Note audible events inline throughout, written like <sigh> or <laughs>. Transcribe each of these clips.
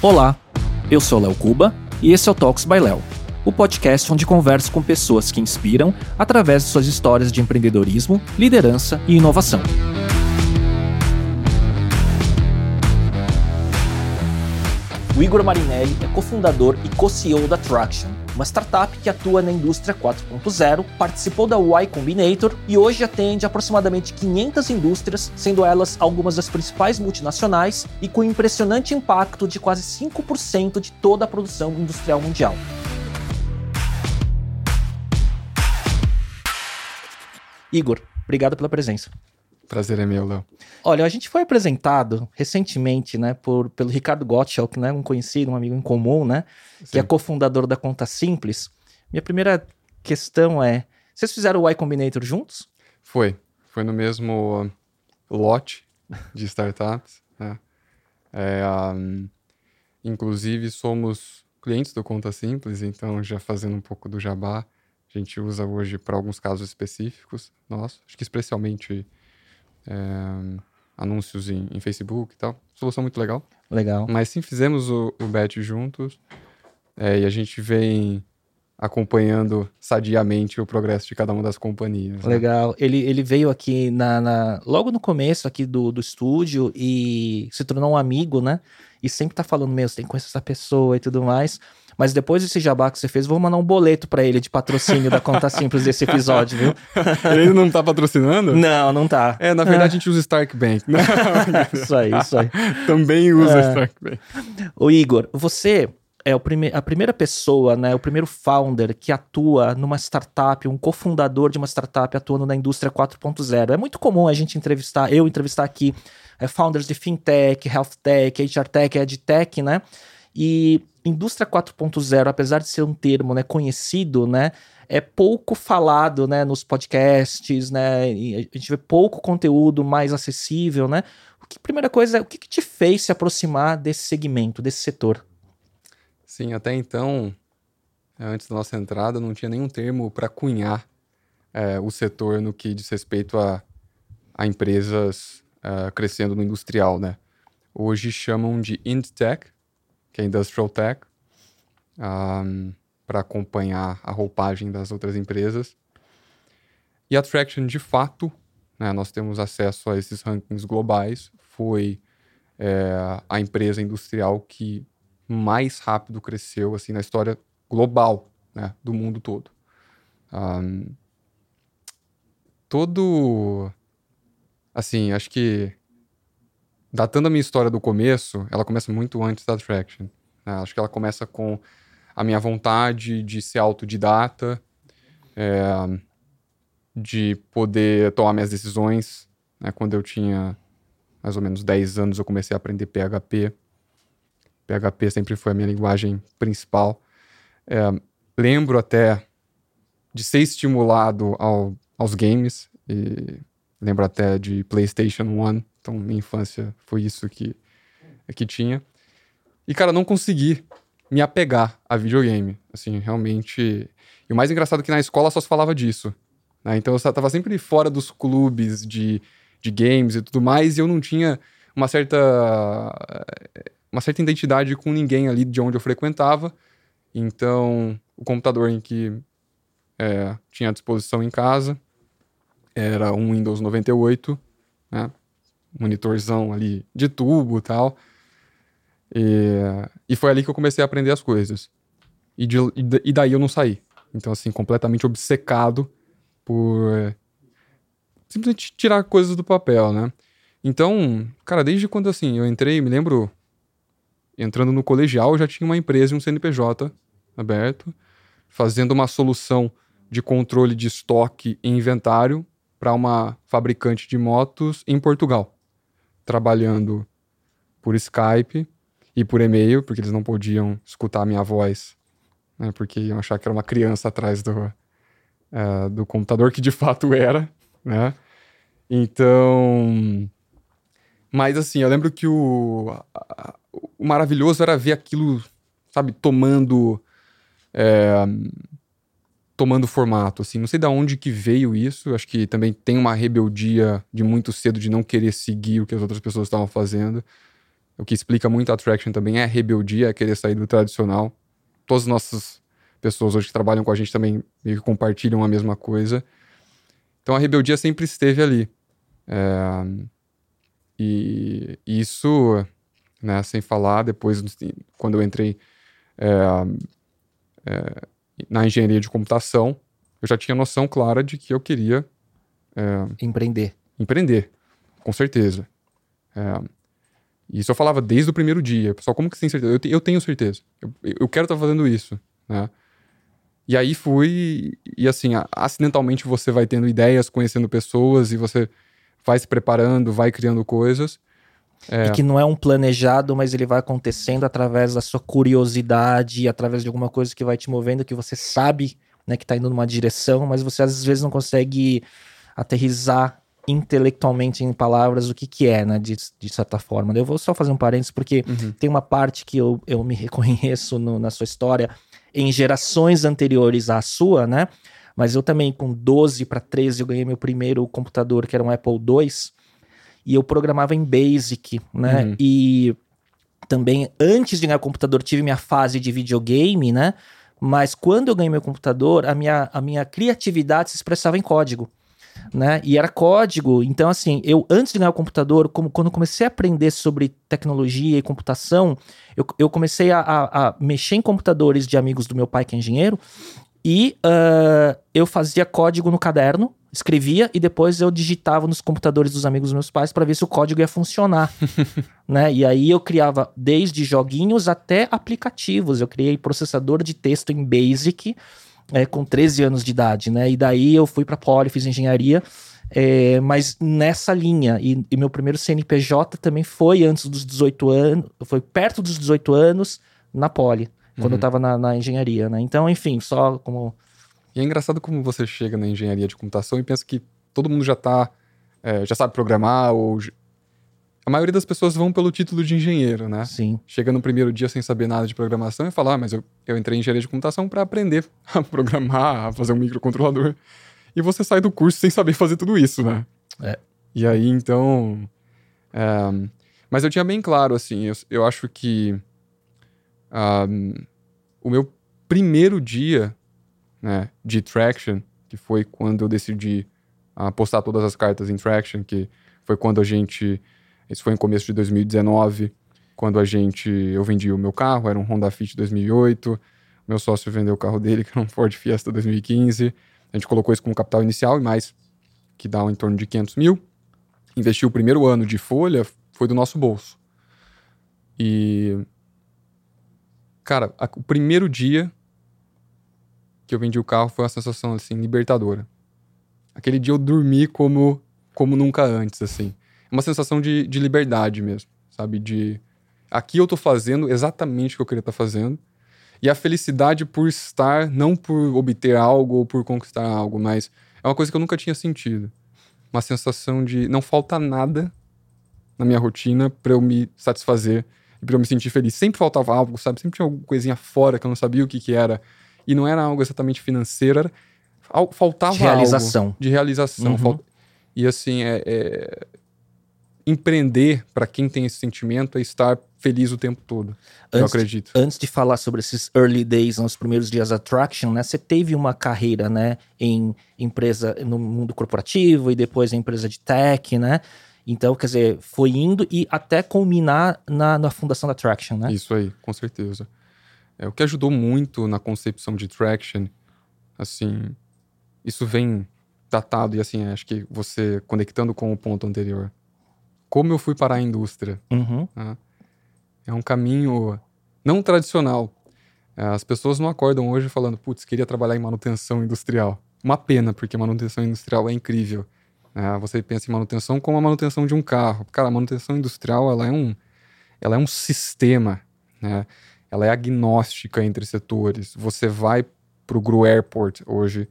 Olá, eu sou Léo Cuba e esse é o Talks by Léo, o podcast onde converso com pessoas que inspiram através de suas histórias de empreendedorismo, liderança e inovação. O Igor Marinelli é cofundador e co-CEO da Traction, uma startup que atua na indústria 4.0, participou da Y Combinator e hoje atende aproximadamente 500 indústrias, sendo elas algumas das principais multinacionais e com impressionante impacto de quase 5% de toda a produção industrial mundial. Igor, obrigado pela presença. Prazer é meu, Léo. Olha, a gente foi apresentado recentemente, né, por, pelo Ricardo Gottschalk, né, um conhecido, um amigo em comum, né, Sim. que é cofundador da Conta Simples. Minha primeira questão é, vocês fizeram o Y Combinator juntos? Foi. Foi no mesmo lote de startups. né? É, um, inclusive, somos clientes do Conta Simples, então já fazendo um pouco do jabá, a gente usa hoje para alguns casos específicos, nossa, acho que especialmente é, anúncios em, em, Facebook e tal. Solução muito legal. Legal. Mas sim, fizemos o, o bet juntos é, e a gente vem acompanhando sadiamente o progresso de cada uma das companhias. Né? Legal. Ele, ele veio aqui na, na, logo no começo aqui do, do estúdio e se tornou um amigo, né? E sempre tá falando, meu, você tem que conhecer essa pessoa e tudo mais. Mas depois desse jabá que você fez, vou mandar um boleto para ele de patrocínio da conta simples desse episódio, viu? <laughs> ele não tá patrocinando? Não, não tá. É, na verdade é. a gente usa Stark Bank. <laughs> isso aí, isso aí. <laughs> Também usa é. Stark Bank. O Igor, você é o prime a primeira pessoa, né, o primeiro founder que atua numa startup, um cofundador de uma startup atuando na indústria 4.0. É muito comum a gente entrevistar, eu entrevistar aqui é, founders de fintech, health tech, HR tech, edtech, né? E indústria 4.0, apesar de ser um termo né, conhecido, né, é pouco falado né, nos podcasts, né, a gente vê pouco conteúdo mais acessível, né? O que, primeira coisa, o que, que te fez se aproximar desse segmento, desse setor? Sim, até então, antes da nossa entrada, não tinha nenhum termo para cunhar é, o setor no que diz respeito a, a empresas é, crescendo no industrial, né? Hoje chamam de IndTech, que é Industrial Tech, um, para acompanhar a roupagem das outras empresas. E a Traction, de fato, né, nós temos acesso a esses rankings globais, foi é, a empresa industrial que mais rápido cresceu assim na história global né, do mundo todo. Um, todo. Assim, acho que datando a minha história do começo, ela começa muito antes da Traction. Né? Acho que ela começa com a minha vontade de ser autodidata, é, de poder tomar minhas decisões. Né? Quando eu tinha mais ou menos 10 anos, eu comecei a aprender PHP. PHP sempre foi a minha linguagem principal. É, lembro até de ser estimulado ao, aos games, e lembro até de PlayStation 1, então minha infância foi isso que, que tinha. E, cara, não consegui me apegar a videogame. Assim, realmente. E o mais engraçado é que na escola só se falava disso. Né? Então eu tava sempre fora dos clubes de, de games e tudo mais, e eu não tinha uma certa. Uma certa identidade com ninguém ali de onde eu frequentava. Então, o computador em que é, tinha à disposição em casa era um Windows 98, né? monitorzão ali de tubo e tal. E, foi ali que eu comecei a aprender as coisas. E, de, e daí eu não saí. Então, assim, completamente obcecado por simplesmente tirar coisas do papel, né? Então, cara, desde quando assim eu entrei, me lembro entrando no colegial, eu já tinha uma empresa e um CNPJ aberto, fazendo uma solução de controle de estoque e inventário para uma fabricante de motos em Portugal trabalhando por Skype e por e-mail, porque eles não podiam escutar a minha voz, né, porque iam achar que era uma criança atrás do, uh, do computador, que de fato era, né? Então. Mas assim, eu lembro que o, o maravilhoso era ver aquilo, sabe, tomando. É, tomando formato, assim. Não sei de onde que veio isso. Acho que também tem uma rebeldia de muito cedo de não querer seguir o que as outras pessoas estavam fazendo. o que explica muito a Traction também é a rebeldia, é querer sair do tradicional. Todas as nossas pessoas hoje que trabalham com a gente também meio que compartilham a mesma coisa. Então a rebeldia sempre esteve ali. É, e isso, né, sem falar, depois, quando eu entrei é, é, na engenharia de computação, eu já tinha noção clara de que eu queria é, empreender. Empreender, com certeza. É, isso eu falava desde o primeiro dia. Pessoal, como que você tem certeza? Eu, te, eu tenho certeza. Eu, eu quero estar tá fazendo isso. Né? E aí fui, e assim, acidentalmente você vai tendo ideias, conhecendo pessoas, e você vai se preparando, vai criando coisas. É... E que não é um planejado, mas ele vai acontecendo através da sua curiosidade, através de alguma coisa que vai te movendo, que você sabe né, que está indo numa direção, mas você às vezes não consegue aterrizar intelectualmente em palavras o que que é, né, de, de certa forma. Eu vou só fazer um parênteses, porque uhum. tem uma parte que eu, eu me reconheço no, na sua história em gerações anteriores à sua, né, mas eu também, com 12 para 13, eu ganhei meu primeiro computador, que era um Apple II, e eu programava em Basic, né? Uhum. E também, antes de ganhar o computador, tive minha fase de videogame, né? Mas quando eu ganhei meu computador, a minha, a minha criatividade se expressava em código. Né? E era código. Então, assim, eu antes de ganhar o computador, como, quando comecei a aprender sobre tecnologia e computação, eu, eu comecei a, a, a, mexer em computadores de amigos do meu pai, que é engenheiro, e uh, eu fazia código no caderno, escrevia e depois eu digitava nos computadores dos amigos dos meus pais para ver se o código ia funcionar, <laughs> né? E aí eu criava desde joguinhos até aplicativos. Eu criei processador de texto em Basic é, com 13 anos de idade, né? E daí eu fui para Poli, fiz engenharia, é, mas nessa linha. E, e, meu primeiro CNPJ também foi antes dos 18 anos, foi perto dos 18 anos na Poli quando eu estava uhum. na, na, engenharia, né? Então, enfim, só como. E é engraçado como você chega na engenharia de computação e pensa que todo mundo já tá. É, já sabe programar, ou. A maioria das pessoas vão pelo título de engenheiro, né? Sim. Chega no primeiro dia sem saber nada de programação e fala: ah, mas eu, eu entrei em engenharia de computação para aprender <laughs> a programar, a fazer um microcontrolador. E você sai do curso sem saber fazer tudo isso, né? É. E aí, então. É... Mas eu tinha bem claro, assim, eu, eu acho que um, o meu primeiro dia né, de Traction, que foi quando eu decidi uh, postar todas as cartas em Traction, que foi quando a gente. Isso foi em começo de 2019, quando a gente. Eu vendi o meu carro, era um Honda Fit 2008. Meu sócio vendeu o carro dele, <laughs> que era um Ford Fiesta 2015. A gente colocou isso como capital inicial e mais, que dá em torno de 500 mil. Investiu o primeiro ano de folha, foi do nosso bolso. E Cara, a, o primeiro dia que eu vendi o carro foi uma sensação, assim, libertadora. Aquele dia eu dormi como, como nunca antes, assim. Uma sensação de, de liberdade mesmo, sabe? De aqui eu tô fazendo exatamente o que eu queria estar tá fazendo. E a felicidade por estar, não por obter algo ou por conquistar algo, mas é uma coisa que eu nunca tinha sentido. Uma sensação de não falta nada na minha rotina para eu me satisfazer e pra eu me sentir feliz. Sempre faltava algo, sabe? Sempre tinha alguma coisinha fora que eu não sabia o que que era. E não era algo exatamente financeiro, era... Faltava de realização. algo. De realização. Uhum. E assim, é, é... empreender, para quem tem esse sentimento, é estar feliz o tempo todo. Antes, eu acredito. Antes de falar sobre esses early days, nos primeiros dias da Traction, né? Você teve uma carreira, né? Em empresa, no mundo corporativo e depois em empresa de tech, né? Então, quer dizer, foi indo e até culminar na, na fundação da Traction, né? Isso aí, com certeza. É, o que ajudou muito na concepção de Traction, assim, isso vem datado e assim, acho que você conectando com o ponto anterior. Como eu fui para a indústria? Uhum. Né? É um caminho não tradicional. É, as pessoas não acordam hoje falando, putz, queria trabalhar em manutenção industrial. Uma pena, porque manutenção industrial é incrível. É, você pensa em manutenção como a manutenção de um carro. Cara, a manutenção industrial ela é um, ela é um sistema, né? ela é agnóstica entre setores. Você vai para o Gru Airport hoje,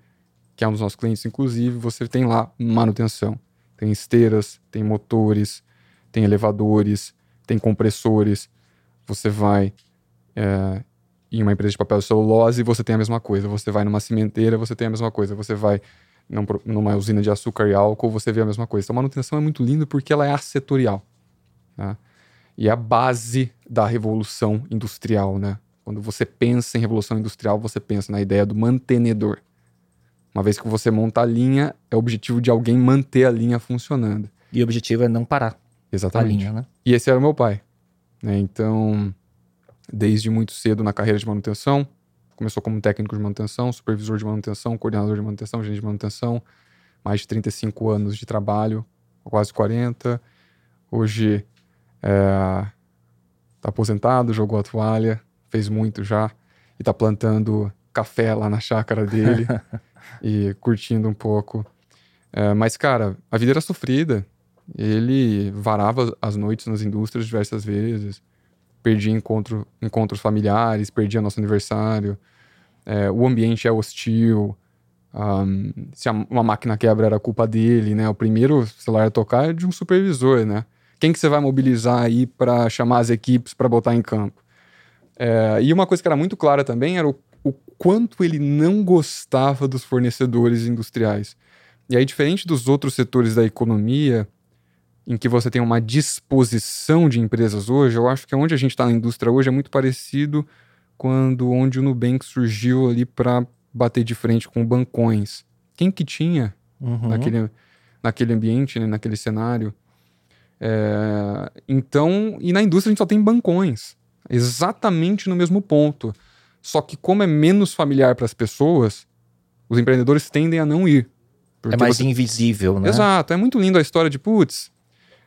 que é um dos nossos clientes, inclusive, você tem lá manutenção. Tem esteiras, tem motores, tem elevadores, tem compressores. Você vai é, em uma empresa de papel celulose e você tem a mesma coisa. Você vai numa cimenteira, você tem a mesma coisa. Você vai numa usina de açúcar e álcool, você vê a mesma coisa. Então, a manutenção é muito linda porque ela é assetorial. Tá? e é a base da revolução industrial, né? Quando você pensa em revolução industrial, você pensa na ideia do mantenedor. Uma vez que você monta a linha, é o objetivo de alguém manter a linha funcionando. E o objetivo é não parar Exatamente. a linha, né? E esse era o meu pai. Né? Então, desde muito cedo na carreira de manutenção, começou como técnico de manutenção, supervisor de manutenção, coordenador de manutenção, gerente de manutenção, mais de 35 anos de trabalho, quase 40. Hoje é, tá aposentado, jogou a toalha, fez muito já, e tá plantando café lá na chácara dele <laughs> e curtindo um pouco. É, mas, cara, a vida era sofrida. Ele varava as noites nas indústrias diversas vezes, perdia encontro, encontros familiares, perdia nosso aniversário. É, o ambiente é hostil. Um, se uma máquina quebra era culpa dele, né? O primeiro celular a tocar é de um supervisor, né? Quem que você vai mobilizar aí para chamar as equipes para botar em campo? É, e uma coisa que era muito clara também era o, o quanto ele não gostava dos fornecedores industriais. E aí, diferente dos outros setores da economia, em que você tem uma disposição de empresas hoje, eu acho que onde a gente está na indústria hoje é muito parecido quando onde o Nubank surgiu ali para bater de frente com bancões. Quem que tinha Uhum. naquele, naquele ambiente, né, naquele cenário? É, então, e na indústria a gente só tem bancões, exatamente no mesmo ponto. Só que como é menos familiar para as pessoas, os empreendedores tendem a não ir. É mais você- invisível, né? Exato, é muito lindo a história de, putz,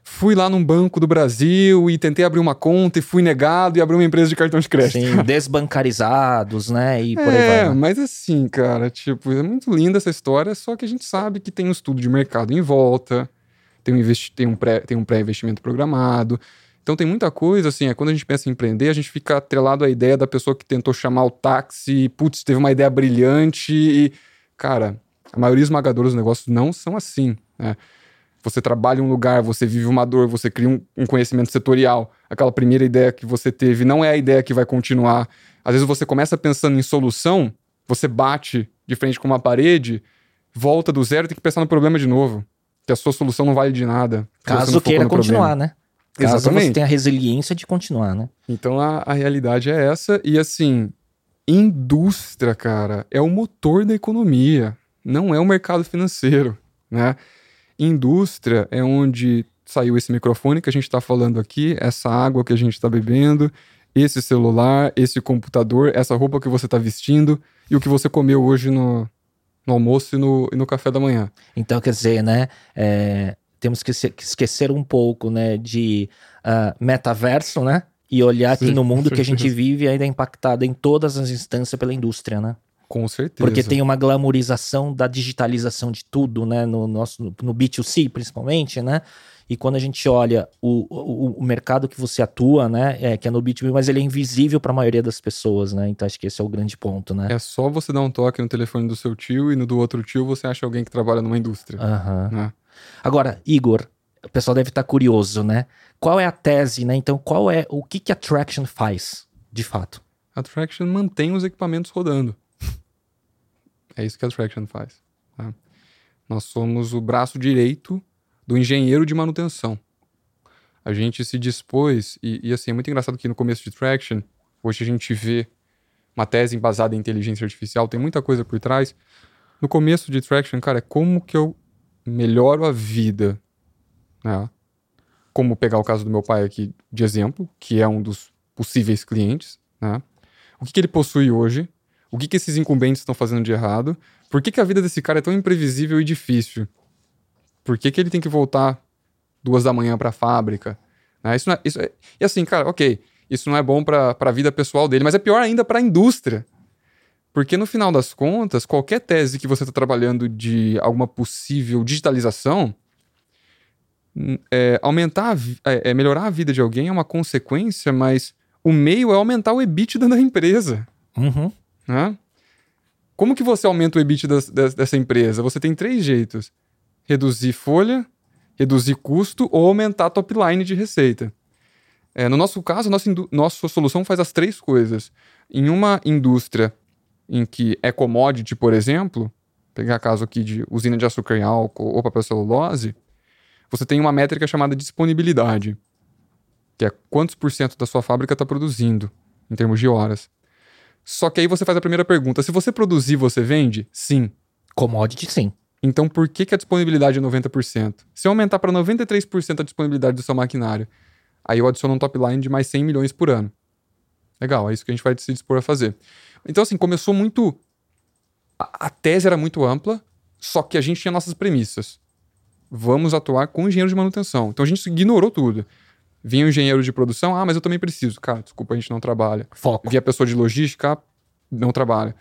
fui lá num banco do Brasil e tentei abrir uma conta e fui negado e abri uma empresa de cartão de crédito. Sim, <laughs> desbancarizados, né? E por aí É, vai. né? mas assim, cara, tipo, é muito linda essa história, só que a gente sabe que tem um estudo de mercado em volta, tem um, investi tem um pré- tem um pré-investimento programado. Então tem muita coisa, assim, é quando a gente pensa em empreender, a gente fica atrelado à ideia da pessoa que tentou chamar o táxi, putz, teve uma ideia brilhante e, cara, a maioria esmagadora dos negócios não são assim, né? Você trabalha em um lugar, você vive uma dor, você cria um, um conhecimento setorial. Aquela primeira ideia que você teve não é a ideia que vai continuar. Às vezes você começa pensando em solução, você bate de frente com uma parede, volta do zero e tem que pensar no problema de novo. Que a sua solução não vale de nada. você Caso queira continuar, problema. né? Caso você Exatamente. tenha a resiliência de continuar, né? Então a, a realidade é essa. E assim, indústria, cara, é o motor da economia, não é o mercado financeiro, né? Indústria é onde saiu esse microfone que a gente está falando aqui, essa água que a gente está bebendo, esse celular, esse computador, essa roupa que você está vestindo e o que você comeu hoje no, no almoço e no, e no café da manhã. Então, quer dizer, né? é, temos que, se- que esquecer um pouco, né? De ah, metaverso, né? E olhar que Sim, no mundo que a gente vive ainda é impactado em todas as instâncias pela indústria, né? Com certeza. Porque tem uma glamorização da digitalização de tudo, né? No nosso no B2C, principalmente, né? E quando a gente olha o, o, o mercado que você atua, né? É, que é no B2B, mas ele é invisível para a maioria das pessoas, né? Então acho que esse é o grande ponto, né? É só você dar um toque no telefone do seu tio e no do outro tio você acha alguém que trabalha numa indústria. Aham. né? Agora, Igor, o pessoal deve estar curioso, né? Qual é a tese, né? Então, qual é o que que a Traction faz, de fato? A Traction mantém os equipamentos rodando. É isso que a Traction faz. tá? Nós somos o braço direito do engenheiro de manutenção. A gente se dispôs, e, e, assim, é muito engraçado que no começo de Traction, hoje a gente vê uma tese embasada em inteligência artificial, tem muita coisa por trás. No começo de Traction, cara, é como que eu melhoro a vida, né? Como pegar o caso do meu pai aqui de exemplo, que é um dos possíveis clientes, né? O que, que ele possui hoje? O que, que esses incumbentes estão fazendo de errado? Por que, que a vida desse cara é tão imprevisível e difícil? Por que, que ele tem que voltar duas da manhã para a fábrica? Né? Isso não é, isso é- e assim, cara, ok, isso não é bom para a vida pessoal dele, mas é pior ainda para a indústria. Porque no final das contas, qualquer tese que você está trabalhando de alguma possível digitalização, hum, é, aumentar, é, é, melhorar a vida de alguém é uma consequência, mas o meio é aumentar o EBITDA da empresa. Uhum. Né? Como que você aumenta o EBITDA das- das- dessa empresa? Você tem três jeitos: reduzir folha, reduzir custo ou aumentar a top line de receita. É, no nosso caso, nossa, nossa solução faz as três coisas. Em uma indústria em que é commodity, por exemplo, pegar caso aqui de usina de açúcar e álcool ou papel celulose, você tem uma métrica chamada disponibilidade. que é quantos por cento da sua fábrica está produzindo, em termos de horas. Só que aí você faz a primeira pergunta: se você produzir, você vende? Sim. Commodity, sim. Então por que, que a disponibilidade é 90%? Se eu aumentar para 93% a disponibilidade do seu maquinário, aí eu adiciono um top line de mais 100 milhões por ano. Legal, é isso que a gente vai se dispor a fazer. Então, assim, começou muito. A, a tese era muito ampla, só que a gente tinha nossas premissas. Vamos atuar com engenheiro de manutenção. Então a gente ignorou tudo. Vinha o engenheiro de produção, ah, mas eu também preciso. Cara, desculpa, a gente não trabalha. Foco. Vinha a pessoa de logística, não trabalha.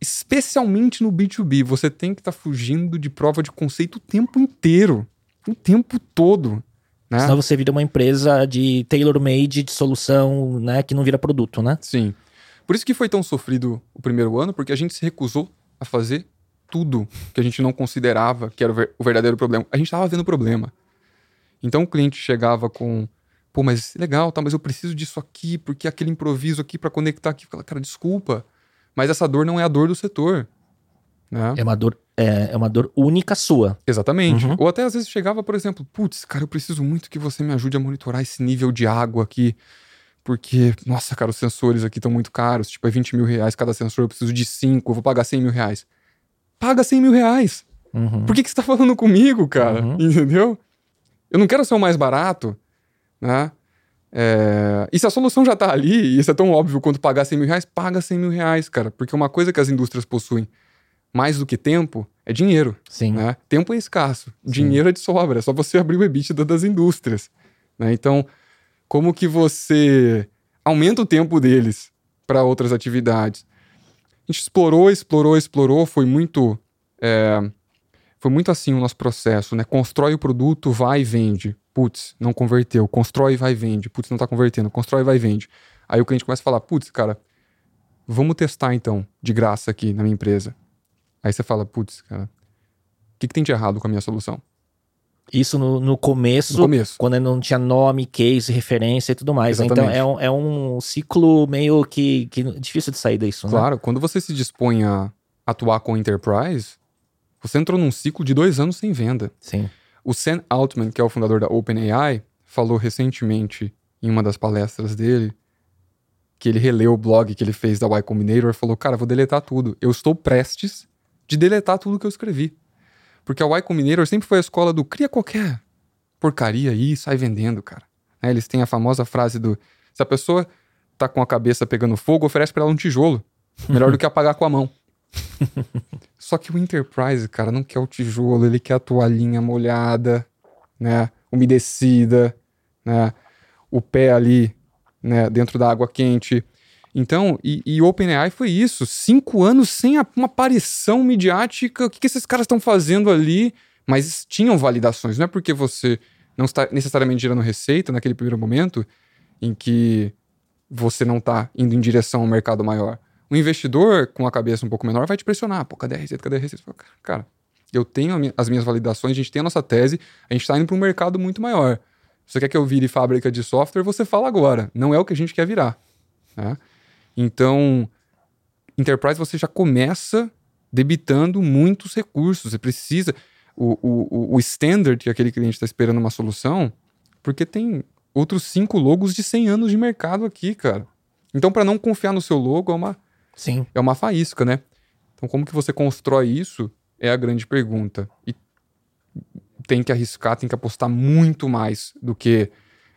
Especialmente no B2B, você tem que estar tá fugindo de prova de conceito o tempo inteiro. O tempo todo. Né? Senão você vira uma empresa de tailor-made, de solução, né, que não vira produto, né? Sim. Por isso que foi tão sofrido o primeiro ano, porque a gente se recusou a fazer tudo que a gente não considerava que era o verdadeiro problema. A gente estava vendo o problema. Então o cliente chegava com, pô, mas legal, tá, mas eu preciso disso aqui, porque aquele improviso aqui para conectar aqui. Cara, desculpa, mas essa dor não é a dor do setor. Né? É uma dor é, é uma dor única sua. Exatamente. Uhum. Ou até às vezes chegava, por exemplo, putz, cara, eu preciso muito que você me ajude a monitorar esse nível de água aqui. Porque, nossa, cara, os sensores aqui estão muito caros. Tipo, é 20 mil reais cada sensor, eu preciso de 5, eu vou pagar 100 mil reais. Paga 100 mil reais. Uhum. Por que, que você tá falando comigo, cara? Uhum. Entendeu? Eu não quero ser o mais barato, né? É... E se a solução já tá ali, e isso é tão óbvio quanto pagar 100 mil reais, paga 100 mil reais, cara. Porque uma coisa que as indústrias possuem mais do que tempo é dinheiro. Sim. Né? Tempo é escasso, Sim. dinheiro é de sobra, é só você abrir o EBITDA das indústrias. Né? Então, como que você aumenta o tempo deles para outras atividades? A gente explorou, explorou, explorou, foi muito. É, foi muito assim o nosso processo, né? Constrói o produto, vai e vende. Putz, não converteu. Constrói, vai e vende. Putz, não tá convertendo. Constrói, vai e vende. Aí o cliente começa a falar: putz, cara, vamos testar então, de graça aqui na minha empresa. Aí você fala, putz, cara, o que, que tem de errado com a minha solução? Isso no, no, começo, no começo, quando não tinha nome, case, referência e tudo mais. Né? Então é um, é um ciclo meio que, que difícil de sair disso. Né? Claro, né? quando você se dispõe a atuar com enterprise, você entrou num ciclo de dois anos sem venda. Sim. O Sam Altman, que é o fundador da OpenAI, falou recentemente em uma das palestras dele que ele releu o blog que ele fez da Y Combinator e falou: Cara, vou deletar tudo. Eu estou prestes de deletar tudo que eu escrevi. Porque a Y Combinator sempre foi a escola do cria qualquer porcaria aí e sai vendendo, cara. Né? Eles têm a famosa frase do se a pessoa tá com a cabeça pegando fogo, oferece para ela um tijolo. Melhor do que apagar com a mão. <laughs> Só que o Enterprise, cara, não quer o tijolo, ele quer a toalhinha molhada, né? Umedecida, né? O pé ali, né? Dentro da água quente. Então, e, e OpenAI foi isso. Cinco anos sem a, uma aparição midiática. O que, que esses caras estão fazendo ali? Mas tinham validações. Não é porque você não está necessariamente gerando receita naquele primeiro momento em que você não está indo em direção ao mercado maior. O investidor com a cabeça um pouco menor vai te pressionar. Pô, cadê a receita? Cadê a receita? Cara, eu tenho as minhas validações, a gente tem a nossa tese, a gente está indo para um mercado muito maior. Você quer que eu vire fábrica de software? Você fala agora. Não é o que a gente quer virar. Né? Então, Enterprise você já começa debitando muitos recursos. Você precisa. O, o, o standard que aquele cliente está esperando uma solução, porque tem outros cinco logos de 100 anos de mercado aqui, cara. Então, para não confiar no seu logo, é uma, Sim. é uma faísca, né? Então, como que você constrói isso é a grande pergunta. E tem que arriscar, tem que apostar muito mais do que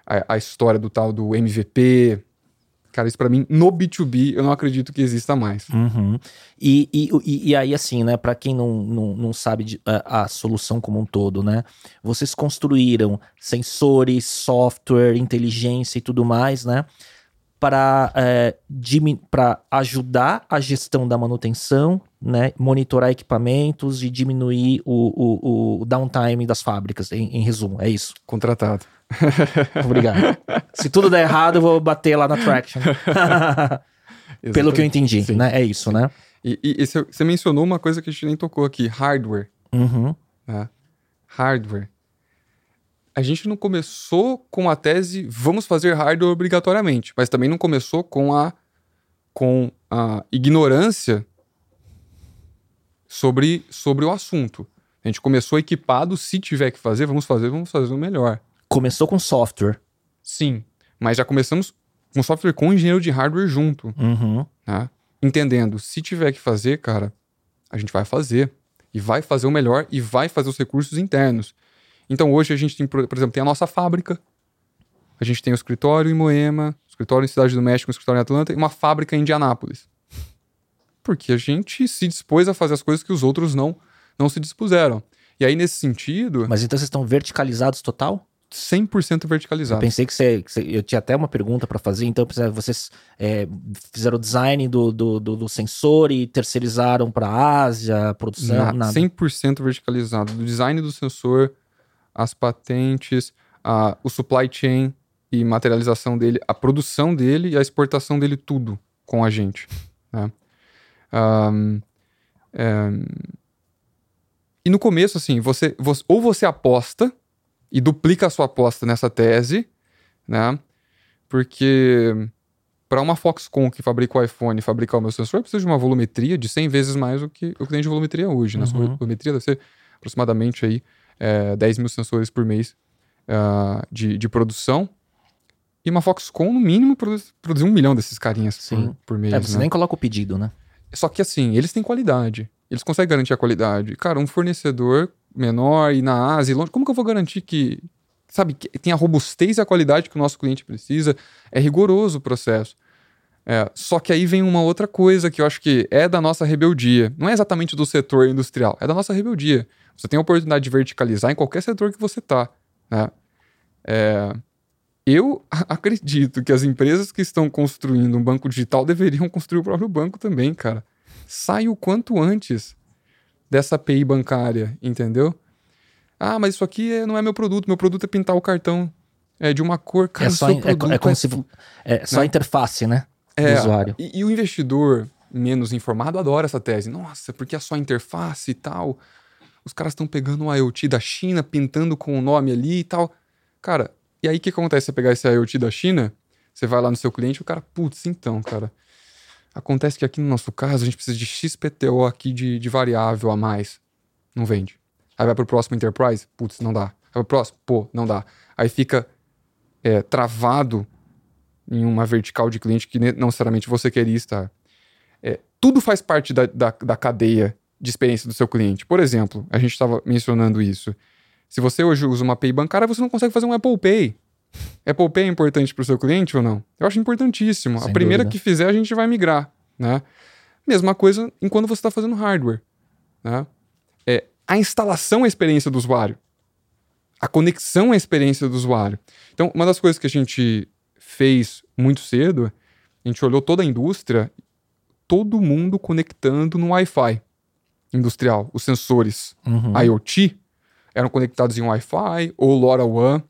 a, a história do tal do MVP, Cara, isso para mim, no B2B, eu não acredito que exista mais. Uhum. E, e, e, aí, assim, né, para quem não, não, não sabe de, a, a, solução como um todo, né, vocês construíram sensores, software, inteligência e tudo mais, né, para é, ajudar a gestão da manutenção, né, monitorar equipamentos e diminuir o, o, o downtime das fábricas, em, em resumo, é isso. Contratado. <laughs> Obrigado. Se tudo der errado, eu vou bater lá na Traction. <laughs> Pelo que eu entendi, Sim. né? É isso, né? E, e, e, você mencionou uma coisa que a gente nem tocou aqui: hardware. Uhum. Né? Hardware. A gente não começou com a tese vamos fazer hardware obrigatoriamente, mas também não começou com a, com a ignorância sobre, sobre o assunto. A gente começou equipado, se tiver que fazer, vamos fazer, vamos fazer o melhor começou com software. Sim, Mas já começamos com software com engenheiro de hardware junto, Uhum. né? Entendendo, se tiver que fazer, cara, a gente vai fazer. E vai fazer o melhor e vai fazer os recursos internos. Então hoje a gente tem, por exemplo, tem a nossa fábrica. A gente tem o escritório em Moema, o escritório em Cidade do México, o escritório em Atlanta e uma fábrica em Indianápolis. Porque a gente se dispôs a fazer as coisas que os outros não, não se dispuseram. E aí, nesse sentido, Mas então vocês estão verticalizados total? 100% Eu verticalizado. pensei que você, que você- Eu tinha até uma pergunta para fazer. Então, vocês é, fizeram o design do, do, do- do sensor e terceirizaram para a Ásia, a produção, Na- nada. 100% verticalizado. Do design do sensor, as patentes, a, o supply chain e materialização dele, a produção dele e a exportação dele, tudo com a gente. né? Ahn, é, e no começo, assim, você, você- ou você aposta e duplica a sua aposta nessa tese, né? Porque para uma Foxconn que fabrica o iPhone fabricar o meu sensor, precisa de uma volumetria de 100 vezes mais do que o que tem de volumetria hoje. Né? Uhum. volumetria deve ser aproximadamente aí, é, 10 mil sensores por mês ah, de, de produção. E uma Foxconn, no mínimo, produz, produzir um milhão desses carinhas Sim. por, por mês. É, você né? nem coloca o pedido, né? Só que assim, eles têm qualidade. Eles conseguem garantir a qualidade. Cara, um fornecedor menor e na Ásia, longe, como que eu vou garantir que, sabe, que tem a robustez e a qualidade que o nosso cliente precisa? É rigoroso o processo. É, só que aí vem uma outra coisa que eu acho que é da nossa rebeldia. Não é exatamente do setor industrial, é da nossa rebeldia. Você tem a oportunidade de verticalizar em qualquer setor que você tá. Né? É, eu <laughs> acredito que as empresas que estão construindo um banco digital deveriam construir o próprio banco também, cara. Sai o quanto antes dessa API bancária, entendeu? Ah, mas isso aqui é- não é meu produto. Meu produto é pintar o cartão é, de uma cor. Cara, é, só, é, produto é como é se. É só né? interface, né? É, do usuário. E, e o investidor menos informado adora essa tese. Nossa, porque é só interface e tal. Os caras estão pegando um IoT da China, pintando com o nome ali e tal. Cara, e aí o que acontece? Você pegar esse IoT da China, você vai lá no seu cliente e o cara, putz, então, cara. Acontece que aqui no nosso caso a gente precisa de XPTO aqui de, de variável a mais. Não vende. Aí vai pro próximo Enterprise, putz, não dá. Vai pro próximo, pô, não dá. Aí fica é, travado em uma vertical de cliente que não necessariamente você queria estar. É, tudo faz parte da, da, da cadeia de experiência do seu cliente. Por exemplo, a gente estava mencionando isso. Se você hoje usa uma API bancária, você não consegue fazer um Apple Pay. Apple Pay é importante para o seu cliente ou não? Eu acho importantíssimo. Sem a primeira dúvida. que fizer, a gente vai migrar. Né? Mesma coisa enquanto você está fazendo hardware. Né? É, a instalação é a experiência do usuário. A conexão é a experiência do usuário. Então, uma das coisas que a gente fez muito cedo, a gente olhou toda a indústria, todo mundo conectando no Wi-Fi industrial. Os sensores Uhum. IoT eram conectados em Wi-Fi ou LoRaWAN,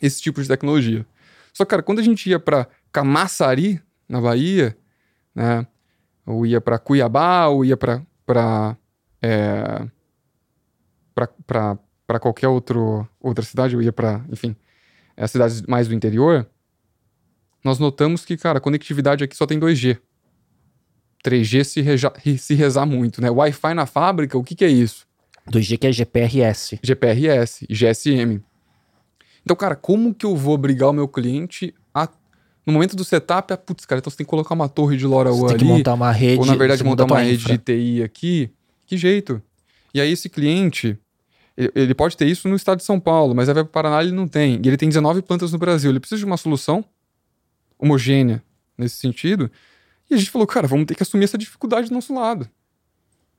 esse tipo de tecnologia. Só que, cara, quando a gente ia para Camaçari, na Bahia, né, ou ia para Cuiabá, ou ia para é, para qualquer outro, outra cidade, ou ia para, enfim, as cidades mais do interior, nós notamos que, cara, a conectividade aqui só tem 2G. 3G se, reja- se rezar muito, né? Wi-Fi na fábrica, o que, que é isso? 2G que é GPRS. GPRS GSM. Então, cara, como que eu vou obrigar o meu cliente a. No momento do setup, a, putz, cara, então você tem que colocar uma torre de LoRaWAN Você tem que ali, montar uma rede. ou na verdade montar uma rede infra. de TI aqui. Que jeito? E aí esse cliente, ele, ele pode ter isso no estado de São Paulo, mas aí vai para o Paraná ele não tem. E ele tem 19 plantas no Brasil. Ele precisa de uma solução homogênea nesse sentido. E a gente falou, cara, vamos ter que assumir essa dificuldade do nosso lado.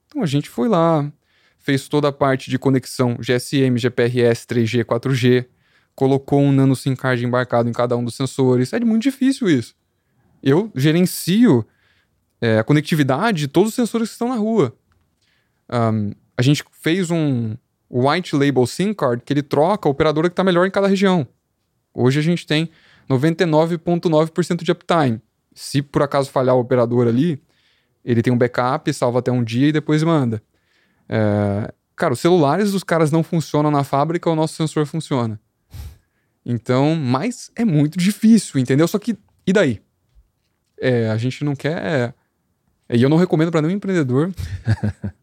Então a gente foi lá, fez toda a parte de conexão GSM, GPRS, 3G, 4G, colocou um nano SIM card embarcado em cada um dos sensores. É muito difícil isso. Eu gerencio é, a conectividade de todos os sensores que estão na rua. Ahn, a gente fez um white label SIM card que ele troca a operadora que está melhor em cada região. Hoje a gente tem 99,9% de uptime. Se por acaso falhar o operador ali, ele tem um backup, salva até um dia e depois manda. É, Cara, os celulares dos caras não funcionam na fábrica, o nosso sensor funciona. Então, mas é muito difícil, entendeu? Só que, e daí? É, a gente não quer. E eu não recomendo para nenhum empreendedor <laughs>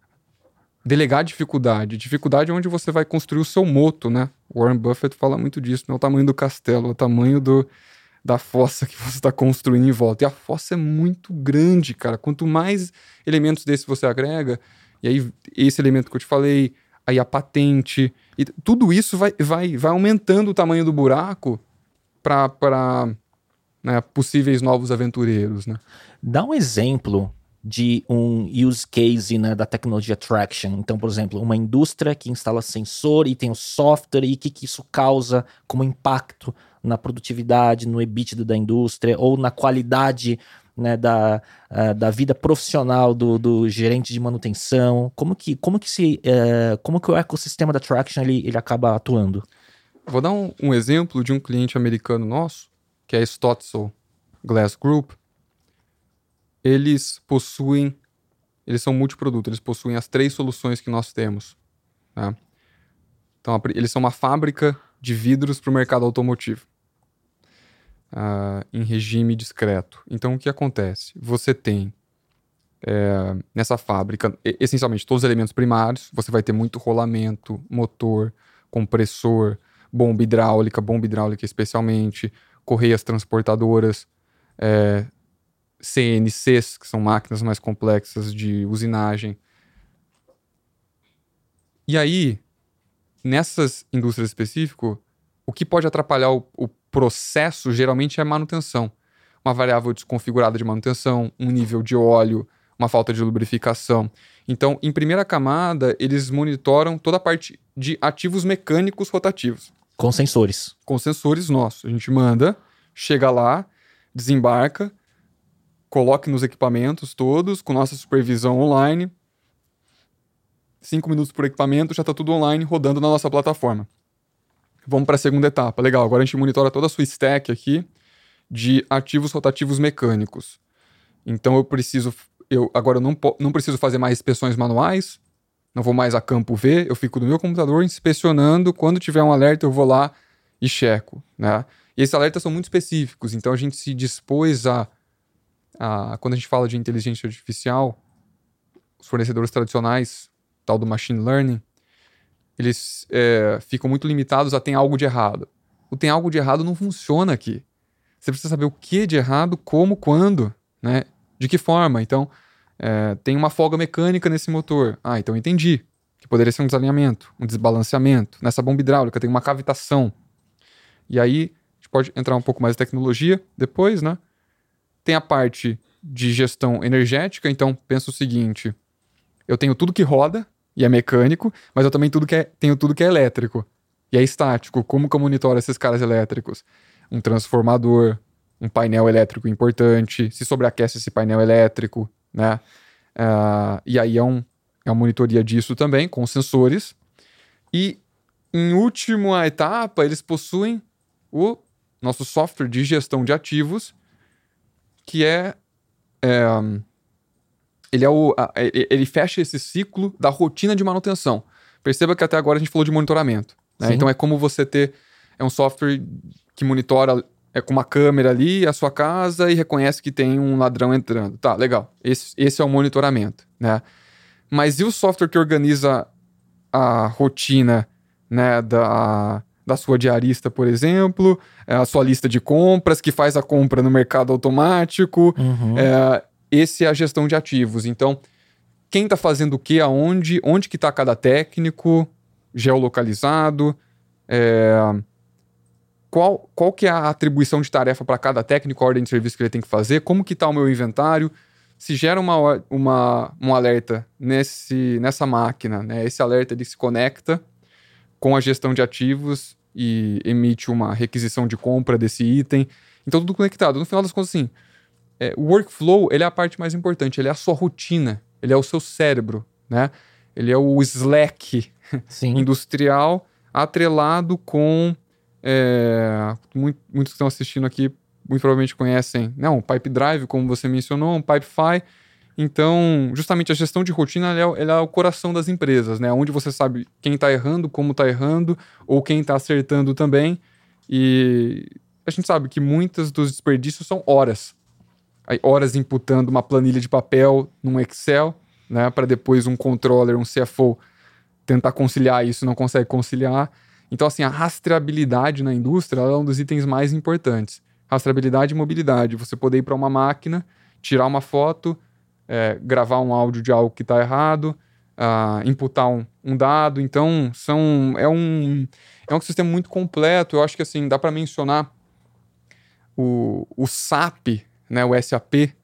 delegar dificuldade. Dificuldade é onde você vai construir o seu moto, né? Warren Buffett fala muito disso, não é o tamanho do castelo, é o tamanho do, da fossa que <laughs> você está construindo em volta. E a fossa é muito grande, cara. Quanto mais elementos desses você agrega, e aí esse elemento que eu te falei, aí a patente, e tudo isso vai, vai, vai aumentando o tamanho do buraco para né, possíveis novos aventureiros. Né? Dá um exemplo de um use case né, da tecnologia traction. Então, por exemplo, uma indústria que instala sensor e tem o software e o que, que isso causa como impacto na produtividade, no EBITDA da indústria ou na qualidade né, da, uh, da vida profissional do, do, gerente de manutenção. Como que, como que, se, uh, como que o ecossistema da traction ele, ele acaba atuando? Vou dar um, um exemplo de um cliente americano nosso, que é a Stotzel Glass Group, eles possuem, eles são multiproduto, eles possuem as três soluções que nós temos. Né? Então, eles são uma fábrica de vidros para o mercado automotivo, uh, em regime discreto. Então, o que acontece? Você tem é, nessa fábrica, essencialmente, todos os elementos primários, você vai ter muito rolamento, motor, compressor, bomba hidráulica, bomba hidráulica especialmente, correias transportadoras, é, CNCs, que são máquinas mais complexas de usinagem. E aí, nessas indústrias específicas, o que pode atrapalhar o, o processo geralmente é a manutenção. Uma variável desconfigurada de manutenção, um nível de óleo, uma falta de lubrificação. Então, em primeira camada, eles monitoram toda a parte de ativos mecânicos rotativos. Com sensores. Com sensores nossos. A gente manda, chega lá, desembarca, coloque nos equipamentos todos, com nossa supervisão online. Cinco minutos por equipamento, já está tudo online, rodando na nossa plataforma. Vamos para a segunda etapa. Legal, agora a gente monitora toda a sua stack aqui de ativos rotativos mecânicos. Então eu preciso, eu agora eu não, não preciso fazer mais inspeções manuais, não vou mais a campo ver, eu fico no meu computador inspecionando, quando tiver um alerta eu vou lá e checo, né? E esses alertas são muito específicos, então a gente se dispôs a a, quando a gente fala de inteligência artificial, os fornecedores tradicionais, tal do machine learning, eles é, ficam muito limitados a tem algo de errado. O tem algo de errado não funciona aqui. Você precisa saber o que de errado, como, quando, né? De que forma. Então, é, tem uma folga mecânica nesse motor. Ah, então entendi. Que poderia ser um desalinhamento, um desbalanceamento. Nessa bomba hidráulica tem uma cavitação. E aí, a gente pode entrar um pouco mais em tecnologia depois, né? Tem a parte de gestão energética, então pensa o seguinte: eu tenho tudo que roda e é mecânico, mas eu também tudo que é, tenho tudo que é elétrico e é estático. Como que eu monitoro esses caras elétricos? Um transformador, um painel elétrico importante, se sobreaquece esse painel elétrico, né? Uh, e aí é, um, é uma monitoria disso também, com sensores. E em última etapa, eles possuem o nosso software de gestão de ativos, que é, é ele é o a, ele fecha esse ciclo da rotina de manutenção. Perceba que até agora a gente falou de monitoramento. Né? Então é como você ter é um software que monitora é com uma câmera ali a sua casa e reconhece que tem um ladrão entrando. Tá, legal. Esse, esse é o monitoramento, né? Mas e o software que organiza a rotina, né, da da sua diarista, por exemplo, é a sua lista de compras, que faz a compra no mercado automático. Uhum. É, esse é a gestão de ativos. Então, quem está fazendo o que, aonde, onde que está cada técnico, geolocalizado, é, qual, qual que é a atribuição de tarefa para cada técnico, a ordem de serviço que ele tem que fazer, como que está o meu inventário, se gera uma, uma, um alerta nesse, nessa máquina, né? esse alerta ele se conecta com a gestão de ativos e emite uma requisição de compra desse item. Então, tudo conectado. No final das contas, assim, é, o workflow ele é a parte mais importante, ele é a sua rotina, ele é o seu cérebro, né? Ele é o Slack industrial atrelado com. É, muito, muitos que estão assistindo aqui muito provavelmente conhecem, não, Pipe Drive, como você mencionou, um Pipefy. Então, justamente a gestão de rotina é, é, o coração das empresas, né? Onde você sabe quem está errando, como está errando, ou quem está acertando também. E a gente sabe que muitas dos desperdícios são horas. Aí, horas imputando uma planilha de papel num Excel, né? Para depois um controller, um CFO tentar conciliar isso, não consegue conciliar. Então, assim, a rastreabilidade na indústria é um dos itens mais importantes. Rastreabilidade e mobilidade. Você poder ir para uma máquina, tirar uma foto, é, gravar um áudio de algo que está errado, uh, imputar um, um, dado. Então, são, é, um, é um sistema muito completo. Eu acho que assim, dá para mencionar o, o SAP, né, o SAP,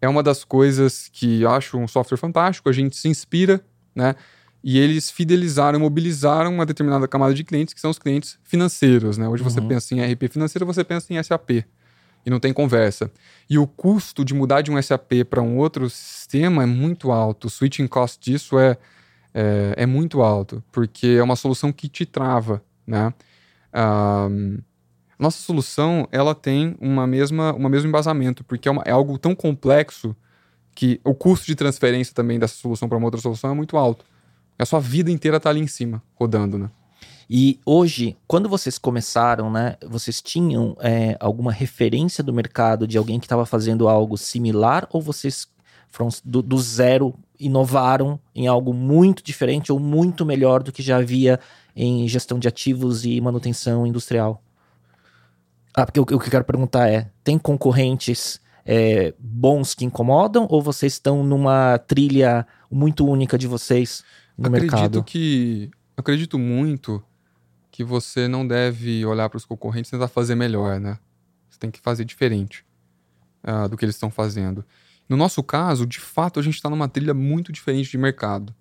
é uma das coisas que eu acho um software fantástico. A gente se inspira, né? E eles fidelizaram, mobilizaram uma determinada camada de clientes, que são os clientes financeiros, né? Hoje uhum. você pensa em RP financeiro, você pensa em SAP. E não tem conversa. E o custo de mudar de um SAP para um outro sistema é muito alto. O switching cost disso é, é, é muito alto, porque é uma solução que te trava, né? Um, nossa solução, ela tem uma mesma, uma mesmo embasamento, porque é, uma, é algo tão complexo que o custo de transferência também dessa solução para uma outra solução é muito alto. A sua vida inteira está ali em cima, rodando, né? E hoje, quando vocês começaram, né, vocês tinham é, alguma referência do mercado de alguém que estava fazendo algo similar ou vocês foram do, do, zero inovaram em algo muito diferente ou muito melhor do que já havia em gestão de ativos e manutenção industrial? Ah, porque o, o que eu quero perguntar é: tem concorrentes é, bons que incomodam ou vocês estão numa trilha muito única de vocês no acredito mercado? Que, acredito muito que você não deve olhar para os concorrentes e tentar fazer melhor, né? Você tem que fazer diferente uh, do que eles estão fazendo. No nosso caso, de fato, a gente está numa trilha muito diferente de mercado.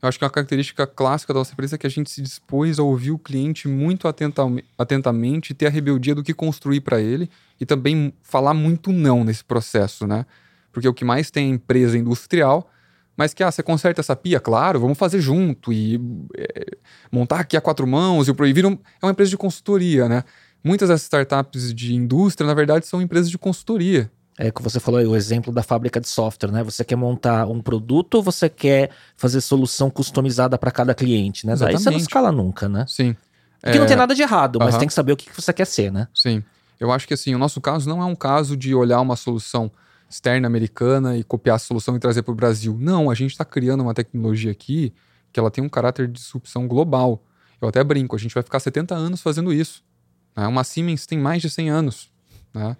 Eu acho que uma característica clássica da nossa empresa é que a gente se dispôs a ouvir o cliente muito atentamente e ter a rebeldia do que construir para ele e também falar muito não nesse processo, né? Porque o que mais tem é empresa industrial mas que, ah, você conserta essa pia? Claro, vamos fazer junto e é, montar aqui a quatro mãos e o proibir. É uma empresa de consultoria, né? Muitas das startups de indústria, na verdade, são empresas de consultoria. É que você falou aí, o exemplo da fábrica de software, né? Você quer montar um produto ou você quer fazer solução customizada para cada cliente, né? Exatamente. Aí você não escala nunca, né? Sim. Que é... não tem nada de errado, mas tem que saber o que você quer ser, né? Sim. Eu acho que assim, o nosso caso não é um caso de olhar uma solução externa americana e copiar a solução e trazer para o Brasil. Não, a gente está criando uma tecnologia aqui que ela tem um caráter de disrupção global. Eu até brinco, a gente vai ficar 70 anos fazendo isso. Né? Uma Siemens tem mais de 100 anos. Né?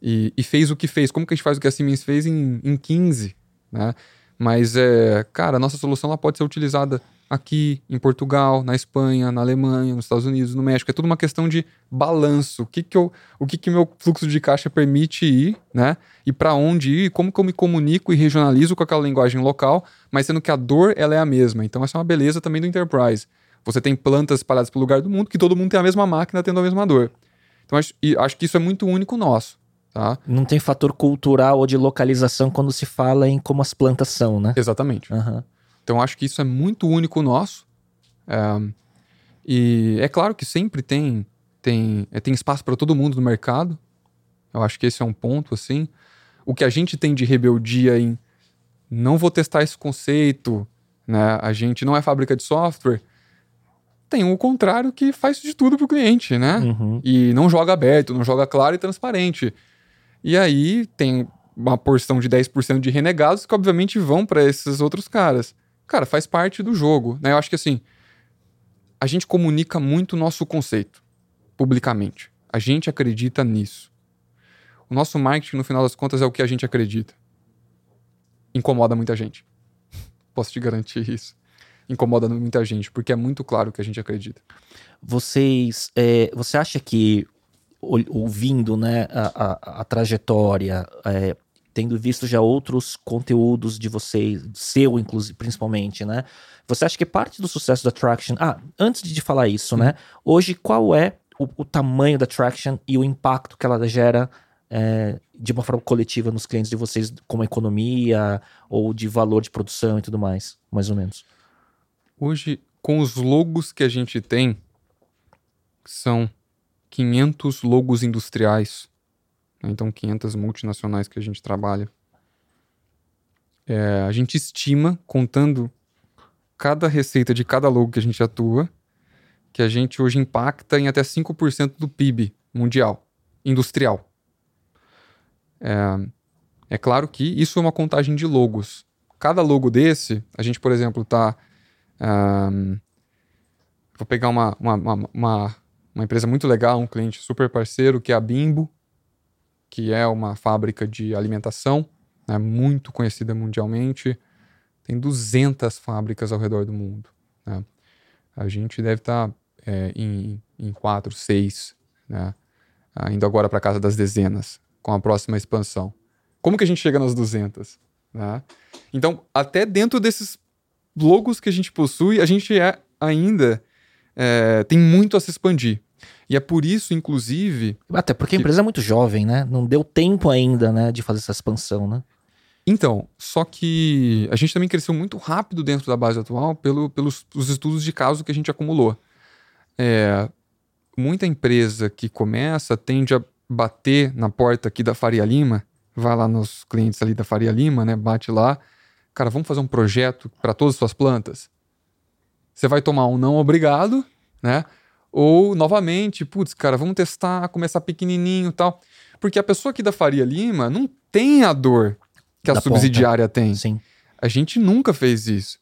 E, e, fez o que fez. Como que a gente faz o que a Siemens fez em, em 15? Né? Mas, é, cara, a nossa solução ela pode ser utilizada aqui em Portugal, na Espanha, na Alemanha, nos Estados Unidos, no México. É tudo uma questão de balanço. O que que eu, o que que meu fluxo de caixa permite ir, né? E para onde ir, como que eu me comunico e regionalizo com aquela linguagem local, mas sendo que a dor ela é a mesma. Então essa é uma beleza também do enterprise. Você tem plantas espalhadas pelo lugar do mundo que todo mundo tem a mesma máquina tendo a mesma dor. Então acho, acho que isso é muito único nosso. Tá? Não tem fator cultural ou de localização quando se fala em como as plantas são, né? Exatamente. Uhum. Então acho que isso é muito único nosso. E é claro que sempre tem tem, é, tem espaço para todo mundo no mercado. Eu acho que esse é um ponto assim. O que a gente tem de rebeldia em não vou testar esse conceito, né? A gente não é fábrica de software. Tem o contrário que faz de tudo para o cliente, né? Uhum. E não joga aberto, não joga claro e transparente. E aí tem uma porção de 10% de renegados que obviamente vão para esses outros caras cara, faz parte do jogo, né? Eu acho que assim, a gente comunica muito o nosso conceito publicamente. A gente acredita nisso. O nosso marketing, no final das contas, é o que a gente acredita. Incomoda muita gente. <laughs> Posso te garantir isso. Incomoda muita gente, porque é muito claro que a gente acredita. Vocês. É, você acha que, ouvindo né, a, a, a trajetória, é, tendo visto já outros conteúdos de vocês, seu inclusive, principalmente, né? Você acha que parte do sucesso da Traction... Ah, antes de falar isso, né? Hoje, qual é o, o, tamanho da Traction e o impacto que ela gera é, de uma forma coletiva nos clientes de vocês, como economia ou de valor de produção e tudo mais, mais ou menos? Hoje, com os logos que a gente tem, são 500 logos industriais? Então 500 multinacionais que a gente trabalha. É, a gente estima, contando cada receita de cada logo que a gente atua, que a gente hoje impacta em até 5% do PIB mundial, industrial. É, é, claro que isso é uma contagem de logos. Cada logo desse, a gente, por exemplo, está. Um, vou pegar uma, uma, uma, uma, empresa muito legal, um cliente super parceiro, que é a Bimbo que é uma fábrica de alimentação, né, muito conhecida mundialmente. Tem 200 fábricas ao redor do mundo. Né? A gente deve estar tá, é, em, em quatro, seis, né? indo agora para casa das dezenas, com a próxima expansão. Como que a gente chega nas 200? Né? Então, até dentro desses logos que a gente possui, a gente é ainda é, tem muito a se expandir. E é por isso, inclusive. Até porque a empresa é muito jovem, né? Não deu tempo ainda, né, de fazer essa expansão, né? Então, só que a gente também cresceu muito rápido dentro da base atual pelo, pelos os estudos de caso que a gente acumulou. É, muita empresa que começa tende a bater na porta aqui da Faria Lima, vai lá nos clientes ali da Faria Lima, né? Bate lá, cara, vamos fazer um projeto para todas as suas plantas. Você vai tomar um não obrigado, né? Ou, novamente, putz, cara, vamos testar, começar pequenininho e tal. Porque a pessoa aqui da Faria Lima não tem a dor que a da subsidiária ponta. tem. Sim. A gente nunca fez isso.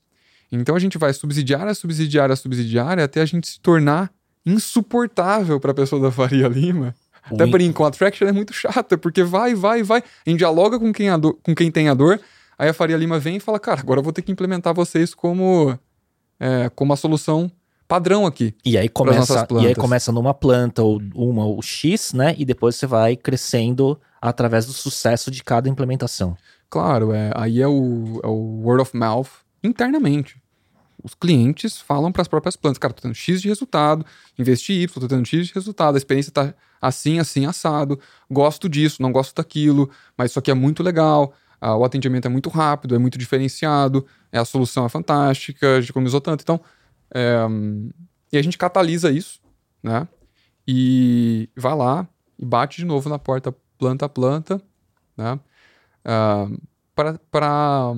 Então a gente vai subsidiária, subsidiária, subsidiária até a gente se tornar insuportável para a pessoa da Faria Lima. Ui. Até brinco, a Traction é muito chata, porque vai, vai, vai. A gente dialoga com quem, a dor, com quem tem a dor, aí a Faria Lima vem e fala, cara, agora eu vou ter que implementar vocês como, é, como a solução padrão aqui. E aí começa, e aí começa numa planta ou uma ou X, né? E depois você vai crescendo através do sucesso de cada implementação. Claro, é, aí é o, é o word of mouth internamente. Os clientes falam para as próprias plantas, cara, tô tendo X de resultado, investi Y, tô tendo X de resultado, a experiência tá assim, assim, assado, gosto disso, não gosto daquilo, mas isso aqui é muito legal, o atendimento é muito rápido, é muito diferenciado, a solução é fantástica, a gente economizou tanto. Então, é, e a gente catalisa isso, né? E vai lá e bate de novo na porta, planta a planta, né? Uh, para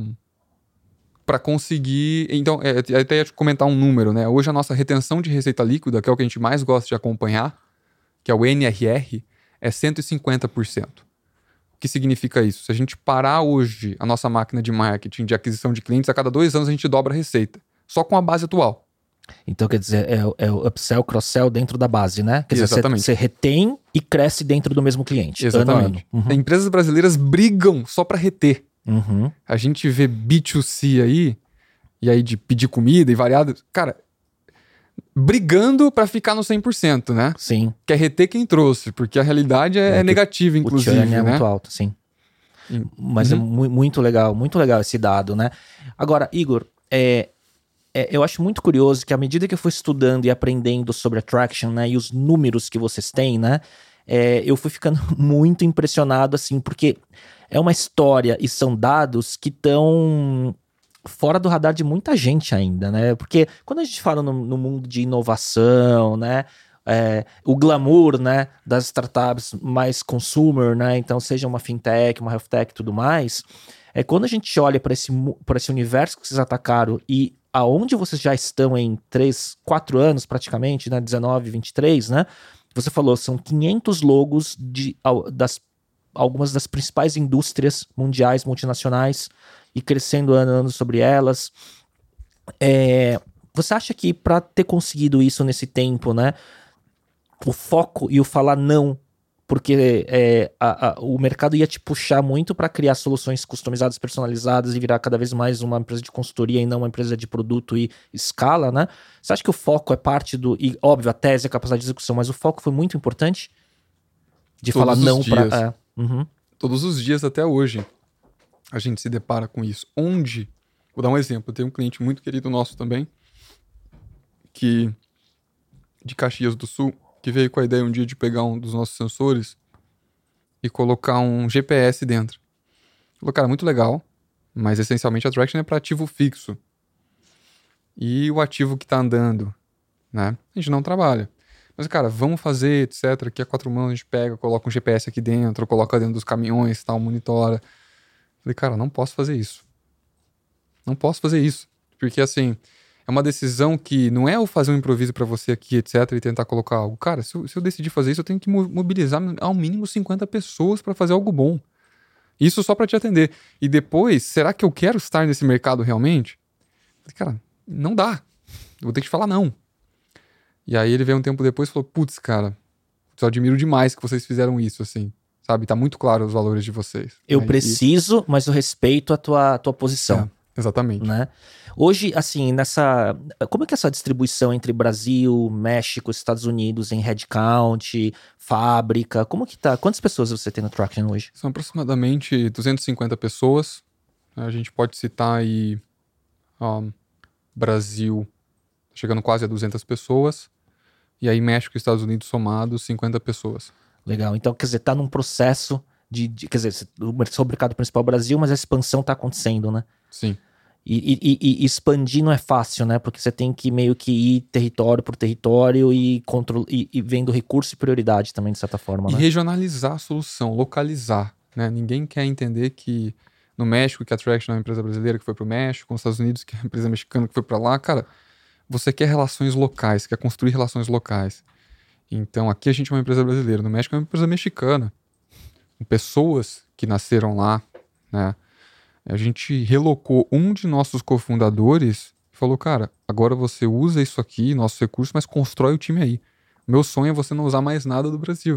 para conseguir. Então, é, até ia comentar um número, né? Hoje a nossa retenção de receita líquida, que é o que a gente mais gosta de acompanhar, que é o NRR, é 150%. O que significa isso? Se a gente parar hoje a nossa máquina de marketing de aquisição de clientes, a cada dois anos a gente dobra a receita, só com a base atual. Então, quer dizer, é, é o upsell, cross-sell dentro da base, né? Quer Exatamente. dizer, você, retém e cresce dentro do mesmo cliente. Exatamente. Ano ano. Uhum. Empresas brasileiras brigam só para reter. Uhum. A gente vê B2C aí, e aí de pedir comida e variado. Cara, brigando para ficar no 100%, né? Sim. Quer reter quem trouxe, porque a realidade é, é, é negativa, inclusive. O churn é né? muito alto, sim. Mas é uhum. é muito legal, muito legal esse dado, né? Agora, Igor, é, é, eu acho muito curioso que à medida que eu fui estudando e aprendendo sobre attraction, né, e os números que vocês têm, né, é, eu fui ficando <laughs> muito impressionado, assim, porque é uma história e são dados que estão fora do radar de muita gente ainda, né? Porque quando a gente fala no, no mundo de inovação, né, é, o glamour, né, das startups mais consumer, né, então seja uma fintech, uma health tech e tudo mais, é quando a gente olha para esse, esse universo que vocês atacaram e aonde vocês já estão em 3, 4 anos praticamente, né, 19, 23, né? Você falou, são 500 logos de das algumas das principais indústrias mundiais, multinacionais, e crescendo ano a ano sobre elas. É, você acha que para ter conseguido isso nesse tempo, né, o foco e o falar não porque é, a, a, o mercado ia te puxar muito para criar soluções customizadas, personalizadas e virar cada vez mais uma empresa de consultoria e não uma empresa de produto e escala, né? Você acha que o foco é parte do. E, óbvio, a tese, a capacidade de execução, mas o foco foi muito importante de Todos falar não para. É, uhum. Todos os dias até hoje a gente se depara com isso. Onde. Vou dar um exemplo. Eu tenho um cliente muito querido nosso também, que. de Caxias do Sul que veio com a ideia um dia de pegar um dos nossos sensores e colocar um GPS dentro. Falou, cara, muito legal, mas essencialmente a traction é para ativo fixo. E o ativo que está andando, né? A gente não trabalha. Mas, cara, vamos fazer, etc. Aqui a quatro mãos a gente pega, coloca um GPS aqui dentro, coloca dentro dos caminhões, tal, monitora. Falei, cara, não posso fazer isso. Não posso fazer isso. Porque, assim, é uma decisão que não é eu fazer um improviso para você aqui, etc, e tentar colocar algo. Cara, se eu, se eu, decidir fazer isso, eu tenho que mobilizar ao mínimo 50 pessoas para fazer algo bom. Isso só para te atender. E depois, será que eu quero estar nesse mercado realmente? Cara, não dá. Eu vou ter que te falar não. E aí ele veio um tempo depois e falou: Putz, cara, eu admiro demais que vocês fizeram isso, assim. sabe? Tá muito claro os valores de vocês. Eu né? preciso, mas eu respeito a tua, a tua posição. Exatamente. Né? Hoje, assim, nessa. Como é que é essa distribuição entre Brasil, México, Estados Unidos em headcount, fábrica? Como que tá? Quantas pessoas você tem no Traction hoje? São aproximadamente 250 pessoas. A gente pode citar aí um, Brasil chegando quase a 200 pessoas. E aí México e Estados Unidos somados, 50 pessoas. Legal. Então, quer dizer, tá num processo de, de quer dizer, o mercado principal é o Brasil, mas a expansão tá acontecendo, né? Sim. E, e, e, expandir não é fácil, né? Porque você tem que meio que ir território por território e, control, e, e vendo recurso e prioridade também, de certa forma. E né? regionalizar a solução, localizar. Né? Ninguém quer entender que no México, que a Traction é uma empresa brasileira que foi para o México, nos Estados Unidos, que é uma empresa mexicana que foi para lá. Cara, você quer relações locais, quer construir relações locais. Então aqui a gente é uma empresa brasileira, no México é uma empresa mexicana. Pessoas que nasceram lá, né? A gente relocou um de nossos cofundadores e falou: cara, agora você usa isso aqui, nossos recursos, mas constrói o time aí. Meu sonho é você não usar mais nada do Brasil.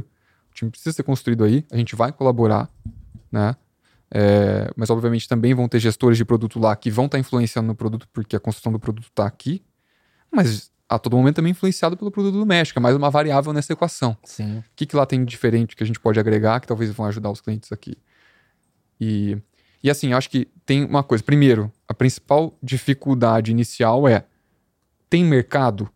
O time precisa ser construído aí, a gente vai colaborar, né? É, mas obviamente também vão ter gestores de produto lá que vão estar tá influenciando no produto, porque a construção do produto está aqui. Mas a todo momento também influenciado pelo produto do México, é mais uma variável nessa equação. Sim. O que, que lá tem de diferente que a gente pode agregar que talvez vão ajudar os clientes aqui? E e assim, acho que tem uma coisa. Primeiro, a principal dificuldade inicial é: tem mercado?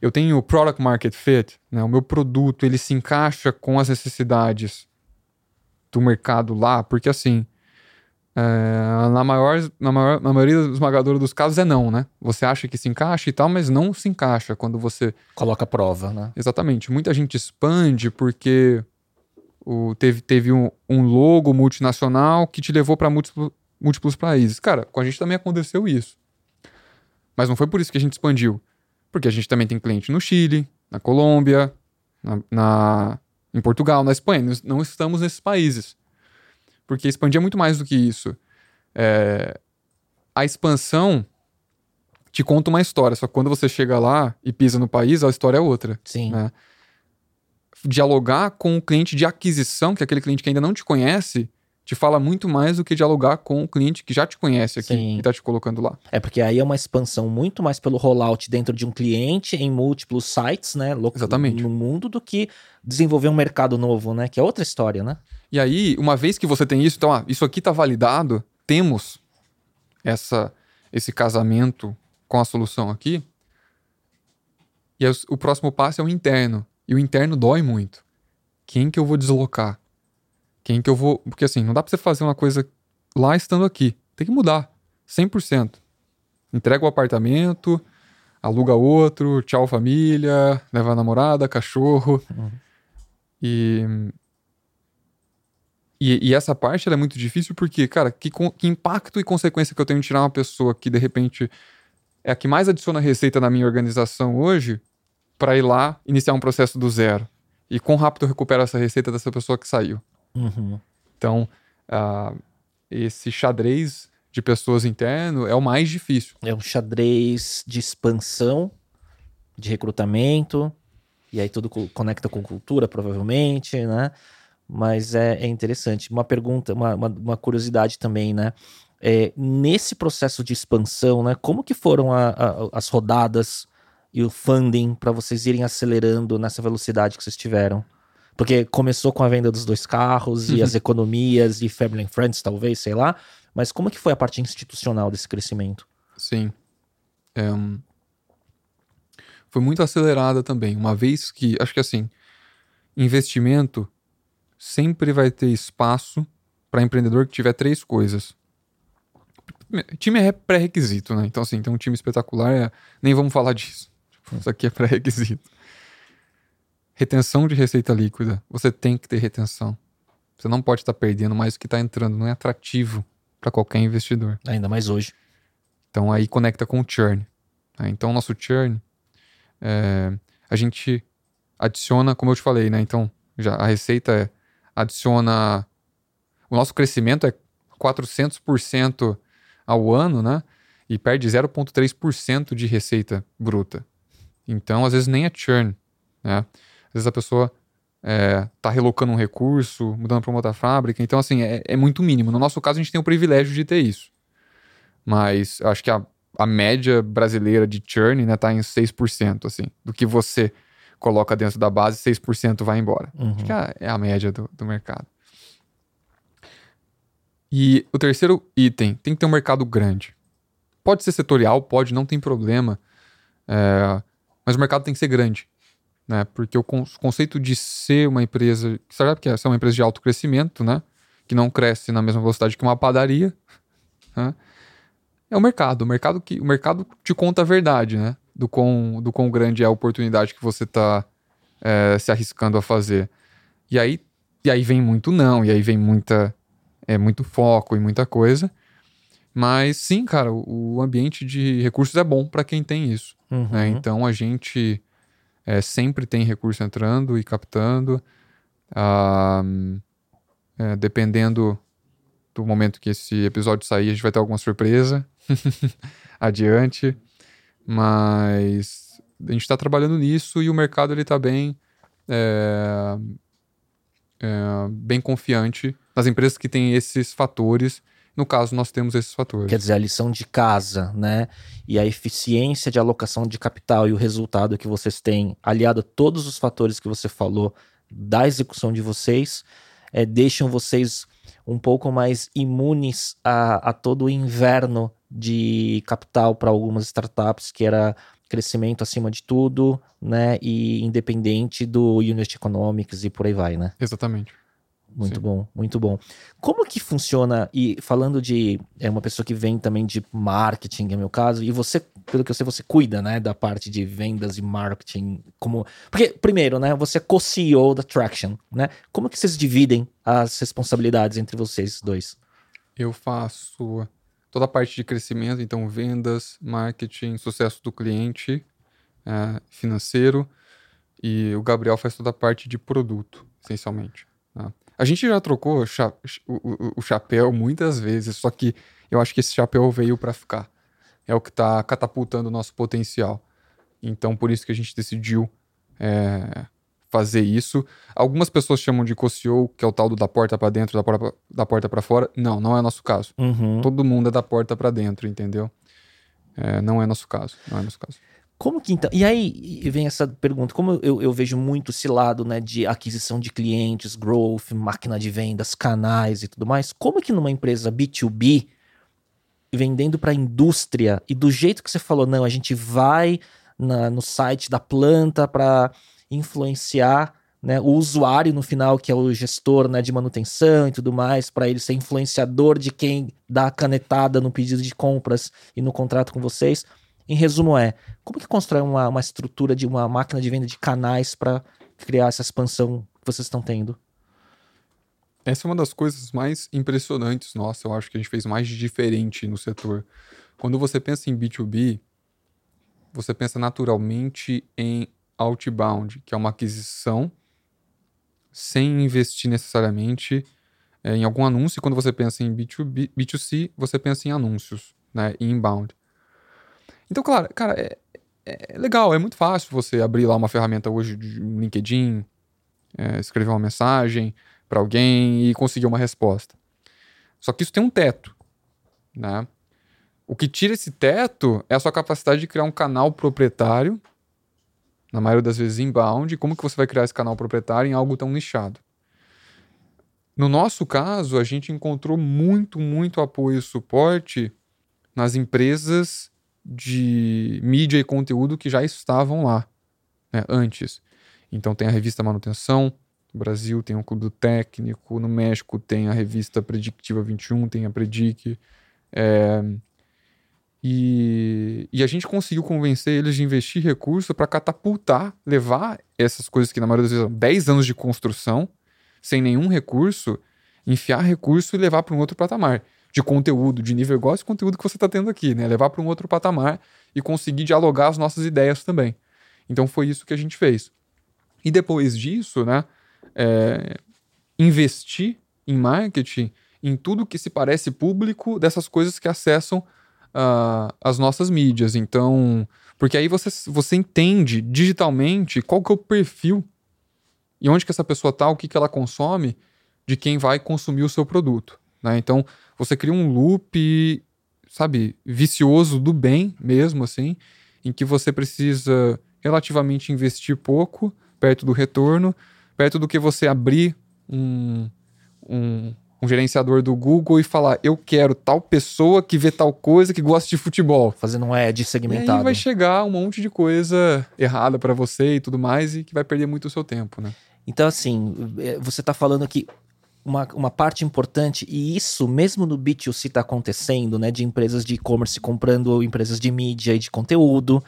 Eu tenho product market fit, né? O meu produto ele se encaixa com as necessidades do mercado lá, porque assim, é, na, maior, na, maior, na maioria esmagadora dos casos é não, né? Você acha que se encaixa e tal, mas não se encaixa quando você. Coloca a prova, né? Exatamente. Muita gente expande porque o, teve, teve um, um logo multinacional que te levou para múltiplos, múltiplos países. Cara, com a gente também aconteceu isso. Mas não foi por isso que a gente expandiu. Porque a gente também tem cliente no Chile, na Colômbia, na, na em Portugal, na Espanha. Não estamos nesses países. Porque expandir é muito mais do que isso. É, a expansão te conta uma história, só que quando você chega lá e pisa no país, a história é outra. Sim. Né? dialogar com o cliente de aquisição, que é aquele cliente que ainda não te conhece, te fala muito mais do que dialogar com o cliente que já te conhece aqui Sim. e está te colocando lá. É porque aí é uma expansão muito mais pelo rollout dentro de um cliente em múltiplos sites, né? Exatamente. No mundo do que desenvolver um mercado novo, né? Que é outra história, né? E aí, uma vez que você tem isso, então, ah, isso aqui está validado, temos essa, esse casamento com a solução aqui. E aí, o próximo passo é o interno. E o interno dói muito. Quem que eu vou deslocar? Quem que eu vou. Porque assim, não dá pra você fazer uma coisa lá estando aqui. Tem que mudar. 100%. Entrega o apartamento, aluga outro, tchau família, leva a namorada, cachorro. Uhum. E, e, e, essa parte é muito difícil porque, cara, que, que impacto e consequência que eu tenho em tirar uma pessoa que de repente é a que mais adiciona receita na minha organização hoje para ir lá iniciar um processo do zero. E quão rápido eu recupero essa receita dessa pessoa que saiu. Uhum. Então, uh, esse xadrez de pessoas interno é o mais difícil. É um xadrez de expansão, de recrutamento, e aí tudo conecta com cultura, provavelmente, né? Mas é, é interessante. Uma pergunta, uma, uma, uma curiosidade também, né? É, nesse processo de expansão, né? Como que foram a, a, as rodadas e o funding para vocês irem acelerando nessa velocidade que vocês tiveram? Porque começou com a venda dos dois carros e as economias e Family and Friends, talvez, sei lá. Mas como que foi a parte institucional desse crescimento? Sim. É, um... Foi muito acelerada também. Uma vez que, acho que assim, investimento sempre vai ter espaço para empreendedor que tiver três coisas. Time é pré-requisito, né? Então, assim, tem um time espetacular, é... nem vamos falar disso. Isso aqui é pré-requisito. Retenção de receita líquida. Você tem que ter retenção. Você não pode estar perdendo mais do que está entrando. Não é atrativo para qualquer investidor. Ainda mais hoje. Então aí conecta com o churn. Né? Então nosso churn, é, a gente adiciona, como eu te falei, né? Então já a receita é, adiciona. O nosso crescimento é 400% ao ano, né? E perde 0,3% de receita bruta. Então, às vezes nem é churn, né? Às vezes a pessoa é, tá relocando um recurso, mudando para uma outra fábrica. Então, assim, é, é, muito mínimo. No nosso caso, a gente tem o privilégio de ter isso. Mas eu acho que a, a média brasileira de churn né, tá em 6%, assim, do que você coloca dentro da base, 6% vai embora. Uhum. Acho que é, é a média do, do mercado. E o terceiro item, tem que ter um mercado grande. Pode ser setorial, pode, não tem problema. É, mas o mercado tem que ser grande. Né? Porque o conceito de ser uma empresa. Sabe que é ser uma empresa de alto crescimento, né? Que não cresce na mesma velocidade que uma padaria. Né? É o mercado. O mercado que o mercado te conta a verdade, né? Do quão, do quão grande é a oportunidade que você está é, se arriscando a fazer. E aí, e aí vem muito não, e aí vem muita é muito foco e muita coisa. Mas sim, cara, o, ambiente de recursos é bom para quem tem isso. Uhum. Né? Então a gente é, sempre tem recurso entrando e captando. Ah, é, dependendo do momento que esse episódio sair, a gente vai ter alguma surpresa <laughs> adiante. Mas a gente está trabalhando nisso e o mercado ele está bem, é, é, bem confiante nas empresas que têm esses fatores. No caso, nós temos esses fatores. Quer dizer, a lição de casa, né? E a eficiência de alocação de capital e o resultado que vocês têm, aliado a todos os fatores que você falou da execução de vocês, é, deixam vocês um pouco mais imunes a, a todo o inverno de capital para algumas startups, que era crescimento acima de tudo, né? E independente do unit economics e por aí vai, né? Exatamente. Muito Sim. bom, muito bom. Como que funciona, e falando de é uma pessoa que vem também de marketing, é meu caso, e você, pelo que eu sei, você cuida, né, da parte de vendas e marketing, como... Porque, primeiro, né, você é co-CEO da Traction, né? Como que vocês dividem as responsabilidades entre vocês dois? Eu faço toda a parte de crescimento, então vendas, marketing, sucesso do cliente, é, financeiro, e o Gabriel faz toda a parte de produto, essencialmente. Tá? A gente já trocou cha o, o, o, chapéu muitas vezes, só que eu acho que esse chapéu veio para ficar. É o que está catapultando o nosso potencial. Então, por isso que a gente decidiu é, fazer isso. Algumas pessoas chamam de co-CEO, que é o tal do da porta para dentro, da porta, da porta para fora. Não, não é nosso caso. Uhum. Todo mundo é da porta para dentro, entendeu? É, não é nosso caso. Não é nosso caso. Como que então. E aí vem essa pergunta: como eu, eu vejo muito esse lado né, de aquisição de clientes, growth, máquina de vendas, canais e tudo mais, como que numa empresa B2B, vendendo para a indústria, e do jeito que você falou, não, a gente vai na, no site da planta para influenciar né, o usuário no final, que é o gestor né, de manutenção e tudo mais, para ele ser influenciador de quem dá a canetada no pedido de compras e no contrato com vocês. Em resumo, é como que constrói uma, uma estrutura de uma máquina de venda de canais para criar essa expansão que vocês estão tendo? Essa é uma das coisas mais impressionantes, nossa, eu acho que a gente fez mais de diferente no setor. Quando você pensa em B2B, você pensa naturalmente em outbound, que é uma aquisição sem investir necessariamente é, em algum anúncio. Quando você pensa em B2B, B2C, você pensa em anúncios, né, inbound. Então, claro, cara, é, é legal, é muito fácil você abrir lá uma ferramenta hoje de LinkedIn, é, escrever uma mensagem para alguém e conseguir uma resposta. Só que isso tem um teto, né? O que tira esse teto é a sua capacidade de criar um canal proprietário, na maioria das vezes inbound, como que você vai criar esse canal proprietário em algo tão nichado. No nosso caso, a gente encontrou muito, muito apoio e suporte nas empresas de mídia e conteúdo que já estavam lá né, antes. Então tem a revista Manutenção, no Brasil tem o Clube do Técnico, no México tem a revista Predictiva 21, tem a Predic. É, e, e, a gente conseguiu convencer eles de investir recurso para catapultar, levar essas coisas que na maioria das vezes são 10 anos de construção, sem nenhum recurso, enfiar recurso e levar para um outro patamar de conteúdo, de nível igual esse conteúdo que você está tendo aqui, né? Levar para um outro patamar e conseguir dialogar as nossas ideias também. Então foi isso que a gente fez. E depois disso, né? É, investir em marketing em tudo que se parece público dessas coisas que acessam uh, as nossas mídias. Então, porque aí você, você entende digitalmente qual que é o perfil e onde que essa pessoa está, o que, que ela consome, de quem vai consumir o seu produto. Né? Então, você cria um loop, sabe, vicioso do bem mesmo, assim, em que você precisa relativamente investir pouco, perto do retorno, perto do que você abrir um, um, um gerenciador do Google e falar: eu quero tal pessoa que vê tal coisa, que gosta de futebol. Fazendo um ad segmentado. E aí vai chegar um monte de coisa errada para você e tudo mais, e que vai perder muito o seu tempo, né? Então, assim, é, você está falando aqui uma, uma parte importante, e isso mesmo no B2C está acontecendo, né? De empresas de e-commerce comprando empresas de mídia e de conteúdo,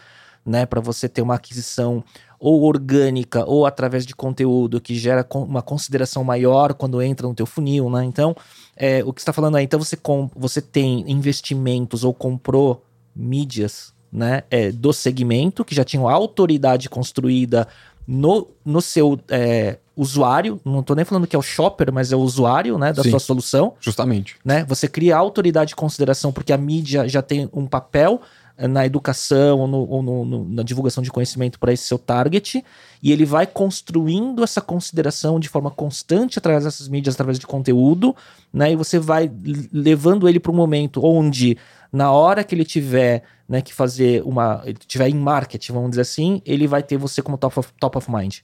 né? Para você ter uma aquisição ou orgânica ou através de conteúdo que gera uma consideração maior quando entra no teu funil, né? Então, é, o que está falando aí, então você, você tem investimentos ou comprou mídias, né? É, do segmento que já tinham autoridade construída no, no seu é, usuário, não estou nem falando que é o shopper, mas é o usuário, né, da Sim, sua solução. Justamente. Né? Você cria autoridade de consideração porque a mídia já tem um papel na educação ou, no, ou no, no, na divulgação de conhecimento para esse seu target, e ele vai construindo essa consideração de forma constante através dessas mídias, através de conteúdo, né? E você vai levando ele para um momento onde, na hora que ele tiver né, que fazer uma. Ele tiver em marketing, vamos dizer assim, ele vai ter você como top of, top of mind.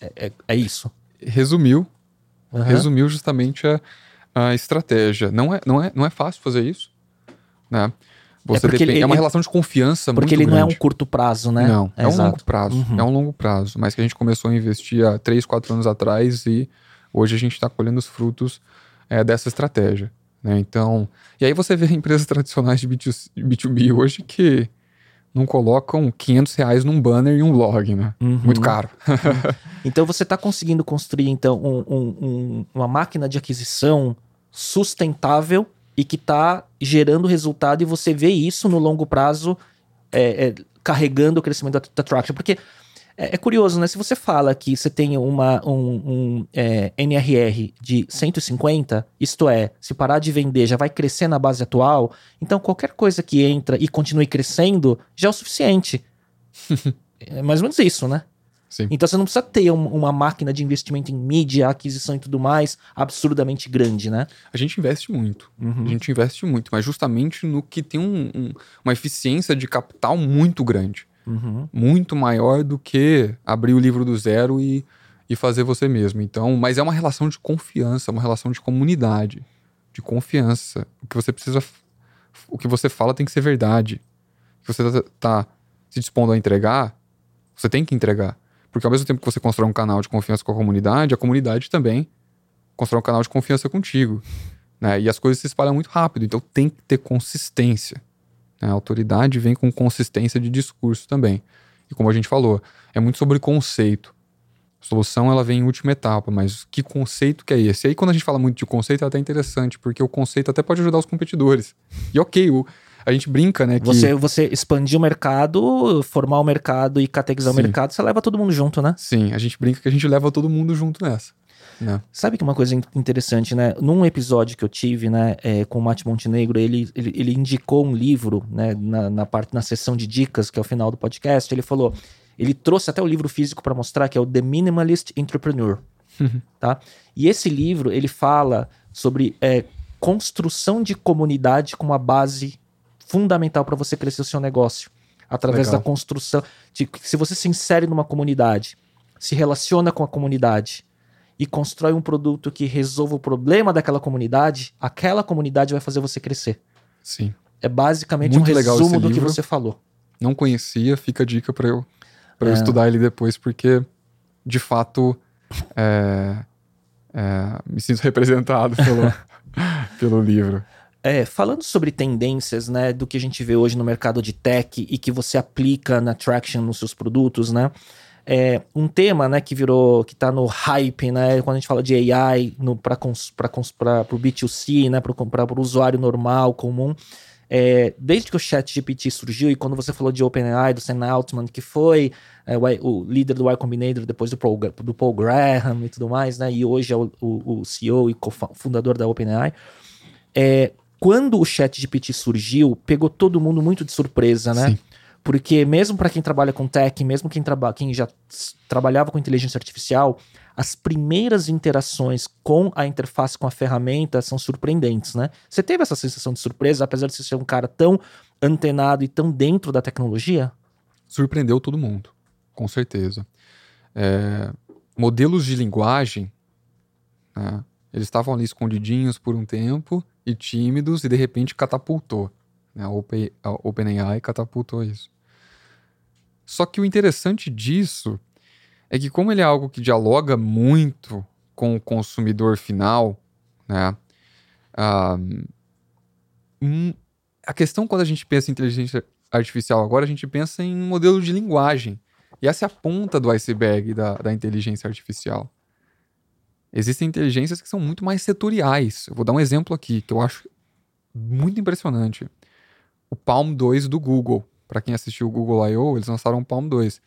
É, é, é isso. Resumiu. Uhum. Resumiu justamente a, a estratégia. Não é, não, é, não é fácil fazer isso. Né? Você é, depende, ele, é uma relação de confiança Porque ele grande. não é um curto prazo, né? Não, é, é um longo prazo. Uhum. É um longo prazo. Mas que a gente começou a investir há 3, 4 anos atrás e hoje a gente está colhendo os frutos é, dessa estratégia. Né? Então, e aí você vê <laughs> empresas tradicionais de B2B hoje que não colocam 500 reais num banner e um log, né? Uhum. Muito caro. então você está conseguindo construir então um, um, um, uma máquina de aquisição sustentável e que está gerando resultado e você vê isso no longo prazo é, é, carregando o crescimento da, da Traction. Porque é, é, curioso, né? Se você fala que você tem uma, um, um é, NRR de 150, isto é, se parar de vender já vai crescer na base atual, então qualquer coisa que entra e continue crescendo já é o suficiente. <laughs> é mais ou menos isso, né? Sim. Então você não precisa ter um, uma máquina de investimento em mídia, aquisição e tudo mais absurdamente grande, né? A gente investe muito. Uhum. A gente investe muito, mas justamente no que tem um, um, uma eficiência de capital muito grande. Uhum. Muito maior do que abrir o livro do zero e, e fazer você mesmo. Então, mas é uma relação de confiança, uma relação de comunidade, de confiança. O que você precisa. O que você fala tem que ser verdade. O que você está tá se dispondo a entregar, você tem que entregar. Porque ao mesmo tempo que você constrói um canal de confiança com a comunidade, a comunidade também constrói um canal de confiança contigo. Né? E as coisas se espalham muito rápido, então tem que ter consistência. Né? A autoridade vem com consistência de discurso também. E como a gente falou, é muito sobre conceito. A solução ela vem em última etapa, mas que conceito que é esse? E aí quando a gente fala muito de conceito é até interessante, porque o conceito até pode ajudar os competidores. E ok, o, a gente brinca, né? Que... Você, você expandir o mercado, formar o mercado e categorizar Sim. o mercado, você leva todo mundo junto, né? Sim, a gente brinca que a gente leva todo mundo junto nessa. Né? Sabe que uma coisa interessante, né? Num episódio que eu tive, né, é, com o Mate Montenegro, ele, ele, ele, indicou um livro, né, na, na, parte, na sessão de dicas, que é o final do podcast, ele falou, ele trouxe até o livro físico para mostrar, que é o The Minimalist Entrepreneur, uhum. tá? E esse livro, ele fala sobre é, construção de comunidade como a base fundamental para você crescer o seu negócio. Através Legal. da construção. De, se você se insere numa comunidade, se relaciona com a comunidade, e constrói um produto que resolva o problema daquela comunidade, aquela comunidade vai fazer você crescer. Sim. É basicamente Muito um resumo do livro. que você falou. Não conhecia, fica a dica para eu, pra é. eu estudar ele depois, porque de fato é, é, me sinto representado pelo, <laughs> pelo livro. É, falando sobre tendências, né, do que a gente vê hoje no mercado de tech e que você aplica na Traction nos seus produtos, né? É, um tema né, que virou, que está no hype, né, quando a gente fala de AI para o B2C, né, para o usuário normal, comum, é, desde que o chat GPT surgiu e quando você falou de OpenAI, do Sam Altman, que foi é, o, líder do Y Combinator depois do Paul, do Paul Graham e tudo mais, né, e hoje é o, o, o CEO e fundador da OpenAI, é, quando o chat GPT surgiu, pegou todo mundo muito de surpresa, né? Sim. Porque mesmo para quem trabalha com tech, mesmo quem, traba quem já trabalhava com inteligência artificial, as primeiras interações com a interface com a ferramenta são surpreendentes, né? Você teve essa sensação de surpresa, apesar de você ser um cara tão antenado e tão dentro da tecnologia? Surpreendeu todo mundo, com certeza. É, modelos de linguagem, né, eles estavam ali escondidinhos por um tempo e tímidos, e de repente catapultou. Né, a OpenAI catapultou isso. Só que o interessante disso é que, como ele é algo que dialoga muito com o consumidor final, né? Um, a questão quando a gente pensa em inteligência artificial agora, a gente pensa em modelo de linguagem. E essa é a ponta do iceberg da, da inteligência artificial. Existem inteligências que são muito mais setoriais. Eu vou dar um exemplo aqui que eu acho muito impressionante. O Palm 2 do Google. Para quem assistiu o Google I.O., eles lançaram o Palm 2.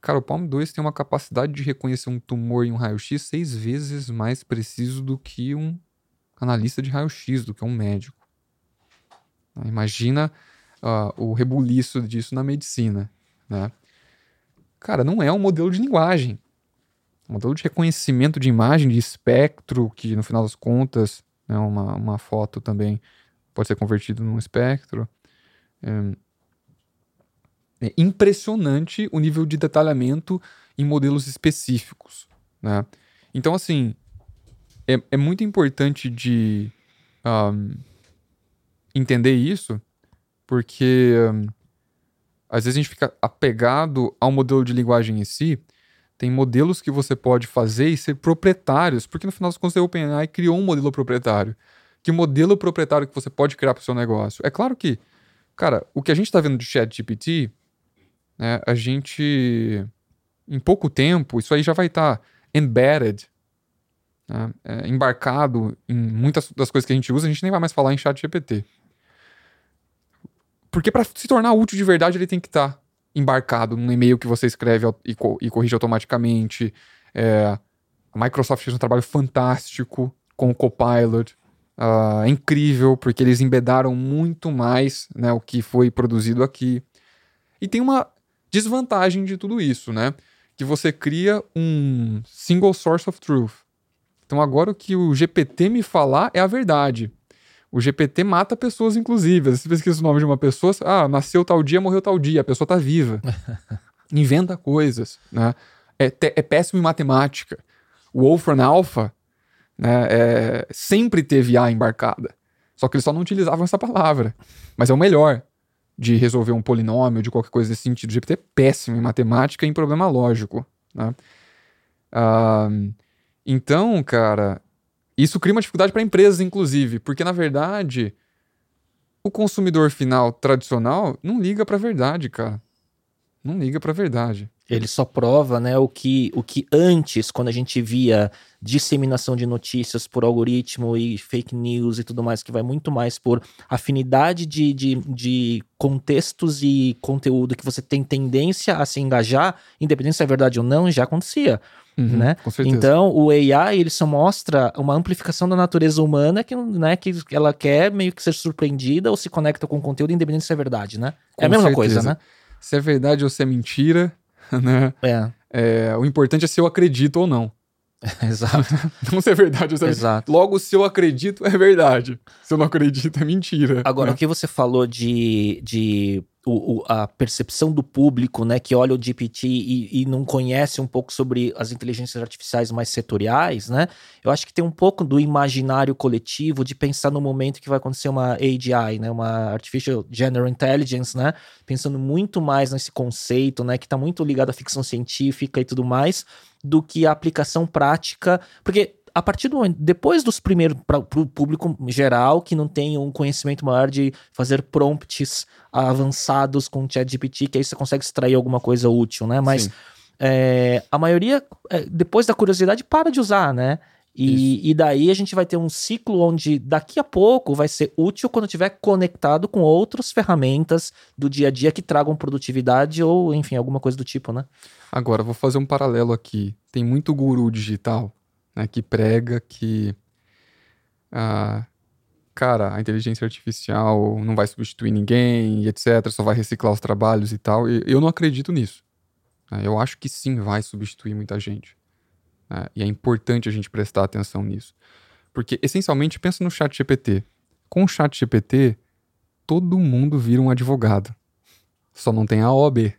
Cara, o Palm 2 tem uma capacidade de reconhecer um tumor em um raio-x seis vezes mais preciso do que um analista de raio-x, do que um médico. Imagina uh, o rebuliço disso na medicina, né? Cara, não é um modelo de linguagem. Um modelo de reconhecimento de imagem, de espectro, que no final das contas, né, uma, uma foto também pode ser convertido num espectro. É, é impressionante o nível de detalhamento em modelos específicos. Né? Então, assim, é, é muito importante de um, entender isso, porque um, às vezes a gente fica apegado ao modelo de linguagem em si. Tem modelos que você pode fazer e ser proprietários, porque no final das contas a OpenAI criou um modelo proprietário. Que modelo proprietário que você pode criar para o seu negócio? É claro que, cara, o que a gente está vendo de ChatGPT né, a gente, em pouco tempo, isso aí já vai estar tá embedded, né, é, embarcado em muitas das coisas que a gente usa, a gente nem vai mais falar em chat GPT. Porque para se tornar útil de verdade, ele tem que estar tá embarcado num e-mail que você escreve e, co e corrige automaticamente. É, a Microsoft fez um trabalho fantástico com o Copilot. Uh, é incrível, porque eles embedaram muito mais né, o que foi produzido aqui. E tem uma desvantagem de tudo isso, né? Que você cria um single source of truth. Então agora o que o GPT me falar é a verdade. O GPT mata pessoas, inclusive. Você pesquisa o nome de uma pessoa, ah, nasceu tal dia, morreu tal dia, a pessoa tá viva. <laughs> Inventa coisas, né? É, é péssimo em matemática. O Wolfram Alpha né, é, sempre teve A embarcada. Só que eles só não utilizavam essa palavra. Mas é o melhor de resolver um polinômio, de qualquer coisa desse sentido. O GPT é péssimo em matemática e em problema lógico. Né? Uh, então, cara, isso cria uma dificuldade para empresas, inclusive, porque na verdade o consumidor final tradicional não liga para a verdade, cara. Não liga para a verdade. Ele só prova, né, o que, o que antes, quando a gente via disseminação de notícias por algoritmo e fake news e tudo mais, que vai muito mais por afinidade de, de, de contextos e conteúdo que você tem tendência a se engajar, independente se é verdade ou não, já acontecia. Uhum, né? Então, o AI ele só mostra uma amplificação da natureza humana que, né, que ela quer meio que ser surpreendida ou se conecta com o conteúdo, independente se é verdade, né? É a mesma certeza. coisa, né? Se é verdade ou se é mentira, <laughs> né? É. é. O importante é se eu acredito ou não. <laughs> Exato. não se é verdade se é Exato. Logo, se eu acredito, é verdade. Se eu não acredito, é mentira. Agora, né? o que você falou de, de o, o, a percepção do público, né, que olha o GPT e, e, não conhece um pouco sobre as inteligências artificiais mais setoriais, né? Eu acho que tem um pouco do imaginário coletivo de pensar no momento que vai acontecer uma AGI, né, uma Artificial General Intelligence, né? Pensando muito mais nesse conceito, né, que está muito ligado à ficção científica e tudo mais, do que a aplicação prática, porque a partir do momento, depois dos primeiros, para o público geral, que não tem um conhecimento maior de fazer prompts avançados com o ChatGPT, que aí você consegue extrair alguma coisa útil, né? Mas é, a maioria, é, depois da curiosidade, para de usar, né? E, e, daí a gente vai ter um ciclo onde daqui a pouco vai ser útil quando estiver conectado com outras ferramentas do dia a dia que tragam produtividade ou, enfim, alguma coisa do tipo, né? Agora, vou fazer um paralelo aqui. Tem muito guru digital né, que prega que ah, cara, a inteligência artificial não vai substituir ninguém e etc, só vai reciclar os trabalhos e tal. E eu não acredito nisso. Né? Eu acho que sim vai substituir muita gente. Né? E é importante a gente prestar atenção nisso. Porque, essencialmente, pensa no chat GPT. Com o chat GPT, todo mundo vira um advogado. Só não tem a OAB.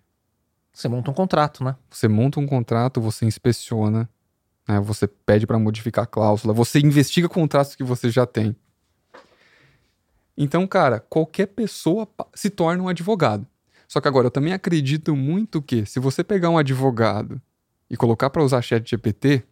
Você monta um contrato, né? Você monta um contrato, você inspeciona, né? você pede para modificar a cláusula, você investiga contratos que você já tem. Então, cara, qualquer pessoa se torna um advogado. Só que agora eu também acredito muito que se você pegar um advogado e colocar para usar chat GPT,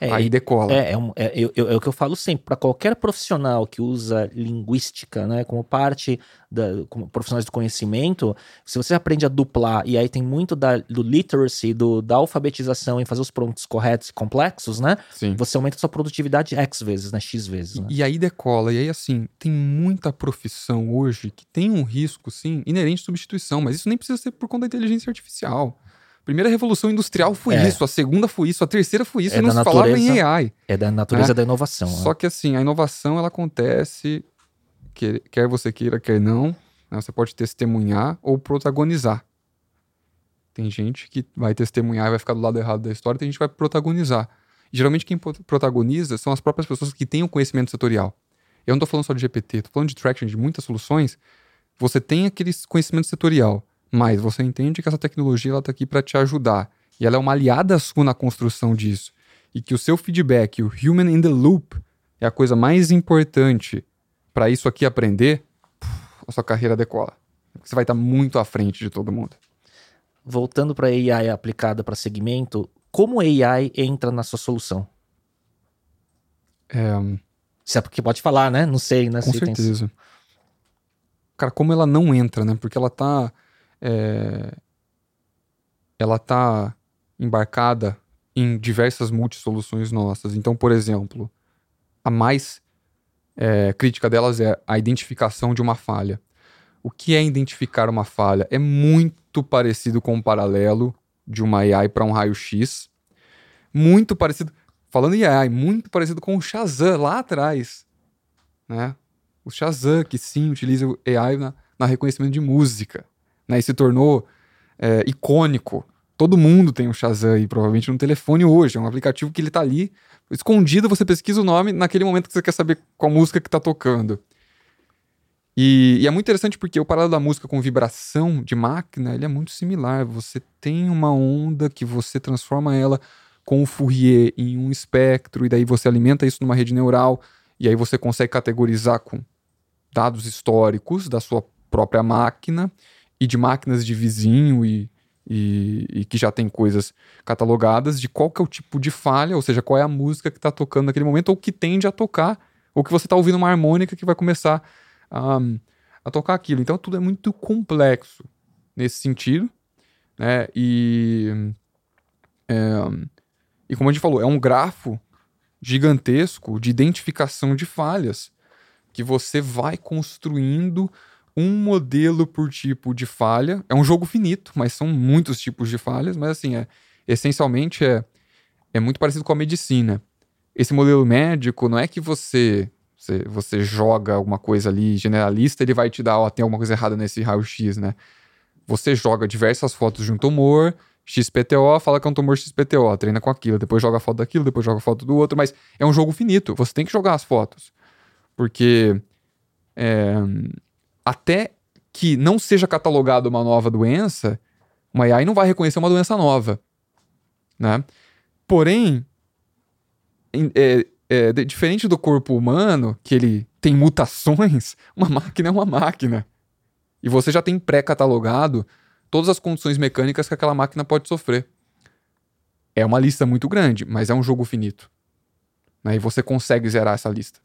é, aí decola. É, é, um, é, é, é, o que eu falo sempre, para qualquer profissional que usa linguística, né, como parte da, como profissionais do conhecimento, se você aprende a duplar, e aí tem muito da, do literacy, do, da alfabetização em fazer os prompts corretos e complexos, né? Sim. Você aumenta a sua produtividade X vezes, né? X vezes. Né? E, e aí decola. E aí, assim, tem muita profissão hoje que tem um risco, sim, inerente de substituição, mas isso nem precisa ser por conta da inteligência artificial primeira revolução industrial foi é. isso, a segunda foi isso, a terceira foi isso, é e não se falava em AI. É da natureza né? da inovação. Né? Só que assim, a inovação ela acontece, quer, quer você queira, quer não, né? você pode testemunhar ou protagonizar. Tem gente que vai testemunhar e vai ficar do lado errado da história, tem gente que vai protagonizar. E, geralmente quem protagoniza são as próprias pessoas que têm o conhecimento setorial. Eu não estou falando só de GPT, estou falando de traction, de muitas soluções. Você tem aquele conhecimento setorial mas você entende que essa tecnologia está aqui para te ajudar e ela é uma aliada sua na construção disso. E que o seu feedback, o human in the loop, é a coisa mais importante para isso aqui aprender, a sua carreira decola. Você vai estar tá muito à frente de todo mundo. Voltando para AI aplicada para segmento, como AI entra na sua solução? É... É porque pode falar, né? Não sei, né? Com certeza. Cara, como ela não entra, né? Porque ela tá é, ela está embarcada em diversas multisoluções nossas. Então, por exemplo, a mais é, crítica delas é a identificação de uma falha. O que é identificar uma falha? É muito parecido com um paralelo de uma AI para um raio-x. Muito parecido, falando em AI, muito parecido com o Shazam lá atrás. Né? O Shazam, que sim utiliza o AI na, na reconhecimento de música né? E se tornou é, icônico. Todo mundo tem um Shazam aí, provavelmente no telefone hoje. É um aplicativo que ele tá ali, escondido, você pesquisa o nome naquele momento que você quer saber qual música que tá tocando. E, e, é muito interessante porque o paralelo da música com vibração de máquina, ele é muito similar. Você tem uma onda que você transforma ela com o Fourier em um espectro, e daí você alimenta isso numa rede neural, e aí você consegue categorizar com dados históricos da sua própria máquina, e de máquinas de vizinho e, e, e, que já tem coisas catalogadas de qual que é o tipo de falha, ou seja, qual é a música que está tocando naquele momento ou que tende a tocar, ou que você está ouvindo uma harmônica que vai começar a, a tocar aquilo. Então tudo é muito complexo nesse sentido, né? E, é, e como a gente falou, é um grafo gigantesco de identificação de falhas que você vai construindo um modelo por tipo de falha. É um jogo finito, mas são muitos tipos de falhas, mas assim, é, essencialmente é, é muito parecido com a medicina. Esse modelo médico não é que você, você, você joga alguma coisa ali generalista, ele vai te dar, ó, tem alguma coisa errada nesse raio-x, né? Você joga diversas fotos de um tumor, XPTO, fala que é um tumor XPTO, treina com aquilo, depois joga foto daquilo, depois joga foto do outro, mas é um jogo finito, você tem que jogar as fotos. Porque é, até que não seja catalogada uma nova doença, uma AI não vai reconhecer uma doença nova. Né? Porém, é, é, diferente do corpo humano, que ele tem mutações, <laughs> uma máquina é uma máquina. E você já tem pré-catalogado todas as condições mecânicas que aquela máquina pode sofrer. É uma lista muito grande, mas é um jogo finito. Né? E você consegue zerar essa lista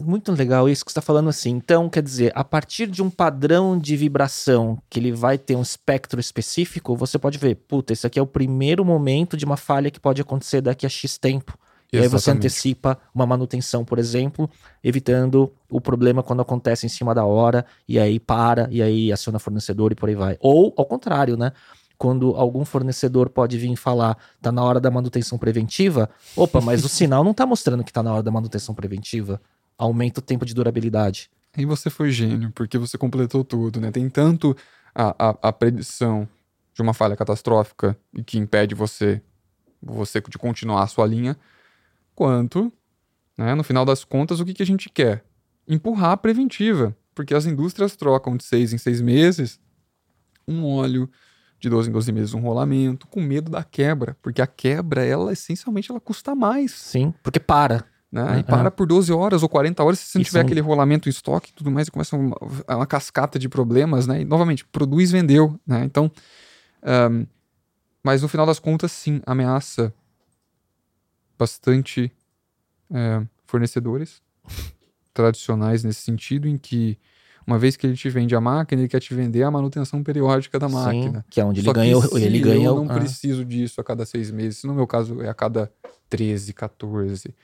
muito legal isso que você está falando assim. Então, quer dizer, a partir de um padrão de vibração que ele vai ter um espectro específico, você pode ver, puta, esse aqui é o primeiro momento de uma falha que pode acontecer daqui a X tempo. Exatamente. E aí você antecipa uma manutenção, por exemplo, evitando o problema quando acontece em cima da hora, e aí para, e aí aciona fornecedor e por aí vai. Ou ao contrário, né? Quando algum fornecedor pode vir falar, tá na hora da manutenção preventiva, opa, mas o <laughs> sinal não tá mostrando que tá na hora da manutenção preventiva aumenta o tempo de durabilidade. E você foi gênio, porque você completou tudo, né? Tem tanto a, a, a predição de uma falha catastrófica e que impede você você de continuar a sua linha, quanto, né, no final das contas, o que, que a gente quer? Empurrar a preventiva, porque as indústrias trocam de seis em seis meses um óleo, de 12 em 12 meses um rolamento, com medo da quebra, porque a quebra, ela essencialmente, ela custa mais. Sim, porque para. Né? É, e para é. por 12 horas ou 40 horas, se você não tiver aquele rolamento em estoque e tudo mais, e começa uma, uma cascata de problemas, né? E, novamente, produz, vendeu, né? Então, um, mas no final das contas, sim, ameaça bastante é, fornecedores <laughs> tradicionais nesse sentido, em que uma vez que ele te vende a máquina, ele quer te vender a manutenção periódica da máquina. Sim, que é onde ele ganha, ele ganha. Eu não ah. preciso disso a cada seis meses. No meu caso, é a cada 13, 14.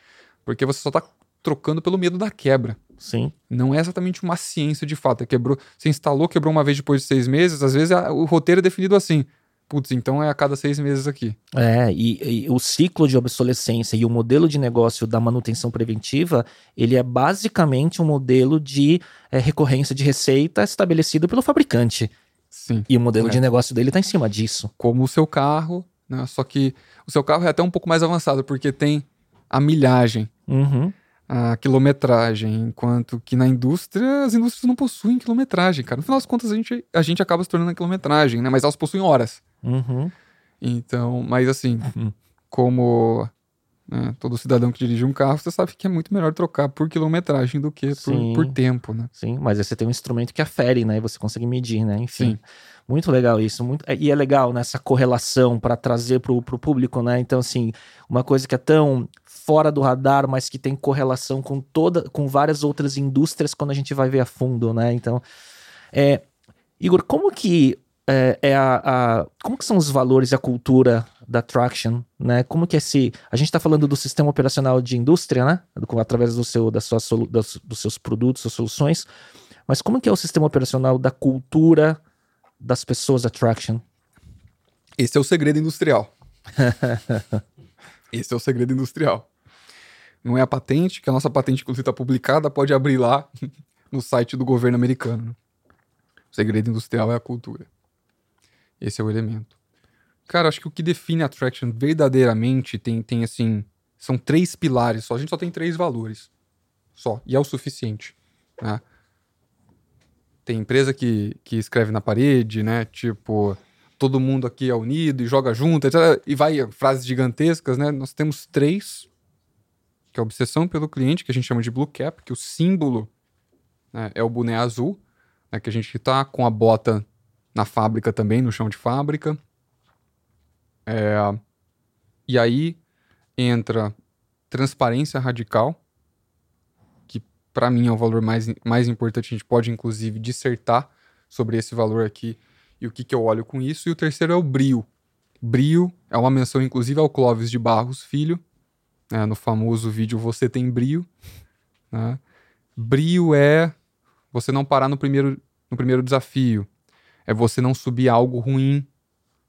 Porque você só está trocando pelo medo da quebra. Sim. Não é exatamente uma ciência de fato. É quebrou, você instalou, quebrou uma vez depois de seis meses, às vezes a, o roteiro é definido assim. Putz, então é a cada seis meses aqui. É, e, e, o ciclo de obsolescência e o modelo de negócio da manutenção preventiva, ele é basicamente um modelo de é, recorrência de receita estabelecido pelo fabricante. Sim. E o modelo é. de negócio dele está em cima disso. Como o seu carro, né? Só que o seu carro é até um pouco mais avançado, porque tem a milhagem. Uhum a quilometragem, enquanto que na indústria, as indústrias não possuem quilometragem, cara. No final das contas, a gente, a gente acaba se tornando a quilometragem, né? Mas elas possuem horas. Uhum. Então, mas assim, uhum. como né, todo cidadão que dirige um carro, você sabe que é muito melhor trocar por quilometragem do que por, por, tempo, né? Sim, mas aí você tem um instrumento que afere, né? E você consegue medir, né? Enfim. Sim. Muito legal isso. Muito... E é legal nessa correlação para trazer para o público, né? Então, assim, uma coisa que é tão fora do radar, mas que tem correlação com toda, com várias outras indústrias quando a gente vai ver a fundo, né? Então, é, Igor, como que é, é a, a, como que são os valores e a cultura da Traction, né? Como que é esse, a gente está falando do sistema operacional de indústria, né? Através do seu, da sua, dos seus produtos, suas soluções, mas como que é o sistema operacional da cultura das pessoas da Traction? Esse é o segredo industrial. <laughs> Esse é o segredo industrial. Não é a patente, que a nossa patente, inclusive, está publicada, pode abrir lá <laughs> no site do governo americano. O segredo industrial é a cultura. Esse é o elemento. Cara, acho que o que define a Traction verdadeiramente tem, tem assim. São três pilares só. A gente só tem três valores. Só. E é o suficiente. Né? Tem empresa que, que escreve na parede, né? Tipo, todo mundo aqui é unido e joga junto, etc. E vai frases gigantescas, né? Nós temos três, que é a obsessão pelo cliente, que a gente chama de Blue Cap, que o símbolo né, é o boné azul, né, que a gente tá com a bota na fábrica também, no chão de fábrica. É, e aí entra transparência radical, para mim é o valor mais, mais importante. A gente pode, inclusive, dissertar sobre esse valor aqui e o que, que eu olho com isso. E o terceiro é o brio. Brio é uma menção, inclusive, ao Clóvis de Barros Filho, né, no famoso vídeo Você Tem Brio. Né? Brio é você não parar no primeiro, no primeiro desafio é você não subir algo ruim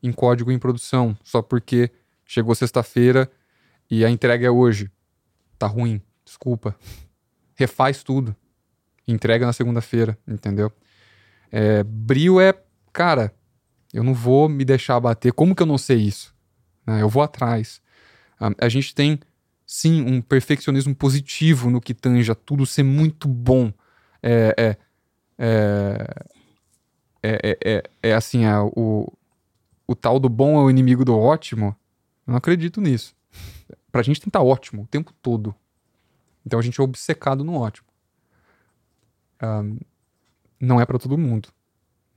em código em produção, só porque chegou sexta-feira e a entrega é hoje. Tá ruim, desculpa. Refaz tudo. Entrega na segunda-feira, entendeu? É, brio é, cara, eu não vou me deixar bater. Como que eu não sei isso? Né? Eu vou atrás. A, a gente tem, sim, um perfeccionismo positivo no que tanja tudo ser muito bom. É, é, é, é, é, é, é assim, é, o, o tal do bom é o inimigo do ótimo, eu não acredito nisso. Pra gente estar ótimo o tempo todo. Então a gente é obcecado no ótimo. Um, não é para todo mundo.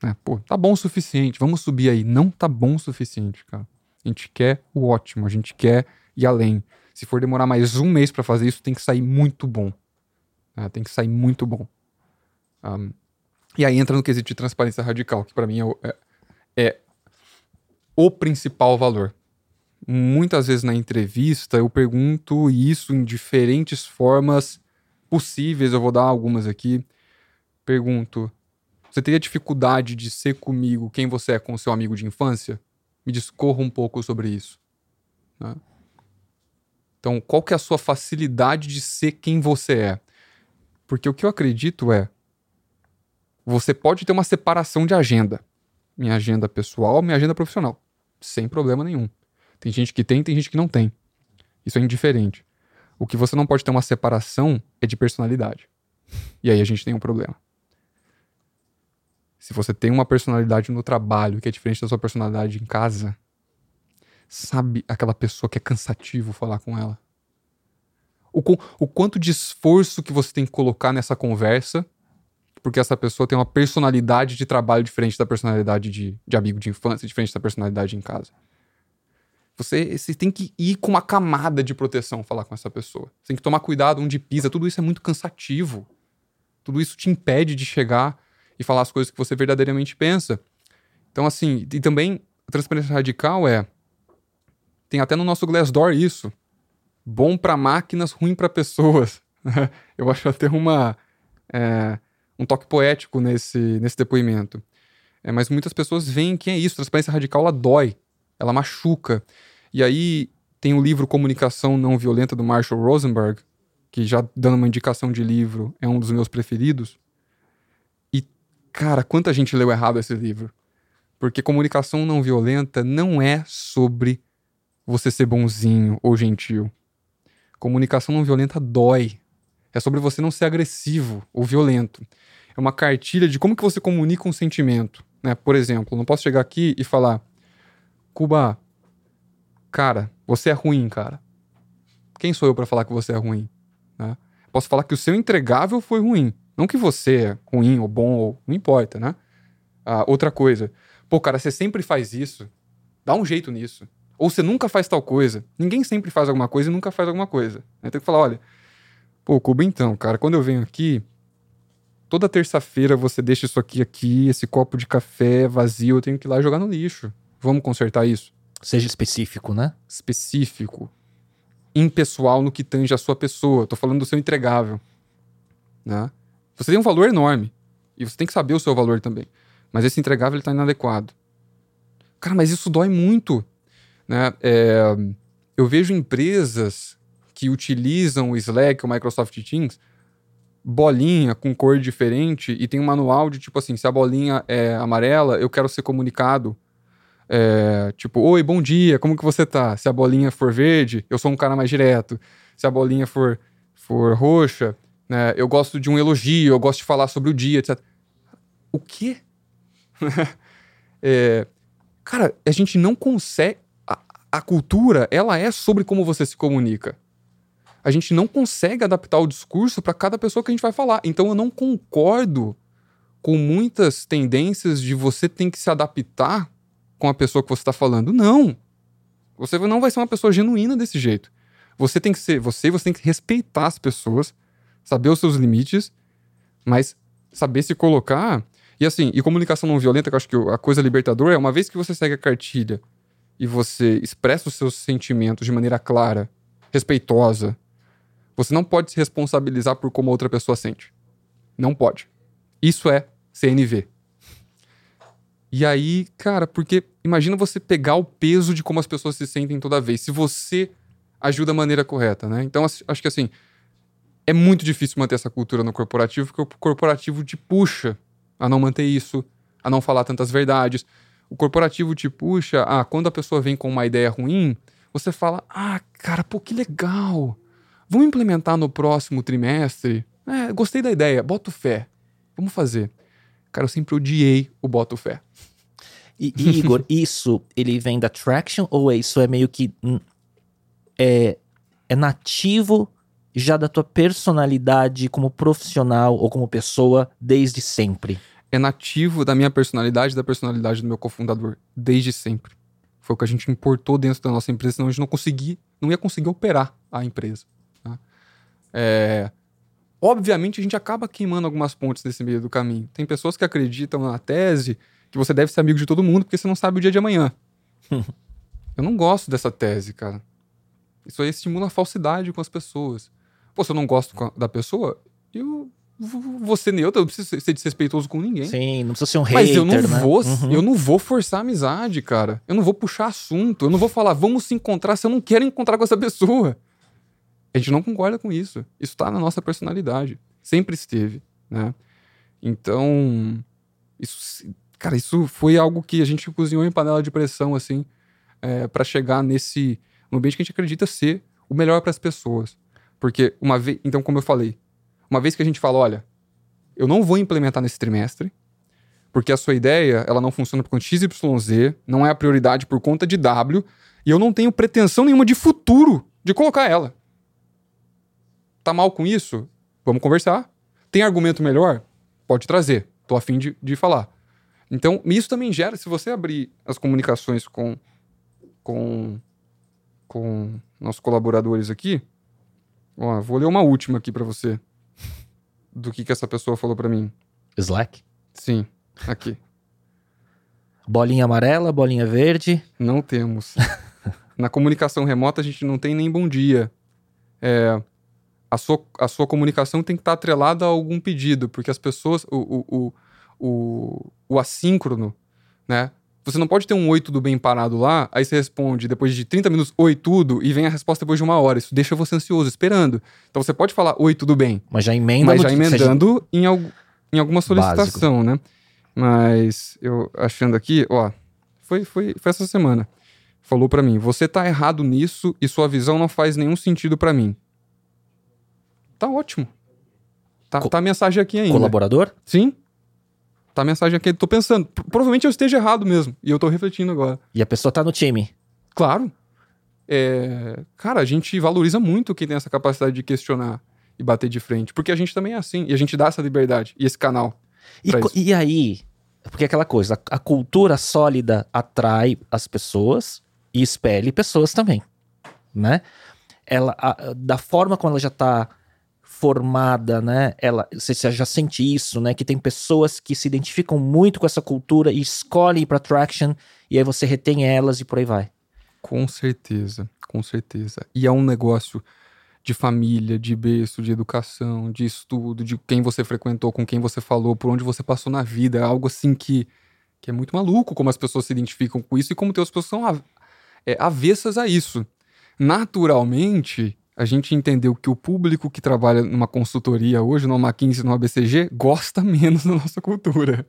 Né? Pô, tá bom o suficiente, vamos subir aí. Não tá bom o suficiente, cara. A gente quer o ótimo, a gente quer ir além. Se for demorar mais um mês para fazer isso, tem que sair muito bom. Né? Tem que sair muito bom. Um, e aí entra no quesito de transparência radical, que para mim é, é, é o principal valor. Muitas vezes na entrevista eu pergunto isso em diferentes formas possíveis, eu vou dar algumas aqui. Pergunto: você teria dificuldade de ser comigo quem você é com seu amigo de infância? Me discorra um pouco sobre isso. Né? Então, qual que é a sua facilidade de ser quem você é? Porque o que eu acredito é você pode ter uma separação de agenda. Minha agenda pessoal, minha agenda profissional. Sem problema nenhum. Tem gente que tem, tem gente que não tem. Isso é indiferente. O que você não pode ter uma separação é de personalidade. E aí a gente tem um problema. Se você tem uma personalidade no trabalho que é diferente da sua personalidade em casa, sabe aquela pessoa que é cansativo falar com ela? O, o quanto de esforço que você tem que colocar nessa conversa, porque essa pessoa tem uma personalidade de trabalho diferente da personalidade de, de amigo de infância, diferente da personalidade em casa. Você, você tem que ir com uma camada de proteção falar com essa pessoa. Você tem que tomar cuidado onde pisa. Tudo isso é muito cansativo. Tudo isso te impede de chegar e falar as coisas que você verdadeiramente pensa. Então, assim, e também a transparência radical é. Tem até no nosso Glassdoor isso. Bom para máquinas, ruim para pessoas. <laughs> Eu acho até uma, é, um toque poético nesse, nesse depoimento. É, mas muitas pessoas veem que é isso. Transparência radical ela dói, ela machuca. E aí tem o livro Comunicação Não Violenta do Marshall Rosenberg, que já dando uma indicação de livro, é um dos meus preferidos. E, cara, quanta gente leu errado esse livro. Porque comunicação não violenta não é sobre você ser bonzinho ou gentil. Comunicação não violenta dói. É sobre você não ser agressivo ou violento. É uma cartilha de como que você comunica um sentimento. Né? Por exemplo, não posso chegar aqui e falar, Cuba, cara, você é ruim, cara. Quem sou eu para falar que você é ruim? Né? Posso falar que o seu entregável foi ruim. Não que você é ruim ou bom, ou não importa, né? Ah, outra coisa. Pô, cara, você sempre faz isso. Dá um jeito nisso. Ou você nunca faz tal coisa. Ninguém sempre faz alguma coisa e nunca faz alguma coisa. Né? Tem que falar, olha, pô, Cuba, então, cara, quando eu venho aqui, toda terça-feira você deixa isso aqui, aqui, esse copo de café vazio, eu tenho que ir lá jogar no lixo. Vamos consertar isso? Seja específico, né? Específico. Impessoal no que tange a sua pessoa. Tô falando do seu entregável. Né? Você tem um valor enorme. E você tem que saber o seu valor também. Mas esse entregável está inadequado. Cara, mas isso dói muito. Né? É, eu vejo empresas que utilizam o Slack, o Microsoft Teams, bolinha com cor diferente e tem um manual de tipo assim: se a bolinha é amarela, eu quero ser comunicado é, tipo, oi, bom dia, como que você tá? Se a bolinha for verde, eu sou um cara mais direto. Se a bolinha for, for roxa, né, eu gosto de um elogio, eu gosto de falar sobre o dia, etc. O quê? <laughs> é, cara, a gente não consegue. A, a cultura, ela é sobre como você se comunica. A gente não consegue adaptar o discurso para cada pessoa que a gente vai falar. Então eu não concordo com muitas tendências de você tem que se adaptar com a pessoa que você está falando. Não. Você não vai ser uma pessoa genuína desse jeito. Você tem que ser você, você tem que respeitar as pessoas, saber os seus limites, mas saber se colocar. E assim, e comunicação não violenta, que eu acho que a coisa libertadora é uma vez que você segue a cartilha e você expressa os seus sentimentos de maneira clara, respeitosa, você não pode se responsabilizar por como outra pessoa sente. Não pode. Isso é CNV. E aí, cara, porque imagina você pegar o peso de como as pessoas se sentem toda vez, se você ajuda da maneira correta, né? Então, acho que assim, é muito difícil manter essa cultura no corporativo, porque o corporativo te puxa a não manter isso, a não falar tantas verdades. O corporativo te puxa a, quando a pessoa vem com uma ideia ruim, você fala, ah, cara, pô, que legal. Vamos implementar no próximo trimestre? É, gostei da ideia, boto fé. Vamos fazer. Cara, eu sempre odiei o Boto Fé. E, e Igor, <laughs> isso ele vem da Traction ou é isso é meio que hum, é, é nativo já da tua personalidade como profissional ou como pessoa desde sempre? É nativo da minha personalidade, da personalidade do meu cofundador, desde sempre. Foi o que a gente importou dentro da nossa empresa, senão a gente não conseguia, não ia conseguir operar a empresa. Tá? É, Obviamente, a gente acaba queimando algumas pontes nesse meio do caminho. Tem pessoas que acreditam na tese que você deve ser amigo de todo mundo porque você não sabe o dia de amanhã. <laughs> eu não gosto dessa tese, cara. Isso aí estimula a falsidade com as pessoas. Pô, se eu não gosto da pessoa, eu vou ser neutro, eu não preciso ser desrespeitoso com ninguém. Sim, não precisa ser um hater, Mas eu não né? vou, uhum. eu não vou forçar amizade, cara. Eu não vou puxar assunto, eu não vou falar, vamos se encontrar se eu não quero encontrar com essa pessoa. A gente não concorda com isso. Isso está na nossa personalidade. Sempre esteve, né? Então, isso, cara, isso foi algo que a gente cozinhou em panela de pressão, assim. é, para chegar nesse ambiente que a gente acredita ser o melhor para as pessoas. Porque uma vez, então como eu falei, uma vez que a gente fala, olha, eu não vou implementar nesse trimestre, porque a sua ideia, ela não funciona por conta de XYZ, não é a prioridade por conta de W, e eu não tenho pretensão nenhuma de futuro de colocar ela. Tá mal com isso? Vamos conversar. Tem argumento melhor? Pode trazer. Tô afim de, de falar. Então, isso também gera, se você abrir as comunicações com, com, com nossos colaboradores aqui, ó, vou ler uma última aqui para você, do que, que essa pessoa falou para mim. Slack? Sim, aqui. <laughs> Bolinha amarela, bolinha verde. Não temos. <laughs> Na comunicação remota, a gente não tem nem bom dia. É, a, sua, a sua comunicação tem que estar atrelada a algum pedido, porque as pessoas. O, o, o, o, assíncrono, né? Você não pode ter um oi tudo bem parado lá, aí você responde depois de 30 minutos oi tudo e vem a resposta depois de uma hora. Isso deixa você ansioso, esperando. Então você pode falar oi tudo bem. Mas já emenda Mas já emendando em, al- em alguma solicitação, né? Mas eu achando aqui, ó, foi, foi, foi essa semana. Falou pra mim: você tá errado nisso e sua visão não faz nenhum sentido pra mim. Tá ótimo. Tá, Co- tá a mensagem aqui ainda. Colaborador? Sim. Tá a mensagem aqui. Tô pensando. Pro- Provavelmente eu esteja errado mesmo. E eu tô refletindo agora. E a pessoa tá no time. Claro. É, Cara, a gente valoriza muito quem tem essa capacidade de questionar e bater de frente. Porque a gente também é assim. E a gente dá essa liberdade e esse canal. E, e aí, porque é aquela coisa, a, a cultura sólida atrai as pessoas e expele pessoas também, né? Ela, a- da forma como ela já tá formada, né? Ela, você já sente isso, né? Que tem pessoas que se identificam muito com essa cultura e escolhem ir pra Traction e aí você retém elas e por aí vai. Com certeza. Com certeza. E é um negócio de família, de berço, de educação, de estudo, de quem você frequentou, com quem você falou, por onde você passou na vida. É algo assim que, que é muito maluco como as pessoas se identificam com isso e como tem as pessoas são é, avessas a isso. Naturalmente, a gente entendeu que o público que trabalha numa consultoria hoje, numa McKinsey, numa BCG, gosta menos da nossa cultura.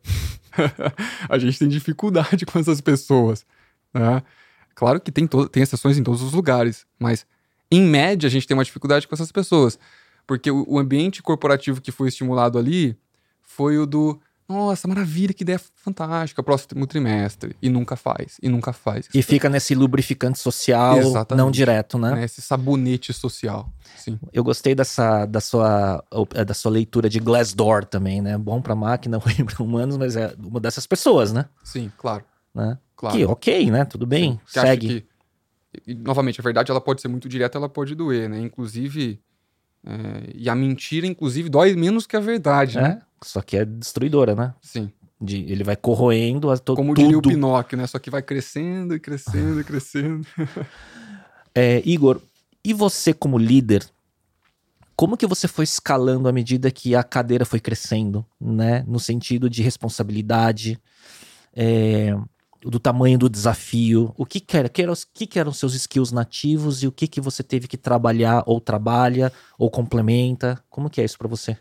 <laughs> a gente tem dificuldade com essas pessoas. Né? Claro que tem, tem exceções em todos os lugares, mas em média a gente tem uma dificuldade com essas pessoas. Porque o, o ambiente corporativo que foi estimulado ali foi o do nossa, maravilha, que ideia fantástica, próximo trimestre. E nunca faz, e nunca faz. E fica nesse lubrificante social, Exatamente. não direto, né? né? Esse sabonete social. Sim. Eu gostei dessa da sua eh, da sua leitura de Glassdoor também, né? Bom pra máquina, <laughs> ruim pra humanos, mas é uma dessas pessoas, né? Sim, claro. né? claro. Que ok, né? Tudo bem, Sim. Segue. que- e, novamente, a verdade ela pode ser muito direta, ela pode doer, né? Inclusive. É, e a mentira, inclusive, dói menos que a verdade, né? É, só que é destruidora, né? Sim. De, ele vai corroendo a to, Como tudo. diria o Pinóquio, né? Só que vai crescendo e crescendo e crescendo. <laughs> É, Igor, e você como líder, como que você foi escalando à medida que a cadeira foi crescendo, né? No sentido de responsabilidade, é, do tamanho do desafio, o que que, era, que, eram, que que eram seus skills nativos e o que que você teve que trabalhar ou trabalha ou complementa? Como que é isso pra você?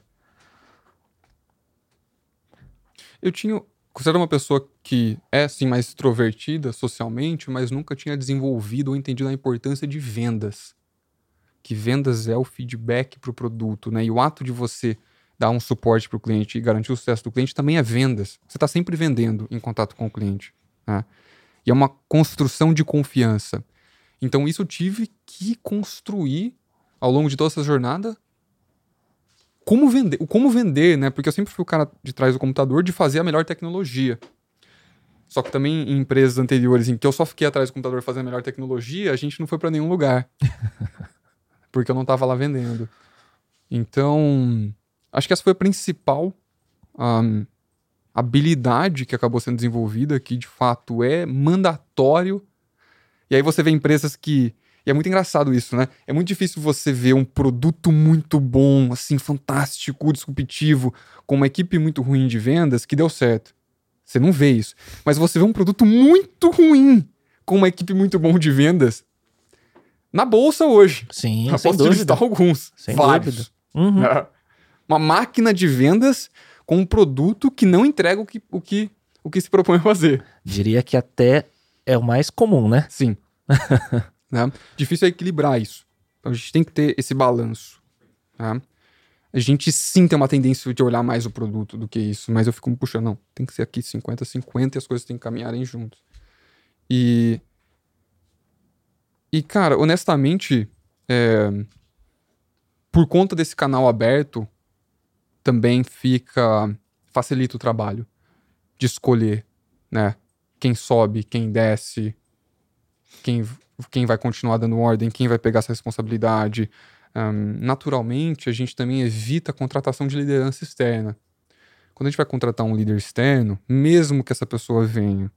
Eu tinha. Considero uma pessoa que é, sim, mais extrovertida socialmente, mas nunca tinha desenvolvido ou entendido a importância de vendas. Que vendas é o feedback para o produto, né? E o ato de você dar um suporte para o cliente e garantir o sucesso do cliente também é vendas. Você está sempre vendendo em contato com o cliente. Né? E é uma construção de confiança. Então, isso eu tive que construir ao longo de toda essa jornada como vender, como vender, né? Porque eu sempre fui o cara de trás do computador de fazer a melhor tecnologia. Só que também em empresas anteriores em que eu só fiquei atrás do computador fazendo a melhor tecnologia, a gente não foi para nenhum lugar. <laughs> Porque eu não tava lá vendendo. Então, acho que essa foi a principal ahm, habilidade que acabou sendo desenvolvida, que de fato é mandatório. E aí você vê empresas que e é muito engraçado isso, né? É muito difícil você ver um produto muito bom, assim, fantástico, disruptivo, com uma equipe muito ruim de vendas que deu certo. Você não vê isso. Mas você vê um produto muito ruim com uma equipe muito bom de vendas na bolsa hoje. Sim, <laughs> Eu sem dúvida. listar alguns. Sem vários. dúvida. Uhum. <laughs> Uma máquina de vendas com um produto que não entrega o que, o que, o que se propõe a fazer. Diria que até é o mais comum, né? Sim. né? <laughs> Difícil é equilibrar isso. Então a gente tem que ter esse balanço. Né? A gente sim tem uma tendência de olhar mais o produto do que isso, mas eu fico me puxando, não, tem que ser aqui 50-50 e as coisas têm que caminharem juntos. E. E, cara, honestamente, é, por conta desse canal aberto, também fica. facilita o trabalho de escolher, né? Quem sobe, quem desce, quem, quem vai continuar dando ordem, quem vai pegar essa responsabilidade. Um, naturalmente, a gente também evita a contratação de liderança externa. Quando a gente vai contratar um líder externo, mesmo que essa pessoa venha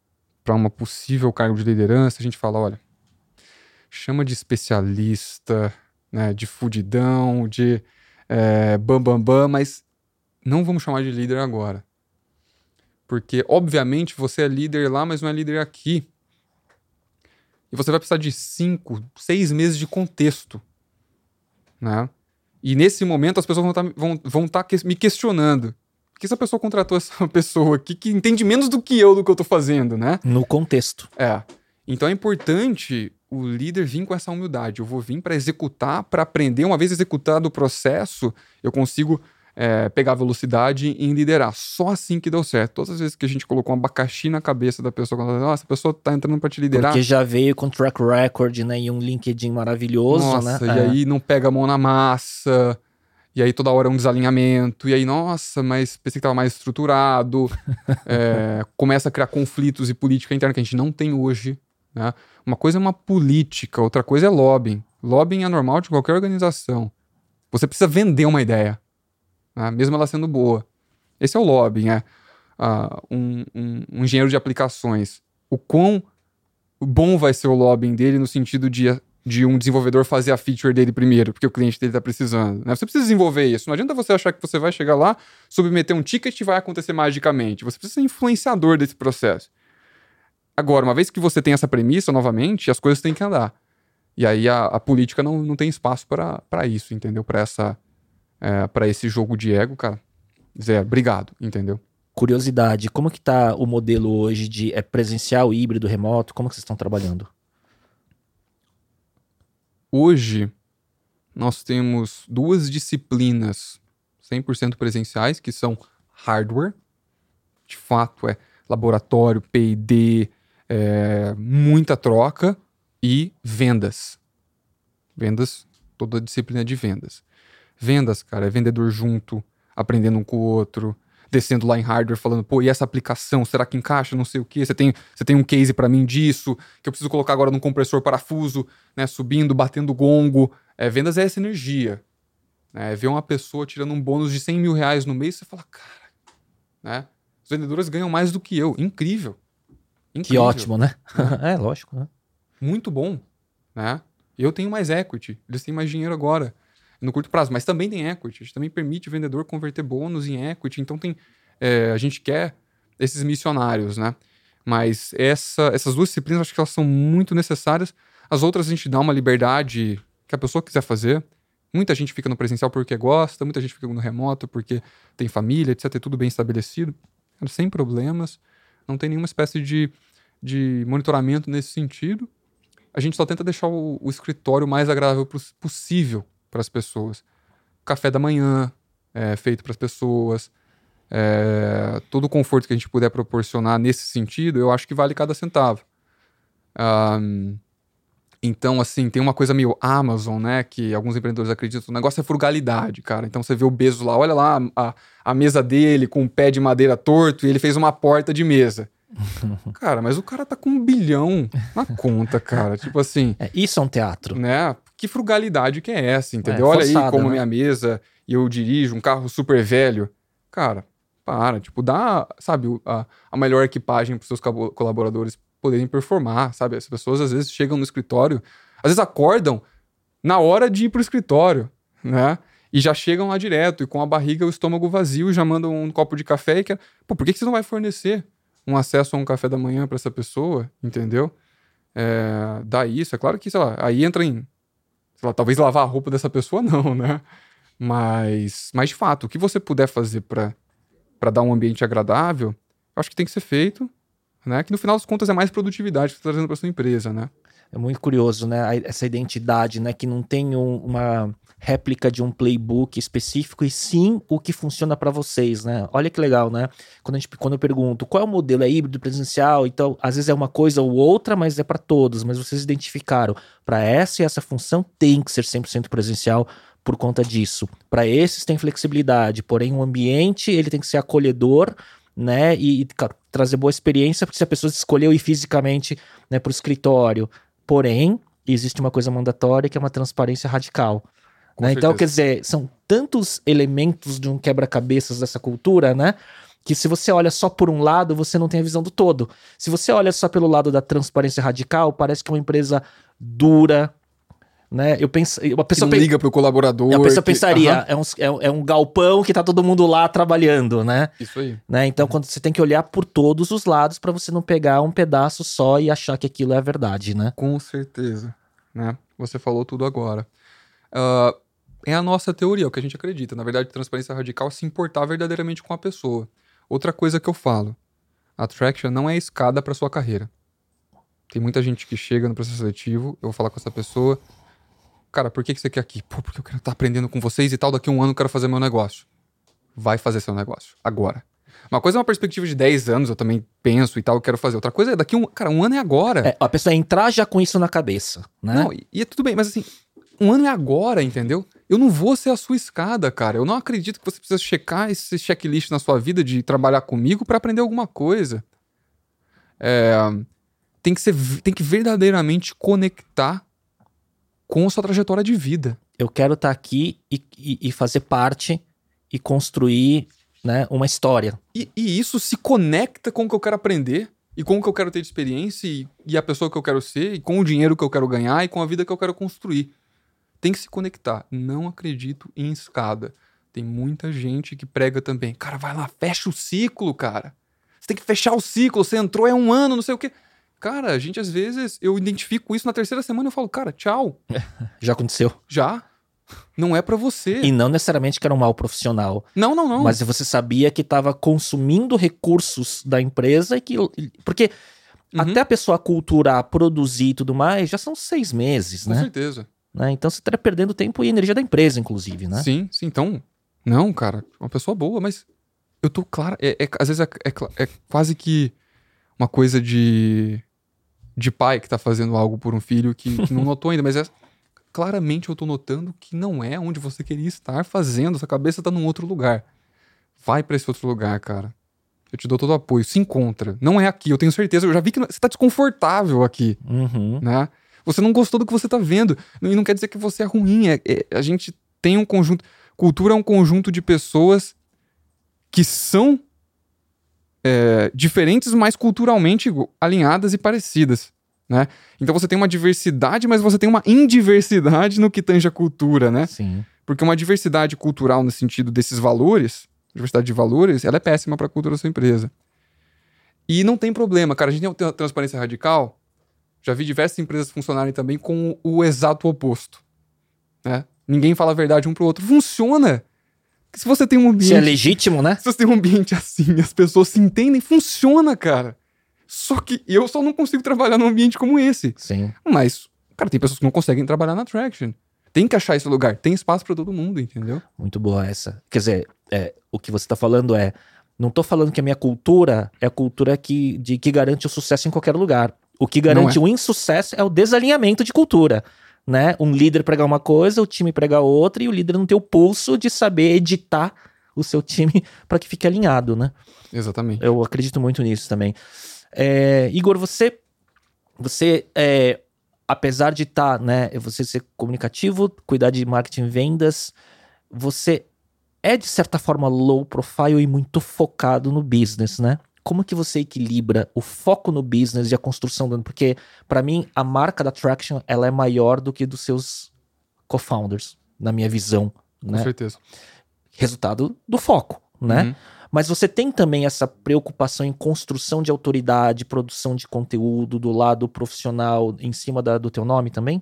para uma possível cargo de liderança, a gente fala: olha, chama de especialista, né, de fudidão, de é, bam, bam, bam, mas não vamos chamar de líder agora. Porque, obviamente, você é líder lá, mas não é líder aqui. E você vai precisar de cinco, seis meses de contexto. Né? E nesse momento as pessoas vão estar tá, vão, vão tá me questionando. Por que essa pessoa contratou essa <laughs> pessoa aqui que entende menos do que eu do que eu estou fazendo, né? No contexto. É. Então é importante o líder vir com essa humildade. Eu vou vir para executar, para aprender. Uma vez executado o processo, eu consigo é, pegar velocidade e liderar. Só assim que deu certo. Todas as vezes que a gente colocou um abacaxi na cabeça da pessoa, quando nossa, a pessoa tá entrando para te liderar. Porque já veio com track record, né? E um LinkedIn maravilhoso, nossa, né? E é. aí não pega a mão na massa. E aí toda hora é um desalinhamento. E aí, nossa, mas pensei que tava mais estruturado. <laughs> é, começa a criar conflitos e política interna que a gente não tem hoje. Né? Uma coisa é uma política, outra coisa é lobbying. Lobbying é normal de qualquer organização. Você precisa vender uma ideia né? mesmo ela sendo boa. Esse é o lobbying, é uh, um, um, um, engenheiro de aplicações. O quão bom vai ser o lobbying dele no sentido de, de um desenvolvedor fazer a feature dele primeiro, porque o cliente dele está precisando. Né? Você precisa desenvolver isso. Não adianta você achar que você vai chegar lá, submeter um ticket e vai acontecer magicamente. Você precisa ser influenciador desse processo. Agora, uma vez que você tem essa premissa, novamente, as coisas têm que andar. E aí a, a política não, não tem espaço para isso, entendeu? Para essa é, para esse jogo de ego, cara, Zé, obrigado, entendeu? Curiosidade, como que tá o modelo hoje de é presencial, híbrido, remoto? Como que vocês estão trabalhando? Hoje, nós temos duas disciplinas 100% presenciais, que são hardware, de fato é laboratório, P&D, é, muita troca, e vendas. Vendas, toda a disciplina de vendas. Vendas, cara, é vendedor junto, aprendendo um com o outro, descendo lá em hardware, falando, pô, e essa aplicação, será que encaixa? Não sei o que. Você tem, você tem um case para mim disso, que eu preciso colocar agora num compressor parafuso, né? Subindo, batendo gongo. É, vendas é essa energia. Né? Ver uma pessoa tirando um bônus de 100 mil reais no mês, você fala, cara, né? Os vendedores ganham mais do que eu. Incrível. Incrível. Que ótimo, né? <laughs> é, lógico, né? Muito bom, né? Eu tenho mais equity, eles têm mais dinheiro agora no curto prazo, mas também tem equity, a gente também permite o vendedor converter bônus em equity, então tem, é, a gente quer esses missionários, né? Mas essa, essas duas disciplinas acho que elas são muito necessárias. As outras a gente dá uma liberdade que a pessoa quiser fazer. Muita gente fica no presencial porque gosta, muita gente fica no remoto porque tem família, etc. É tudo bem estabelecido, sem problemas. Não tem nenhuma espécie de, de monitoramento nesse sentido. A gente só tenta deixar o, o escritório mais agradável possível para as pessoas. Café da manhã é, feito para as pessoas. É, todo o conforto que a gente puder proporcionar nesse sentido, eu acho que vale cada centavo. Um, então, assim, tem uma coisa meio Amazon, né? Que alguns empreendedores acreditam. O negócio é frugalidade, cara. Então você vê o Bezos lá, olha lá a, a mesa dele com um pé de madeira torto e ele fez uma porta de mesa. <laughs> cara, mas o cara tá com um bilhão na conta, cara. Tipo assim. É, isso é um teatro. Né? Que frugalidade que é essa, entendeu? É, forçada, Olha aí como né? minha mesa e eu dirijo um carro super velho. Cara, para, tipo, dá, sabe, a, a melhor equipagem para seus colaboradores poderem performar, sabe? As pessoas às vezes chegam no escritório, às vezes acordam na hora de ir pro escritório, né? E já chegam lá direto, e com a barriga e o estômago vazio, já mandam um copo de café e quer. Pô, por que, que você não vai fornecer um acesso a um café da manhã para essa pessoa? Entendeu? É, dá isso. É claro que, sei lá, aí entra em talvez lavar a roupa dessa pessoa <laughs> não, né? Mas, mas de fato, o que você puder fazer para dar um ambiente agradável, eu acho que tem que ser feito. né? Que no final das contas é mais produtividade que você tá trazendo para sua empresa, né? É muito curioso, né? Essa identidade, né? Que não tem um- uma réplica de um playbook específico e sim o que funciona para vocês, né? Olha que legal, né? Quando, a gente, quando eu pergunto qual é o modelo, é híbrido, presencial, então às vezes é uma coisa ou outra, mas é para todos. Mas vocês identificaram, para essa e essa função tem que ser 100% presencial por conta disso. Para esses tem flexibilidade, porém o ambiente ele tem que ser acolhedor, né? E, e trazer boa experiência, porque se a pessoa escolheu ir fisicamente né, para o escritório, porém existe uma coisa mandatória que é uma transparência radical. Né? Então, quer dizer, são tantos elementos de um quebra-cabeças dessa cultura, né? Que se você olha só por um lado, você não tem a visão do todo. Se você olha só pelo lado da transparência radical, parece que é uma empresa dura, né? Eu penso, Que pessoa não pe- liga pro colaborador. a pessoa que- pensaria, Aham, é, um, é, um- é um galpão que tá todo mundo lá trabalhando, né? Isso aí. né? Então, quando você tem que olhar por todos os lados para você não pegar um pedaço só e achar que aquilo é a verdade, né? Com certeza, né? Você falou tudo agora. Ah, é a nossa teoria, é o que a gente acredita. Na verdade, transparência radical é se importar verdadeiramente com a pessoa. Outra coisa que eu falo, attraction não é escada para sua carreira. Tem muita gente que chega no processo seletivo, eu vou falar com essa pessoa, cara, por que que você quer aqui? Pô, porque eu quero estar aprendendo com vocês e tal, daqui a um ano eu quero fazer meu negócio. Vai fazer seu negócio, agora. Uma coisa é uma perspectiva de 10 anos, eu também penso e tal, eu quero fazer. Outra coisa é daqui um, cara, um ano é agora. É, a pessoa entrar já com isso na cabeça, né? Não, e, e é tudo bem, mas assim, um ano é agora, entendeu? Eu não vou ser a sua escada, cara. Eu não acredito que você precisa checar esse checklist na sua vida de trabalhar comigo pra aprender alguma coisa. É, tem, que ser, tem que verdadeiramente conectar com a sua trajetória de vida. Eu quero estar aqui e, e- e fazer parte e construir né, uma história. E, e isso se conecta com o que eu quero aprender, e com o que eu quero ter de experiência, e, e a pessoa que eu quero ser, e com o dinheiro que eu quero ganhar, e com a vida que eu quero construir. Tem que se conectar. Não acredito em escada. Tem muita gente que prega também. Cara, vai lá, fecha o ciclo, cara. Você tem que fechar o ciclo. Você entrou é um ano, não sei o quê. Cara, a gente às vezes, eu identifico isso na terceira semana e eu falo, cara, tchau. <laughs> Já aconteceu. Já. Não é pra você. E não necessariamente que era um mal profissional, Não, não, não. mas você sabia que estava consumindo recursos da empresa e que. Porque Uhum. até a pessoa culturar, produzir e tudo mais, já são seis meses, Com né? certeza. né? Então você estaria perdendo tempo e energia da empresa, inclusive, né? Sim, sim. Então, não, cara, uma pessoa boa, mas eu tô claro. É, é- às vezes é, é é quase que uma coisa de, de pai que tá fazendo algo por um filho que, que não <laughs> notou ainda, mas é. Claramente eu tô notando que não é onde você queria estar fazendo, sua cabeça tá num outro lugar. Vai pra esse outro lugar, cara. Eu te dou todo o apoio. Se encontra. Não é aqui, eu tenho certeza. Eu já vi que você tá desconfortável aqui Uhum. né? Você não gostou do que você tá vendo. E não quer dizer que você é ruim. É, é- a gente tem um conjunto. Cultura é um conjunto de pessoas que são é, diferentes, mas culturalmente alinhadas e parecidas. Né? Então você tem uma diversidade, mas você tem uma indiversidade no que tange a cultura, né? Sim. Porque uma diversidade cultural no sentido desses valores, diversidade de valores, ela é péssima para a cultura da sua empresa. E não tem problema, cara. A gente tem uma transparência radical. Já vi diversas empresas funcionarem também com o exato oposto. Né? Ninguém fala a verdade um pro outro. Funciona! Se você tem um ambiente. Se é legítimo, né? Se você tem um ambiente assim, as pessoas se entendem, funciona, cara. Só que eu só não consigo trabalhar num ambiente como esse. Sim. Mas, cara, tem pessoas que não conseguem trabalhar na Traction. Tem que achar esse lugar. Tem espaço pra todo mundo, entendeu? Muito boa essa. Quer dizer, é, o que você está falando é. Não tô falando que a minha cultura é a cultura que, de, que garante o sucesso em qualquer lugar. O que garante o insucesso é o desalinhamento de cultura. Né? Um líder pregar uma coisa, o time pregar outra, e o líder não ter o pulso de saber editar o seu time <laughs> para que fique alinhado, né? Exatamente. Eu acredito muito nisso também. É, Igor, você, você é, apesar de estar, né, você ser comunicativo, cuidar de marketing e vendas, você é de certa forma low profile e muito focado no business, né? Como que você equilibra o foco no business e a construção do... Porque, para mim, a marca da Traction, ela é maior do que dos seus co-founders, na minha visão, Com né? certeza. Resultado do foco, né? Uhum. Mas você tem também essa preocupação em construção de autoridade, produção de conteúdo do lado profissional em cima da- do teu nome também?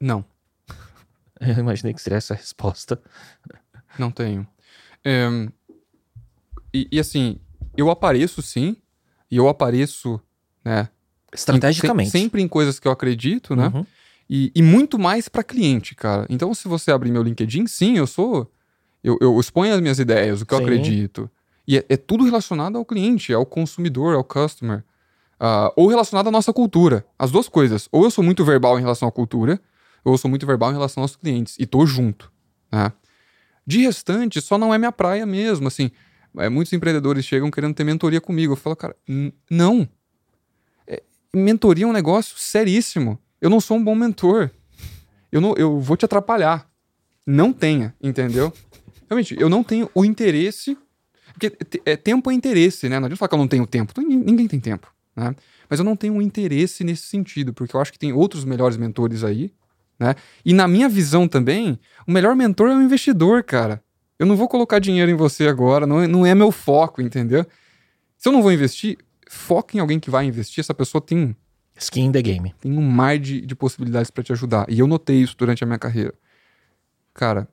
Não, <laughs> Eu imaginei que seria essa a resposta. não tenho. É, e, e assim, eu apareço sim, E eu apareço, né? Estrategicamente. Em, sempre em coisas que eu acredito, né? Uhum. E, e, muito mais para cliente, cara. Então, se você abrir meu LinkedIn, sim, eu sou. Eu, eu exponho as minhas ideias, o que sim. eu acredito. E é, é, tudo relacionado ao cliente, ao consumidor, ao customer. Uh, ou relacionado à nossa cultura. As duas coisas. Ou eu sou muito verbal em relação à cultura, ou eu sou muito verbal em relação aos clientes. E tô junto. Né? De restante, só não é minha praia mesmo. Assim, é, muitos empreendedores chegam querendo ter mentoria comigo. Eu falo, cara, não. É, mentoria é um negócio seríssimo. Eu não sou um bom mentor. Eu, não, eu vou te atrapalhar. Não tenha, entendeu? Realmente, eu não tenho o interesse. Porque é, tempo é interesse, né? Não adianta falar que eu não tenho tempo. Ninguém tem tempo, né? Mas eu não tenho um interesse nesse sentido, porque eu acho que tem outros melhores mentores aí, né? E na minha visão também, o melhor mentor é o investidor, cara. Eu não vou colocar dinheiro em você agora, não é, não é meu foco, entendeu? Se eu não vou investir, foca em alguém que vai investir. Essa pessoa tem. Skin in the game. Tem um mar de, de possibilidades para te ajudar. E eu notei isso durante a minha carreira. Cara,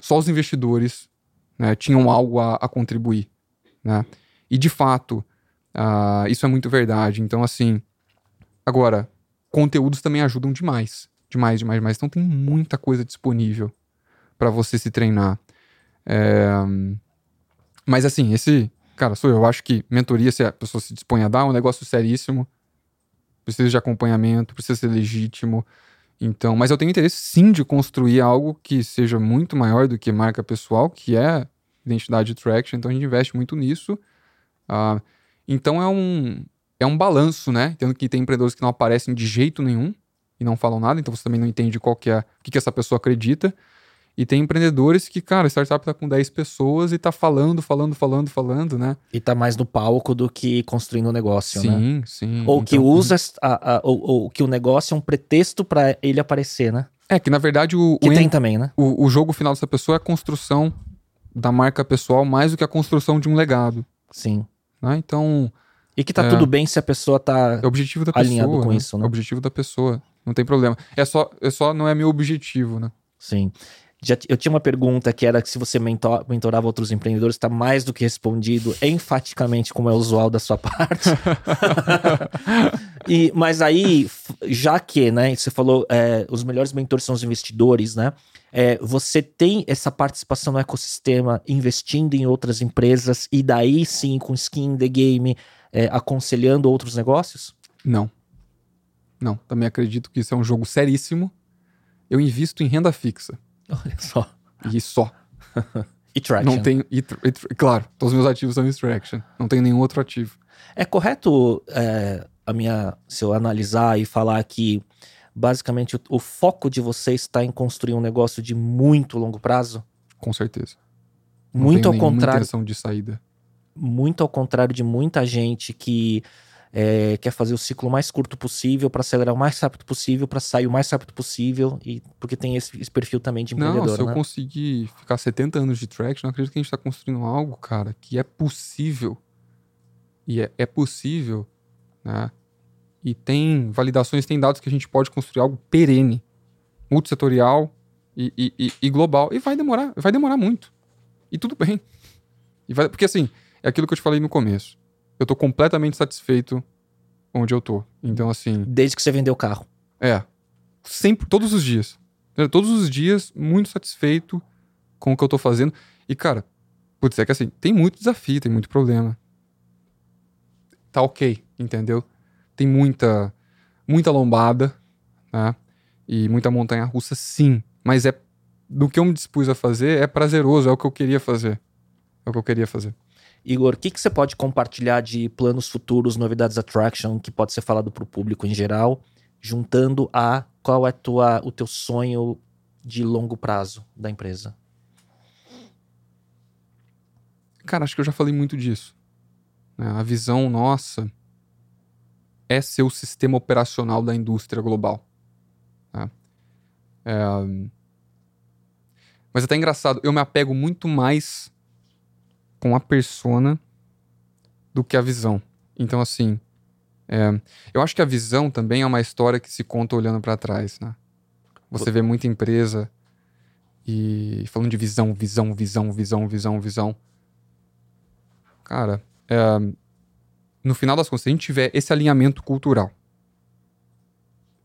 só os investidores né, tinham algo a, a, contribuir. Né? E de fato, uh, isso é muito verdade. Então, assim. Agora, conteúdos também ajudam demais. Demais, demais, demais. Então tem muita coisa disponível para você se treinar. É... Mas assim, esse. Cara, sou eu. eu. Acho que mentoria, se a pessoa se dispõe a dar, é um negócio seríssimo. Precisa de acompanhamento, precisa ser legítimo. Então, mas eu tenho interesse sim de construir algo que seja muito maior do que marca pessoal, que é identidade traction. Então a gente investe muito nisso. Uh, então é um, é um balanço, né? Tendo que tem empreendedores que não aparecem de jeito nenhum e não falam nada, então você também não entende qual que é, o que, que essa pessoa acredita. E tem empreendedores que, cara, a startup tá com 10 pessoas e tá falando, falando, falando, falando, né? E tá mais no palco do que construindo o um negócio, sim, né? Sim, sim. Ou então, que usa, a, a, ou, ou, que o negócio é um pretexto para ele aparecer, né? É, que na verdade o... Que o tem também, né? O, o jogo final dessa pessoa é a construção da marca pessoal mais do que a construção de um legado. Sim. Né? Então... E que tá é, tudo bem se a pessoa tá é objetivo da alinhado pessoa, com né? isso, né? É o objetivo da pessoa. Não tem problema. É só, é só não é meu objetivo, né? Sim. Já, eu tinha uma pergunta que era se você mentor, mentorava outros empreendedores, está mais do que respondido enfaticamente, como é usual da sua <laughs> parte. e, mas aí, já que, né, você falou, é, os melhores mentores são os investidores, né? É, você tem essa participação no ecossistema investindo em outras empresas e daí sim, com skin in the game, é, aconselhando outros negócios? Não. Não, também acredito que isso é um jogo seríssimo. Eu invisto em renda fixa. Olha só. E só. <laughs> e traction. Não tenho. E, e, claro, todos os meus ativos são em traction. Não tenho nenhum outro ativo. É correto é, a minha, se eu analisar e falar que basicamente o, o, foco de você está em construir um negócio de muito longo prazo? Com certeza. Não muito ao contrário. intenção de saída. Muito ao contrário de muita gente que é, quer fazer o ciclo mais curto possível para acelerar o mais rápido possível, para sair o mais rápido possível, e porque tem esse, esse perfil também de empreendedor. Não, se eu né? conseguir ficar 70 anos de traction, eu acredito que a gente está construindo algo, cara, que é possível. E é, é possível, né? E tem validações, tem dados que a gente pode construir algo perene, multissetorial e, e, e, e global. E vai demorar, vai demorar muito. E tudo bem. E vai, porque assim, é aquilo que eu te falei no começo eu tô completamente satisfeito onde eu tô. Então, assim. Desde que você vendeu o carro. É. Sempre, todos os dias. Todos os dias, muito satisfeito com o que eu tô fazendo. E, cara, putz, é que assim, tem muito desafio, tem muito problema. Tá ok, entendeu? Tem muita, muita lombada, né? E muita montanha russa, sim. Mas é do que eu me dispus a fazer, é prazeroso, é o que eu queria fazer. É o que eu queria fazer. Igor, o que, que você pode compartilhar de planos futuros, novidades attraction que pode ser falado para o público em geral, juntando a qual é tua, o teu sonho de longo prazo da empresa? Cara, acho que eu já falei muito disso. Né? A visão nossa é ser o sistema operacional da indústria global. Né? É... Mas é até engraçado, eu me apego muito mais com a persona do que a visão. Então, assim, é, eu acho que a visão também é uma história que se conta olhando para trás, né? Você vê muita empresa e falando de visão, visão, visão, visão, visão, visão. Cara, é, no final das contas, se a gente tiver esse alinhamento cultural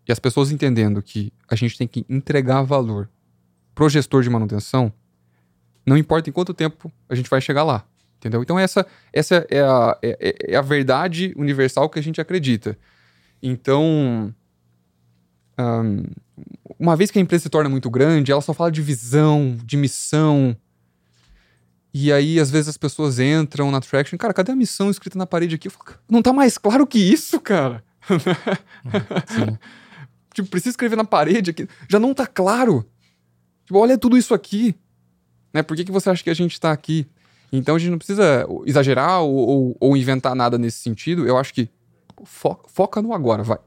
e as pessoas entendendo que a gente tem que entregar valor pro gestor de manutenção, não importa em quanto tempo a gente vai chegar lá. Entendeu? Então, essa, essa é, a, é, é, é a verdade universal que a gente acredita. Então, um, uma vez que a empresa se torna muito grande, ela só fala de visão, de missão. E aí, às vezes, as pessoas entram na Traction, cara, cadê a missão escrita na parede aqui? Eu falo, não tá mais claro que isso, cara. Sim. <laughs> tipo, precisa escrever na parede aqui. Já não tá claro. Tipo, olha tudo isso aqui. Né? Por que, que você acha que a gente tá aqui? Então a gente não precisa exagerar ou, ou, ou inventar nada nesse sentido. Eu acho que fo foca no agora, vai.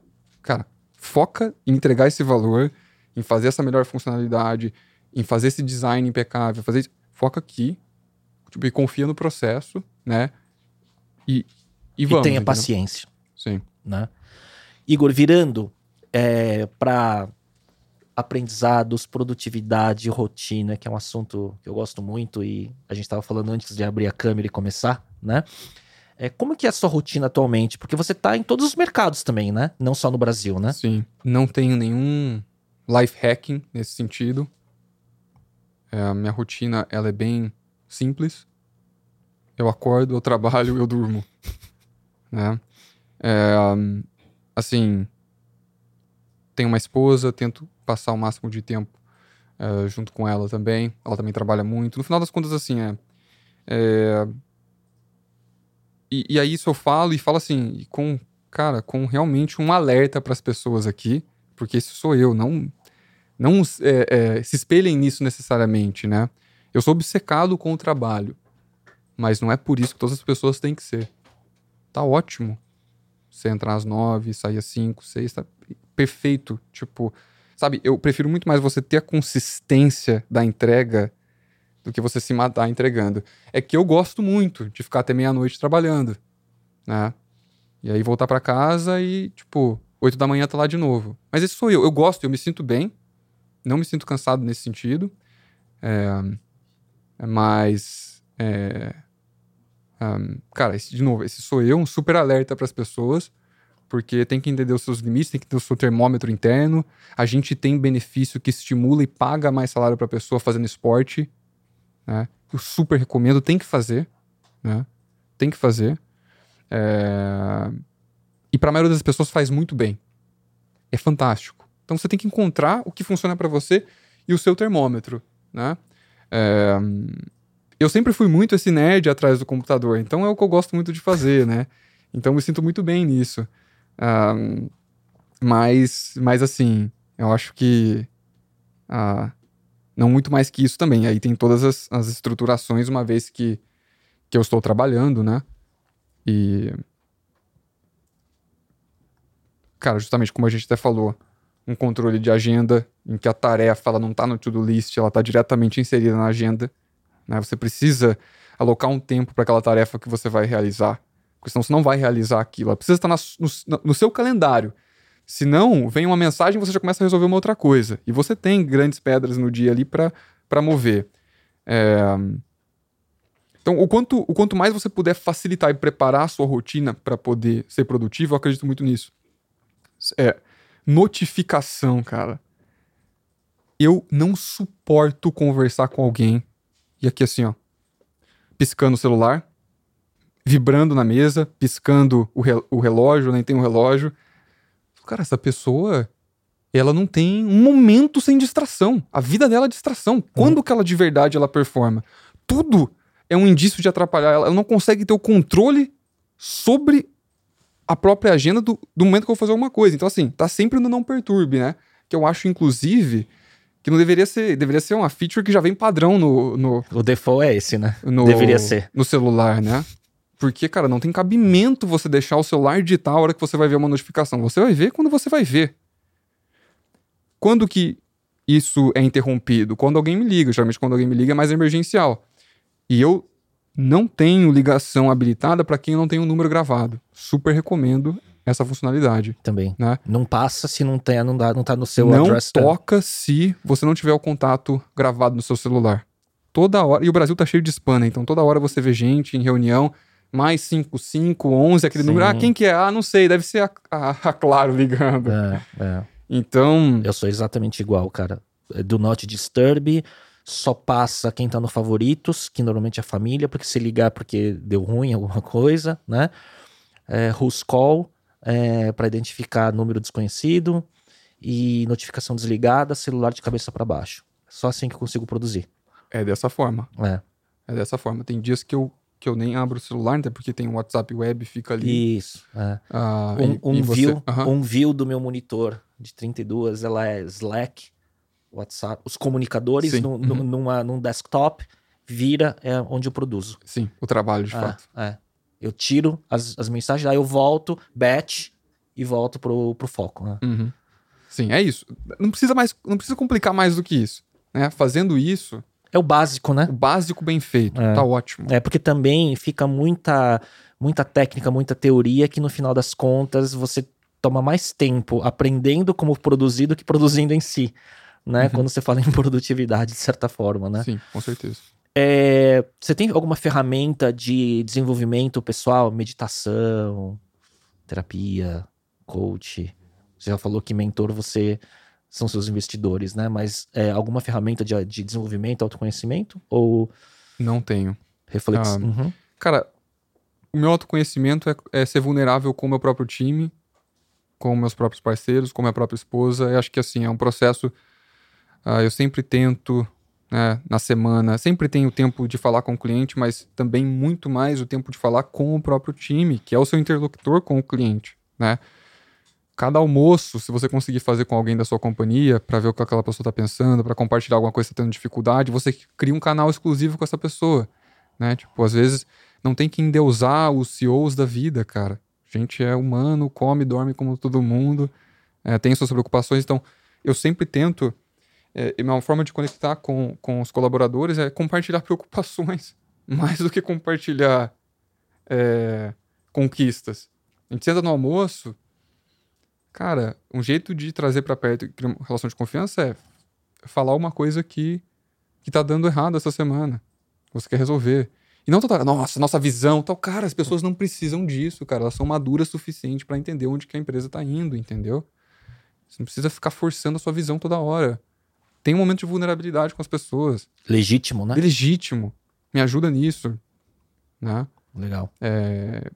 Cara, foca em entregar esse valor, em fazer essa melhor funcionalidade, em fazer esse design impecável, fazer foca aqui, tipo, e confia no processo, né? E, e vamos. E tenha entendeu? paciência. Sim. Né? Igor, virando é, para aprendizados, produtividade, rotina, que é um assunto que eu gosto muito e a gente estava falando antes de abrir a câmera e começar, né? É, como que é a sua rotina atualmente? Porque você está em todos os mercados também, né? Não só no Brasil, né? Sim. Não tenho nenhum life hacking nesse sentido. É, a minha rotina, ela é bem simples. Eu acordo, eu trabalho, eu durmo. <laughs> né? É, assim, tenho uma esposa, tento passar o máximo de tempo uh, junto com ela também. Ela também trabalha muito. No final das contas, assim, é. é... E, e aí isso eu falo e falo assim, com, cara, com realmente um alerta para as pessoas aqui, porque esse sou eu, não. Não é, é, se espelhem nisso necessariamente, né? Eu sou obcecado com o trabalho, mas não é por isso que todas as pessoas têm que ser. Tá ótimo. Você entrar às nove, sair às cinco, seis, tá perfeito. Tipo, Sabe, eu prefiro muito mais você ter a consistência da entrega do que você se matar entregando. É que eu gosto muito de ficar até meia-noite trabalhando, né? E aí voltar para casa e, tipo, oito da manhã tá lá de novo. Mas esse sou eu. Eu gosto, eu me sinto bem. Não me sinto cansado nesse sentido. É, mas. É, um, cara, esse, de novo, esse sou eu, um super alerta para as pessoas porque tem que entender os seus limites, tem que ter o seu termômetro interno. A gente tem benefício que estimula e paga mais salário para a pessoa fazendo esporte, né? Eu super recomendo, tem que fazer, né? Tem que fazer. É... E para a maioria das pessoas faz muito bem. É fantástico. Então você tem que encontrar o que funciona para você e o seu termômetro, né? É... Eu sempre fui muito esse nerd atrás do computador, então é o que eu gosto muito de fazer, né? Então me sinto muito bem nisso. Um, mas, mas assim, eu acho que. Uh, não muito mais que isso também. Aí tem todas as, as estruturações, uma vez que, que eu estou trabalhando, né? E. Cara, justamente como a gente até falou, um controle de agenda em que a tarefa ela não está no to-do list, ela está diretamente inserida na agenda. Né? Você precisa alocar um tempo para aquela tarefa que você vai realizar porque senão você não vai realizar aquilo. Ela precisa estar na, no, no, seu calendário. Se não, vem uma mensagem e você já começa a resolver uma outra coisa. E você tem grandes pedras no dia ali para mover. É... Então, o quanto, o quanto mais você puder facilitar e preparar a sua rotina para poder ser produtivo, eu acredito muito nisso. É, notificação, cara. Eu não suporto conversar com alguém e aqui assim, ó, piscando o celular, vibrando na mesa, piscando o, o relógio, nem tem um relógio. Cara, essa pessoa, ela não tem um momento sem distração. A vida dela é distração. Quando uhum. que ela de verdade ela performa? Tudo é um indício de atrapalhar ela. Ela não consegue ter o controle sobre a própria agenda do, do momento que eu vou fazer alguma coisa. Então, assim, tá sempre no não perturbe, né? Que eu acho, inclusive, que não deveria ser. Deveria ser uma feature que já vem padrão no. no o default é esse, né? No, deveria ser. No celular, né? Porque, cara, não tem cabimento você deixar o celular digitar a hora que você vai ver uma notificação. Você vai ver quando você vai ver. Quando que isso é interrompido? Quando alguém me liga. Geralmente, quando alguém me liga, é mais emergencial. E eu não tenho ligação habilitada para quem não tem o um número gravado. Super recomendo essa funcionalidade. Também. Né? Não passa se não, tem, não, dá, não tá no seu não address. Não toca se você não tiver o contato gravado no seu celular. Toda hora. E o Brasil tá cheio de spam, né? Então toda hora você vê gente em reunião mais 55, 11, aquele Sim. número. Ah, quem que é? Ah, não sei, deve ser a, a, a Claro ligando. É, é. Então, Eu sou exatamente igual, cara. Do Not Disturb, só passa quem tá no favoritos, que normalmente é a família, porque se ligar porque deu ruim <laughs> alguma coisa, né? É, who's call, é, para identificar número desconhecido e notificação desligada, celular de cabeça para baixo. Só assim que eu consigo produzir. é dessa forma. É. É dessa forma. Tem dias que eu, que eu nem abro o celular, até porque tem o WhatsApp web, fica ali. Isso. é. ah, Um, um e view, Aham. um view do meu monitor de 32, ela é Slack, WhatsApp, os comunicadores no- uhum. numa, num desktop, vira é onde eu produzo. Sim, o trabalho, de É, fato. é. Eu tiro as, as mensagens, aí eu volto, batch e volto pro, pro foco. Né? Uhum. Sim, é isso. Não precisa mais, não precisa complicar mais do que isso. Né? Fazendo isso, É o básico, né? o básico bem feito, É. tá ótimo. É porque também fica muita, muita técnica, muita teoria que no final das contas você toma mais tempo aprendendo como produzir do que produzindo em si. Né? Uhum. Quando você fala em produtividade, de certa forma, né? Sim, com certeza. É, você tem alguma ferramenta de desenvolvimento pessoal, meditação, terapia, coach? Você já falou que mentor você são seus investidores, né? Mas é, alguma ferramenta de, de desenvolvimento, autoconhecimento ou Não tenho. reflexão? Ah, Uhum. Cara, o meu autoconhecimento é, é ser vulnerável com o meu próprio time, com meus próprios parceiros, com minha própria esposa. Eu acho que assim, é um processo. ah, eu sempre tento, né, na semana, sempre tenho tempo de falar com o cliente, mas também muito mais o tempo de falar com o próprio time, que é o seu interlocutor com o cliente, né? Cada almoço, se você conseguir fazer com alguém da sua companhia, para ver o que aquela pessoa está pensando, para compartilhar alguma coisa que está tendo dificuldade, você cria um canal exclusivo com essa pessoa, né? Tipo, às vezes não tem que endeusar os CEOs da vida, cara. A gente é humano, come, dorme como todo mundo, é, tem suas preocupações. Então, eu sempre tento. É, uma forma de conectar com, com os colaboradores é compartilhar <laughs> preocupações, mais do que compartilhar é, conquistas. A gente senta no almoço, cara, um jeito de trazer para perto uma relação de confiança é falar uma coisa que, que tá dando errado essa semana. Você quer resolver. E não total, nossa, nossa visão, tal. Cara, as pessoas não precisam disso, cara. Elas são maduras o suficiente para entender onde que a empresa tá indo, entendeu? Você não precisa ficar forçando a sua visão toda hora. Tem um momento de vulnerabilidade com as pessoas. Legítimo, né? Legítimo. Me ajuda nisso. Né? Legal. É...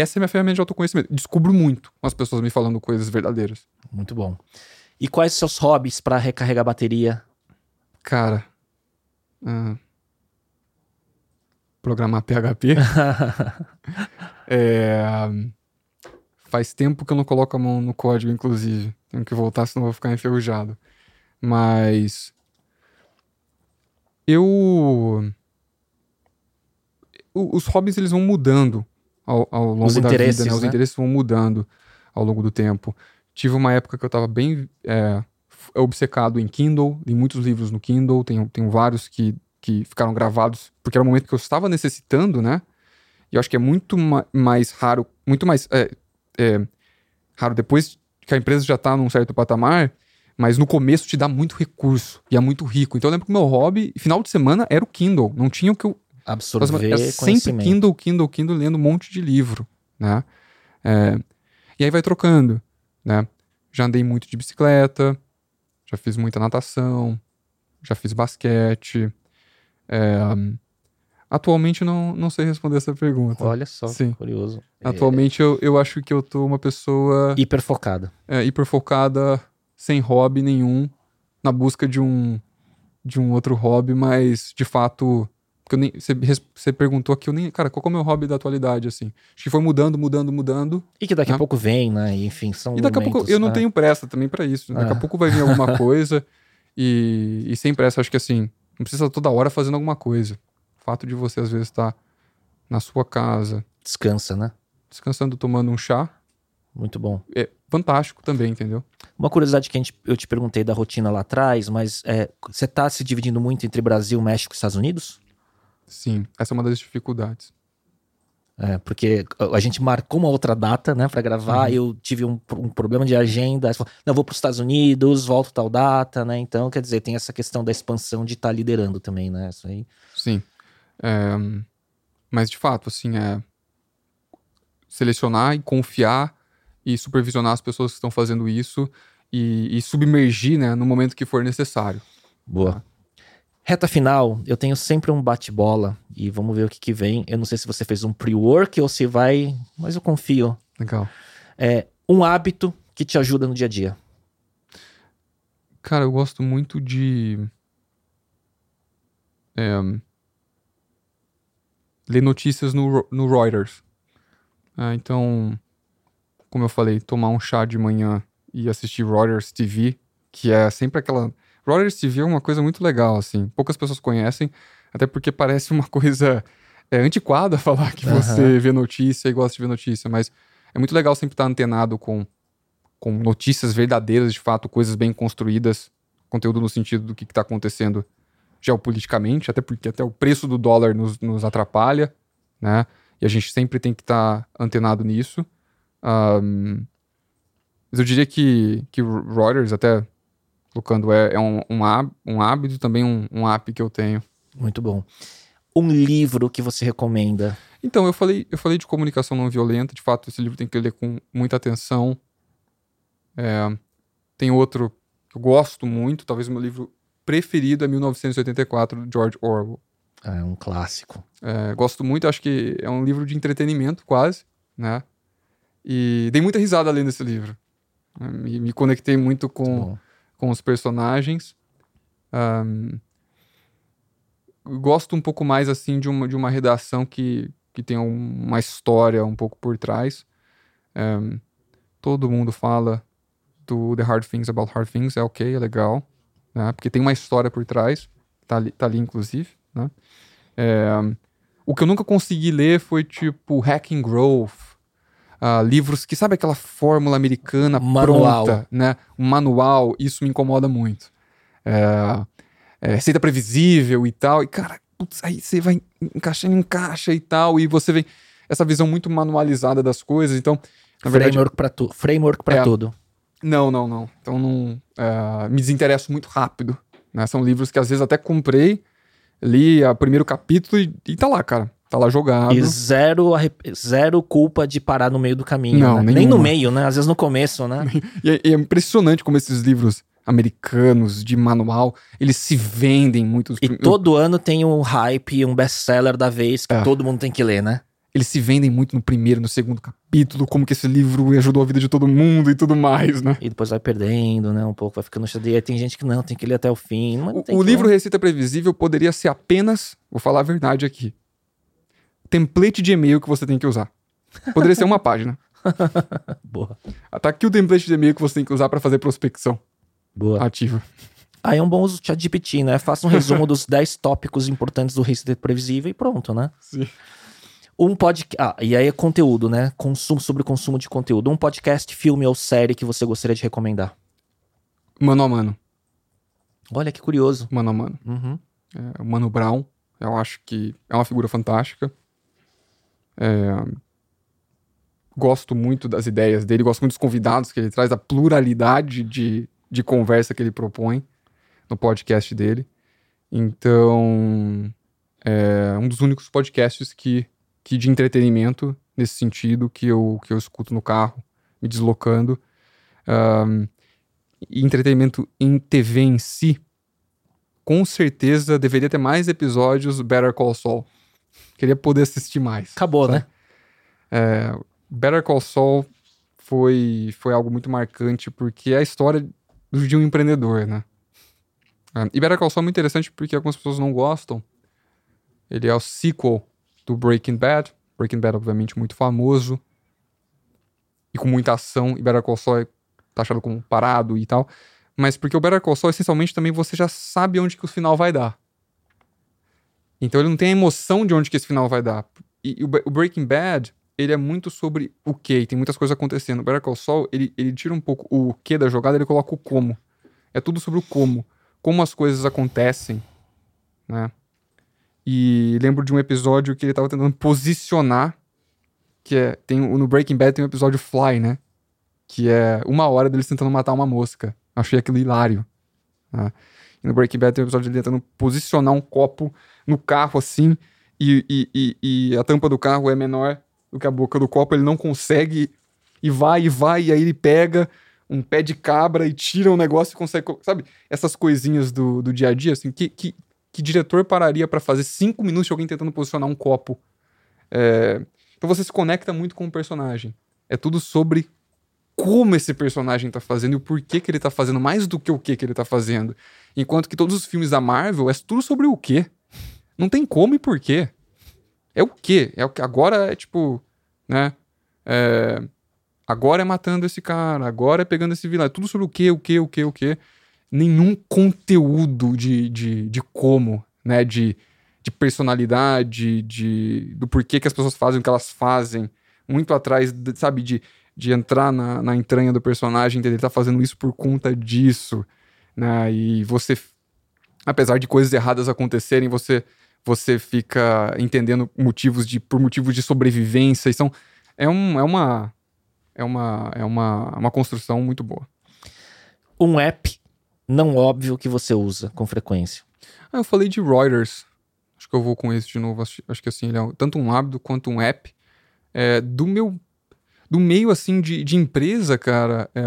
Essa é a minha ferramenta de autoconhecimento. Descubro muito com as pessoas me falando coisas verdadeiras. Muito bom. E quais os seus hobbies para recarregar a bateria? Cara. ah, Programar PHP. <laughs> É, Faz tempo que eu não coloco a mão no código, inclusive. Tenho que voltar, senão vou ficar enferrujado. Mas. Eu. Os hobbies eles vão mudando ao, ao longo Os da interesses, vida, né? Os né? interesses vão mudando ao longo do tempo. Tive uma época que eu tava bem é, obcecado em Kindle, li muitos livros no Kindle, tenho, tenho vários que, que ficaram gravados, porque era o momento que eu estava necessitando, né? E eu acho que é muito ma- mais raro, muito mais é, é, raro depois que a empresa já está num certo patamar, mas no começo te dá muito recurso e é muito rico. Então eu lembro que o meu hobby, final de semana, era o Kindle. Não tinha o que eu. Absorver Era sempre. Kindle, Kindle, Kindle, lendo um monte de livro, né? É, e aí vai trocando, né? Já andei muito de bicicleta, já fiz muita natação, já fiz basquete. É, atualmente não, não sei responder essa pergunta. Olha só, Sim. curioso. Atualmente eu, eu acho que eu tô uma pessoa É, hiper focada. é, hiper focada, sem hobby nenhum, na busca de um de um outro hobby, mas de fato, porque nem você, você perguntou aqui, eu nem, cara, qual é o meu hobby da atualidade assim? Acho que foi mudando, mudando, mudando. E que daqui a Né? pouco vem, né? E, enfim, são E daqui a pouco momentos, eu não né? tenho pressa também pra isso. Daqui Ah. a pouco vai vir alguma <laughs> coisa e, e sem pressa, acho que assim, não precisa toda hora fazendo alguma coisa. O fato de você às vezes estar na sua casa, Descansa, né? descansando, tomando um chá, Muito bom. é fantástico também, entendeu? Uma curiosidade que a gente, eu te perguntei da rotina lá atrás, mas é, você tá se dividindo muito entre Brasil, México e Estados Unidos? Sim, essa é uma das dificuldades. É, porque a gente marcou uma outra data, né, pra gravar, Uhum. eu tive um, um problema de agenda, falou, não, vou pros Estados Unidos, volto tal data, né, então, quer dizer, tem essa questão da expansão de estar liderando também, né, isso aí. Sim. É, Mas, de fato, assim, é selecionar e confiar e supervisionar as pessoas que estão fazendo isso e, e submergir, né, no momento que for necessário. Boa. Reta final, eu tenho sempre um bate-bola e vamos ver o que, que vem. Eu não sei se você fez um pre-work ou se vai, mas eu confio. Legal. É um hábito que te ajuda no dia a dia. Cara, eu gosto muito de. É, ler notícias no, no Reuters. Ah, então, como eu falei, tomar um chá de manhã e assistir Reuters TV, que é sempre aquela. Reuters TV é uma coisa muito legal, assim. Poucas pessoas conhecem, até porque parece uma <laughs> coisa é, antiquada falar que você vê notícia e gosta de ver notícia, mas é muito legal sempre estar antenado com, com notícias verdadeiras, de fato, coisas bem construídas, conteúdo no sentido do que está acontecendo geopoliticamente, até porque até o preço do dólar nos, nos atrapalha, né? E a gente sempre tem que estar tá antenado nisso. Um, mas eu diria que, que Reuters, até colocando, é, é um, um, hábito também um, um app que eu tenho. Muito bom. Um livro que você recomenda? Então, eu falei, eu falei de comunicação não violenta. De fato, esse livro tem que ler com muita atenção. É, tem outro que eu gosto muito, talvez o meu livro preferido é 1984, do George Orwell. É um clássico. É, gosto muito, acho que é um livro de entretenimento, quase, né? E dei muita risada lendo esse livro. Me, me conectei muito com, com os personagens. Um, gosto um pouco mais, assim, de uma, de uma redação que, que tem uma história um pouco por trás. Um, todo mundo fala do The Hard Things About Hard Things, é ok, é legal né? Porque tem uma história por trás, tá ali, tá ali inclusive, né? É, o que eu nunca consegui ler foi tipo Hacking Growth, uh, livros que sabe aquela fórmula americana manual. pronta, né? Um manual, isso me incomoda muito. É, é, receita previsível e tal, e cara, putz, aí você vai encaixando em caixa e tal, e você vem essa visão muito manualizada das coisas, então na framework verdade, para tu, framework para é, tudo. Não, não, não. Então não uh, me desinteresso muito rápido. Né? São livros que às vezes até comprei, li o primeiro capítulo e, e tá lá, cara. Tá lá jogado. E zero, zero culpa de parar no meio do caminho. Não, né? Nem no meio, né? Às vezes no começo, né? <laughs> e, é, e é impressionante como esses livros americanos de manual, eles se vendem muito. E todo ano tem um hype, um best-seller da vez que é. todo mundo tem que ler, né? eles se vendem muito no primeiro, no segundo capítulo, como que esse livro ajudou a vida de todo mundo e tudo mais, né? E depois vai perdendo, né? Um pouco, vai ficando chateado. E tem gente que não, tem que ler até o fim. o, o livro Receita Previsível poderia ser apenas, vou falar a verdade aqui, template de e-mail que você tem que usar. Poderia ser uma página. <laughs> Boa. Tá aqui o template de e-mail que você tem que usar para fazer prospecção. Boa. Ativa. Aí é um bom uso do ChatGPT, né? Faça um resumo dos 10 tópicos importantes do Receita Previsível e pronto, né? Sim. Um podcast. Ah, e aí é conteúdo, né? Consumo sobre consumo de conteúdo. Um podcast, filme ou série que você gostaria de recomendar? Mano a mano. Olha que curioso. Mano a mano. Uhum. É, o Mano Brown, eu acho que é uma figura fantástica. É... Gosto muito das ideias dele, gosto muito dos convidados que ele traz, da pluralidade de, de conversa que ele propõe no podcast dele. Então, é um dos únicos podcasts que que de entretenimento nesse sentido que eu, que eu escuto no carro, me deslocando. Um, entretenimento em TV em si, com certeza deveria ter mais episódios Better Call Saul. Queria poder assistir mais. Acabou, sabe? né? É, Better Call Saul foi, foi algo muito marcante porque é a história de um empreendedor, né? e Better Call Saul é muito interessante porque algumas pessoas não gostam. Ele é o sequel do Breaking Bad. Breaking Bad, obviamente, muito famoso e com muita ação, e Better Call Saul é taxado como parado e tal. Mas porque o Better Call Saul, essencialmente, também você já sabe onde que o final vai dar. Então ele não tem a emoção de onde que esse final vai dar. E, o Breaking Bad, ele é muito sobre o que, tem muitas coisas acontecendo. O Better Call Saul, ele, ele tira um pouco o que da jogada, ele coloca o como. É tudo sobre o como. Como as coisas acontecem, né? E lembro de um episódio que ele tava tentando posicionar. Que é. Tem, no Breaking Bad tem um episódio Fly, né? Que é uma hora deles tentando matar uma mosca. Achei aquilo hilário. Né? E no Breaking Bad tem um episódio dele tentando posicionar um copo no carro assim. e, e, e, e a tampa do carro é menor do que a boca do copo, ele não consegue e vai e vai, e aí ele pega um pé de cabra e tira um negócio e consegue. Sabe? Essas coisinhas do, do dia a dia, assim, que, que, que diretor pararia para fazer cinco minutos de alguém tentando posicionar um copo? É... Então você se conecta muito com o personagem. É tudo sobre como esse personagem tá fazendo e o porquê que ele tá fazendo, mais do que o que que ele tá fazendo. Enquanto que todos os filmes da Marvel é tudo sobre o quê. Não tem como e porquê. É o quê? É o que agora é tipo, né? É, agora é matando esse cara, agora é pegando esse vilão. É tudo sobre o quê, o quê, o quê, o quê. Nenhum conteúdo de, de, de como, né? De, de personalidade, de, do porquê que as pessoas fazem o que elas fazem. Muito atrás, sabe, de de entrar na, na entranha do personagem, ele tá fazendo isso por conta disso, né? E você, apesar de coisas erradas acontecerem, você você fica entendendo motivos de por motivos de sobrevivência, e são é, um, é uma é uma é uma, uma construção muito boa. Um app não óbvio que você usa com frequência. Ah, eu falei de Reuters. Acho que eu vou com esse de novo. Acho, acho que assim, ele é tanto um hábito quanto um app. É, do meu do meio assim de, de empresa, cara, é,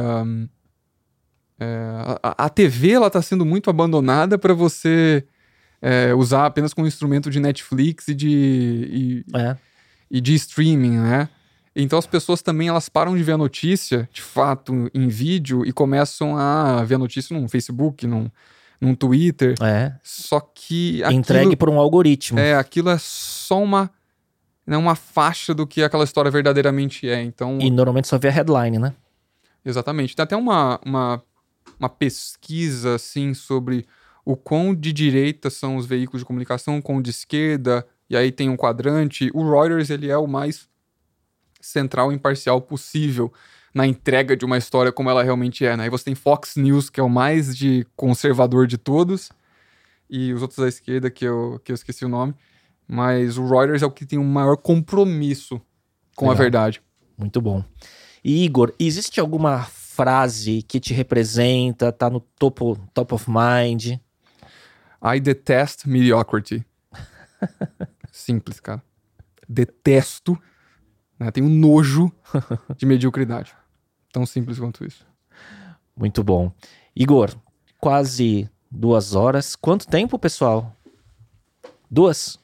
é, a, a, TV ela tá sendo muito abandonada para você é, usar apenas como instrumento de Netflix e de e, é. e, de streaming, né? Então as pessoas também elas param de ver a notícia, de fato, em vídeo e começam a ver a notícia num Facebook, num, num Twitter. É. Só que aquilo, entregue por um algoritmo. É, aquilo é só uma né, uma faixa do que aquela história verdadeiramente é. Então, e normalmente só vê a headline, né? Exatamente. Tem até uma, uma, uma pesquisa assim sobre o quão de direita são os veículos de comunicação, o quão de esquerda, e aí tem um quadrante. O Reuters ele é o mais central e imparcial possível na entrega de uma história como ela realmente é. Né? Aí você tem Fox News, que é o mais de conservador de todos, e os outros da esquerda, que eu, que eu esqueci o nome. Mas o Reuters é o que tem o um maior compromisso com Legal. a verdade. Muito bom. E Igor, existe alguma frase que te representa, tá no topo, top of mind? I detest mediocrity. <laughs> Simples, cara. Detesto, né? Tenho nojo de <laughs> mediocridade. Tão simples quanto isso. Muito bom. Igor, quase duas horas. Quanto tempo, pessoal? Duas?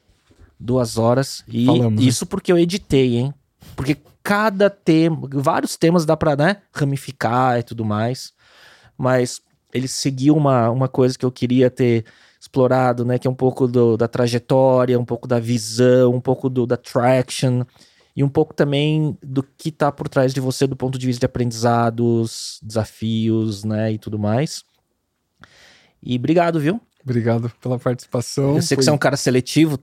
duas horas. E Falamos, isso né? porque eu editei, hein? Porque cada tema, vários temas dá pra, né, ramificar e tudo mais. Mas ele seguiu uma, uma coisa que eu queria ter explorado, né? Que é um pouco do, da trajetória, um pouco da visão, um pouco do, da traction e um pouco também do que tá por trás de você do ponto de vista de aprendizados, desafios, né? E tudo mais. E obrigado, viu? Obrigado pela participação. Eu sei Foi... que você é um cara seletivo,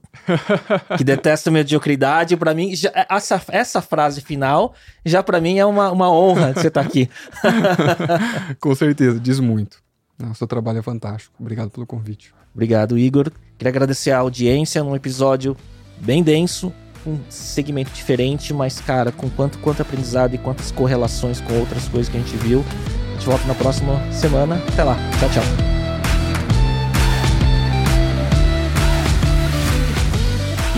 <laughs> que detesta mediocridade. Para mim, já, essa, essa frase final, já para mim é uma, uma honra você estar tá aqui. <laughs> Com certeza, diz muito. O seu trabalho é fantástico. Obrigado pelo convite. Obrigado, Igor. Queria agradecer a audiência num episódio bem denso, um segmento diferente, mas, cara, com quanto, quanto aprendizado e quantas correlações com outras coisas que a gente viu. A gente volta na próxima semana. Até lá. Tchau, tchau.